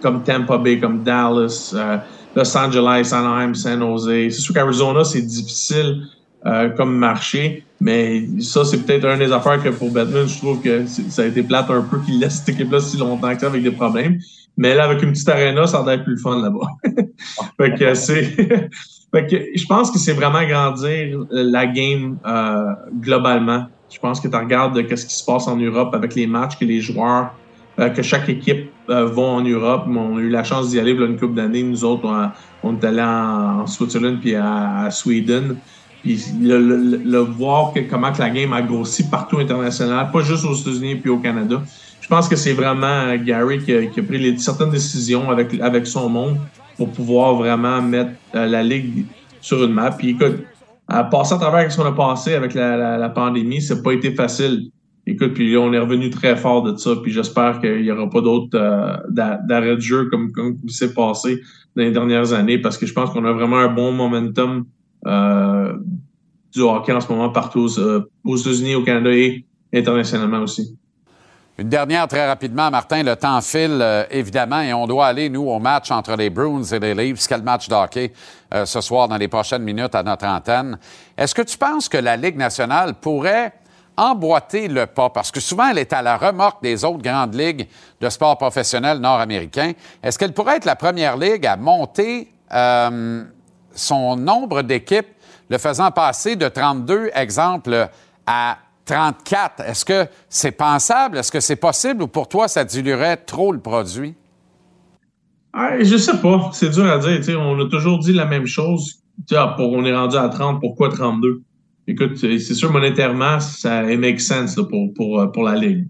comme Tampa Bay, comme Dallas, euh, Los Angeles, Anaheim, San Jose. C'est sûr qu'Arizona, c'est difficile euh, comme marché, mais ça, c'est peut-être une des affaires que pour Batman, je trouve que ça a été plate un peu qu'il laisse cette équipe-là si longtemps que ça avec des problèmes. Mais là, avec une petite arena, ça doit être plus le fun là-bas. fait que c'est. fait que je pense que c'est vraiment agrandir la game euh, globalement. Je pense que tu regardes de ce qui se passe en Europe avec les matchs que les joueurs, euh, que chaque équipe euh, vont en Europe. On a eu la chance d'y aller il y a une couple d'années. Nous autres, on, on est allés en, en Switzerland puis à, à Sweden. Puis le, le, le voir que, comment que la game a grossi partout international, pas juste aux États-Unis puis au Canada. Je pense que c'est vraiment Gary qui a, qui a pris les, certaines décisions avec, avec son monde pour pouvoir vraiment mettre euh, la ligue sur une map. Puis écoute, à passer à travers ce qu'on a passé avec la, la, la pandémie, n'a pas été facile. Écoute, puis on est revenu très fort de ça, puis j'espère qu'il n'y aura pas d'autres euh, d'arrêt de jeu comme, comme s'est passé dans les dernières années, parce que je pense qu'on a vraiment un bon momentum euh, du hockey en ce moment partout aux, aux États-Unis, au Canada et internationalement aussi. Une dernière très rapidement, Martin. Le temps file, euh, évidemment, et on doit aller, nous, au match entre les Bruins et les Leafs. Quel match d'hockey euh, ce soir dans les prochaines minutes à notre antenne. Est-ce que tu penses que la Ligue nationale pourrait emboîter le pas? Parce que souvent, elle est à la remorque des autres grandes ligues de sport professionnel nord-américain. Est-ce qu'elle pourrait être la première ligue à monter euh, son nombre d'équipes, le faisant passer de 32, exemple, à 34. Est-ce que c'est pensable? Est-ce que c'est possible ou pour toi, ça diluerait trop le produit? Ah, je sais pas. C'est dur à dire. On a toujours dit la même chose. Ah, on est rendu à 30, pourquoi 32? Écoute, c'est sûr, monétairement, ça make sense pour, pour, pour la Ligue.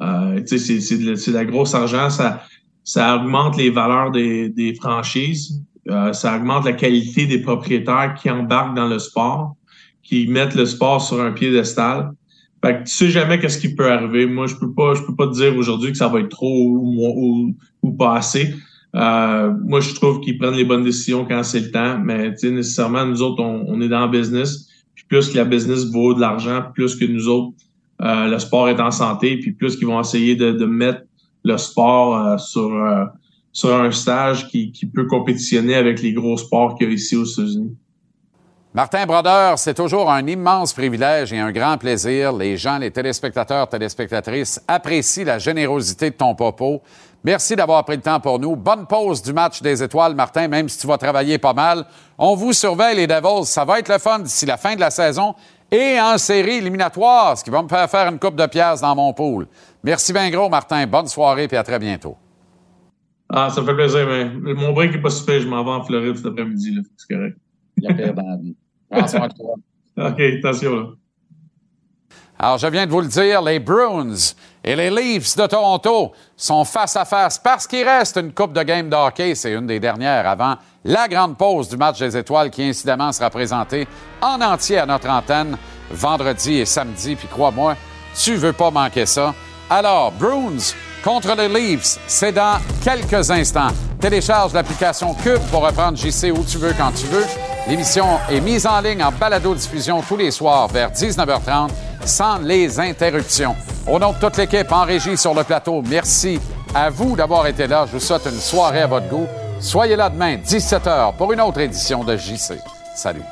Euh, c'est, de, la grosse argent. Ça, ça augmente les valeurs des franchises. Euh, ça augmente la qualité des propriétaires qui embarquent dans le sport, qui mettent le sport sur un piédestal. Fait que tu sais jamais qu'est-ce qui peut arriver. Moi, je peux pas, je peux pas te dire aujourd'hui que ça va être trop ou, ou, ou pas assez. Euh, moi, je trouve qu'ils prennent les bonnes décisions quand c'est le temps, mais nécessairement, nous autres, on, on, est dans le business. Puis plus que la business vaut de l'argent, plus que nous autres, euh, le sport est en santé, puis plus qu'ils vont essayer de, de mettre le sport euh, sur, euh, sur un stage qui, peut compétitionner avec les gros sports qu'il y a ici aux États-Unis. Martin Brodeur, c'est toujours un immense privilège et un grand plaisir. Les gens, les téléspectateurs, téléspectatrices apprécient la générosité de ton propos. Merci d'avoir pris le temps pour nous. Bonne pause du match des étoiles, Martin, même si tu vas travailler pas mal. On vous surveille, les Devils. Ça va être le fun d'ici la fin de la saison et en série éliminatoire, ce qui va me faire faire une coupe de pièces dans mon pool. Merci bien gros, Martin. Bonne soirée et à très bientôt. Ah, ça me fait plaisir, mais mon break n'est pas super. Je m'en vais en Floride cet après-midi. C'est correct. Il y a pire. OK, attention. Là. Alors, je viens de vous le dire, les Bruins et les Leafs de Toronto sont face à face parce qu'il reste une coupe de game de hockey. C'est une des dernières avant la grande pause du match des étoiles qui, incidemment, sera présentée en entier à notre antenne vendredi et samedi. Puis crois-moi, tu veux pas manquer ça. Alors, Bruins contre les Leafs, c'est dans quelques instants. Télécharge l'application Cube pour reprendre JC où tu veux, quand tu veux. L'émission est mise en ligne en balado-diffusion tous les soirs vers 19h30 sans les interruptions. Au nom de toute l'équipe en régie sur le plateau, merci à vous d'avoir été là. Je vous souhaite une soirée à votre goût. Soyez là demain, 17h, pour une autre édition de JC. Salut.